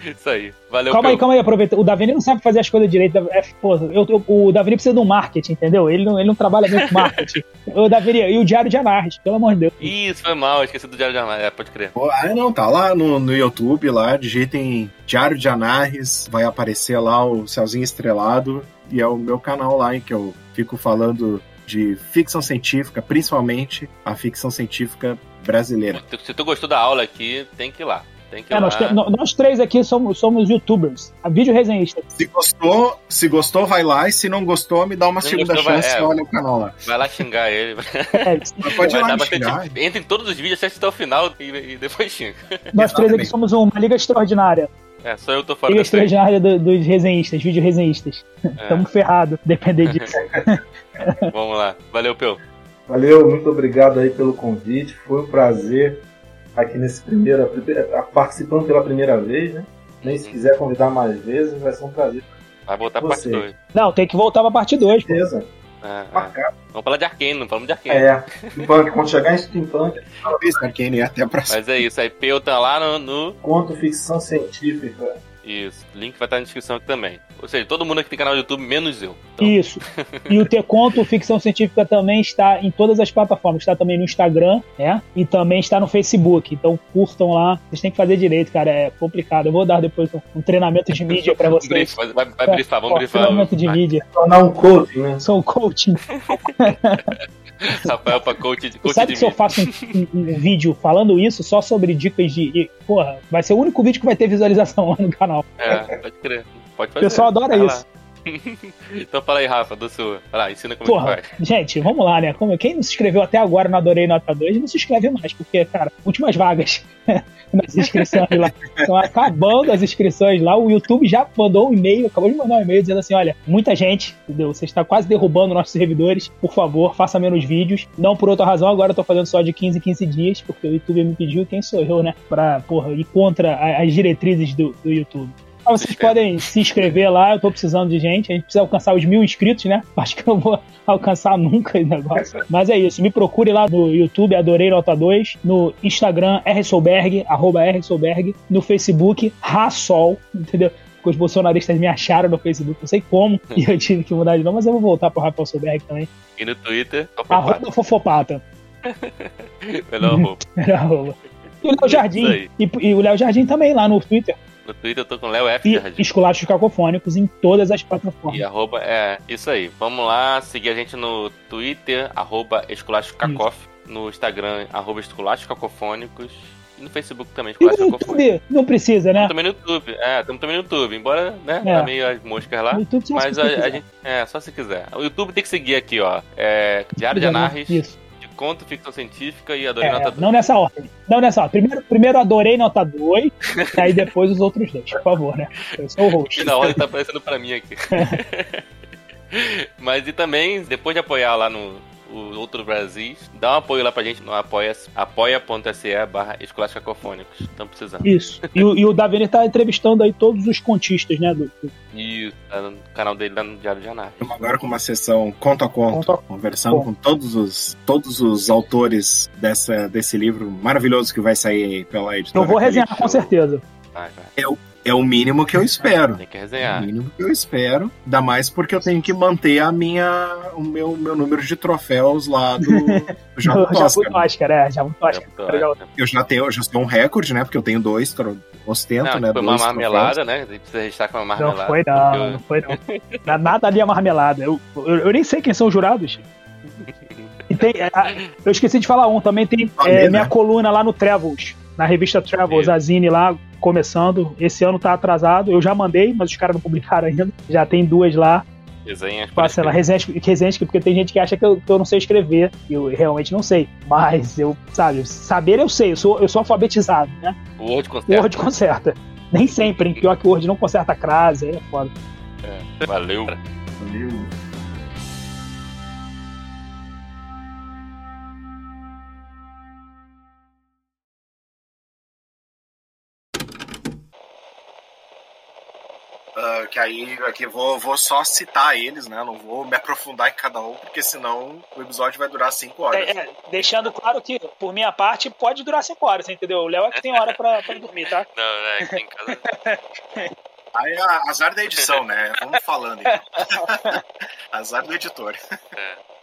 Isso aí. Valeu, Calma aí, Pel. calma aí, aproveita. O Davini não sabe fazer as coisas direito. É, pô, eu- eu- o Davini precisa de um marketing, entendeu? Ele não, ele não trabalha bem com marketing. o Davini, e o Diário de Anarres, pelo amor de Deus. Isso, foi mal, esqueci do Diário de Armário. É, pode crer. Pô, Ah, não, tá lá no, no YouTube, lá, digitem Diário de Anarres, vai aparecer lá o Céuzinho Estrelado, e é o meu canal lá em que eu fico falando de ficção científica, principalmente a ficção científica brasileira. Se tu gostou da aula aqui, tem que ir lá. Tem que ir É, lá. nós, te- nós três aqui somos, somos youtubers, a vídeo resenhista. Se gostou, se gostou, vai lá, e se não gostou, me dá uma segunda gostou, vai- chance é. e olha o canal lá. Vai lá xingar ele. É, pode ir Vai lá xingar. Entra em todos os vídeos, assiste até o final e, e depois xinga. nós três aqui Exatamente. somos uma liga extraordinária. É, só eu tô fora Liga extraordinária do- dos resenhistas, vídeo resenhistas. É, Tamo ferrado, depender disso. vamos lá. Valeu, Peu. Valeu, muito obrigado aí pelo convite. Foi um prazer aqui nesse primeiro, participando pela primeira vez, né? Nem se quiser convidar mais vezes, vai ser um prazer. Vai voltar pra parte Você. 2. Não, tem que voltar pra parte 2, pô. Beleza. É, é. marcado. Vamos falar de Arkane, não falamos de Arkane. É, steampunk, quando chegar em steampunk, Talvez Arkane até a próxima. Mas é isso, aí Peu tá lá no, no- conto ficção científica. Isso, link vai estar na descrição aqui também. Ou seja, todo mundo aqui tem canal do YouTube, menos eu. Então, Isso. E o Te Conto Ficção Científica também está em todas as plataformas. Está também no Instagram, né? E também está no Facebook. Então curtam lá. Vocês têm que fazer direito, cara. É complicado. Eu vou dar depois um, treinamento de mídia pra vocês. brief, vai, vai, vai brifar, vamos Ó, brifar. Treinamento de Vai. mídia. Tornar um coaching, né? Sou um coaching. Rafael pra coach, coach Sabe que se eu faço um, um- vídeo falando isso só sobre dicas de. porra, vai ser o único vídeo que vai ter visualização lá no canal. É, pode crer. Pode O fazer. pessoal adora Vai lá. então fala aí, Rafa, do seu. Vai lá, ensina como Porra, que faz. gente, vamos lá, né? Como, quem não se inscreveu até agora no Adorei Nota 2, não se inscreve mais, porque, cara, últimas vagas nas inscrições lá. Estão acabando as inscrições lá. O YouTube já mandou um e-mail, acabou de mandar um e-mail dizendo assim: olha, muita gente, entendeu? Você está quase derrubando nossos servidores. Por favor, faça menos vídeos. Não por outra razão, agora eu tô fazendo só de 15 em 15 dias, porque o YouTube me pediu, quem sou eu, né? Pra, porra, ir contra as diretrizes do, do YouTube. Mas vocês podem se inscrever lá, eu tô precisando de gente. A gente precisa alcançar os mil inscritos, né? Acho que eu não vou alcançar nunca esse negócio. Mas é isso, me procure lá no YouTube, Adorei Nota 2, no Instagram, rsolberg, arroba rsolberg, no Facebook, Rassol, entendeu? Porque os bolsonaristas me acharam no Facebook, não sei como, e eu tive que mudar de nome, mas eu vou voltar pro Rafael Solberg também. E no Twitter, Arroba Fofopata. Melhor roupa. Era arroba. E o Léo Jardim. E, e o Léo Jardim também lá no Twitter. No Twitter eu tô com Léo F. E Jardim. Esculachos Cacofônicos em todas as plataformas. E arroba, é, isso aí. Vamos lá, seguir a gente no Twitter, arroba Esculacho Cacof, no Instagram, arroba Esculacho Cacofônicos, e no Facebook também, E Esculacho no Cacofônicos. YouTube, não precisa, né? Também no YouTube, é, estamos também no YouTube, embora, né, É. tá meio as moscas lá. No YouTube, Mas a, a gente, é, só se quiser. O YouTube tem que seguir aqui, ó. É, Diário de Anarres, Isso. Conto, ficção científica e adorei É, nota 2. não nessa ordem. Não nessa ordem. Primeiro, primeiro adorei nota 2, e aí depois os outros dois, por favor, né? Eu sou o host. Na ordem tá aparecendo pra mim aqui. Mas e também, depois de apoiar lá no o Outro Brasil, dá um apoio lá pra gente no apoia- apoia.se barra Escolástica Cacofônicos. Estamos precisando. Isso. E, o- e o Davini tá entrevistando aí todos os contistas, né? Do, do- E tá no canal dele lá no Diário de Anarques. Estamos agora com uma sessão conto a conto, Conto a conversando conto. com todos os, todos os autores dessa, desse livro maravilhoso que vai sair aí pela editora. Eu vou resenhar com certeza. Vai. É o mínimo que eu espero. Tem que É o resenhar. mínimo que eu espero. Ainda mais porque eu tenho que manter a minha, o meu, meu número de troféus lá do, do Jabu Jabu Tosca. né? Oscar, é, Jabu Legal. Eu já tenho, eu já tenho um recorde, né? Porque eu tenho dois, tro- ostento, Não, né? foi uma marmelada, né? A gente precisa registrar com uma Não marmelada. foi porque não, eu- não foi não. Na- Nada ali é marmelada. Eu, eu, eu nem sei quem são os jurados. E tem, a- eu esqueci de falar um, também tem é, né? minha coluna lá no Travels, na revista Travels, a Zine lá, começando. Esse ano tá atrasado, eu já mandei, mas os caras não publicaram ainda. Já tem duas lá. Resenhas Passa lá, escrito. resenha, resenha, porque tem gente que acha que eu, que eu não sei escrever. Eu realmente não sei. Mas eu, sabe, saber eu sei, eu sou, eu sou alfabetizado, né? O Word O conserta. Word conserta. Nem sempre, hein? Pior que o Word não conserta a crase, aí é foda. Valeu. Valeu. Que aí aqui vou, vou só citar eles, né? Não vou me aprofundar em cada um, porque senão o episódio vai durar cinco horas. É, é, deixando claro que, por minha parte, pode durar 5 horas, entendeu? O Léo é que tem hora pra, pra dormir, tá? Não, é, aqui em casa. Aí é azar da edição, né? Vamos falando então. azar do editor. É.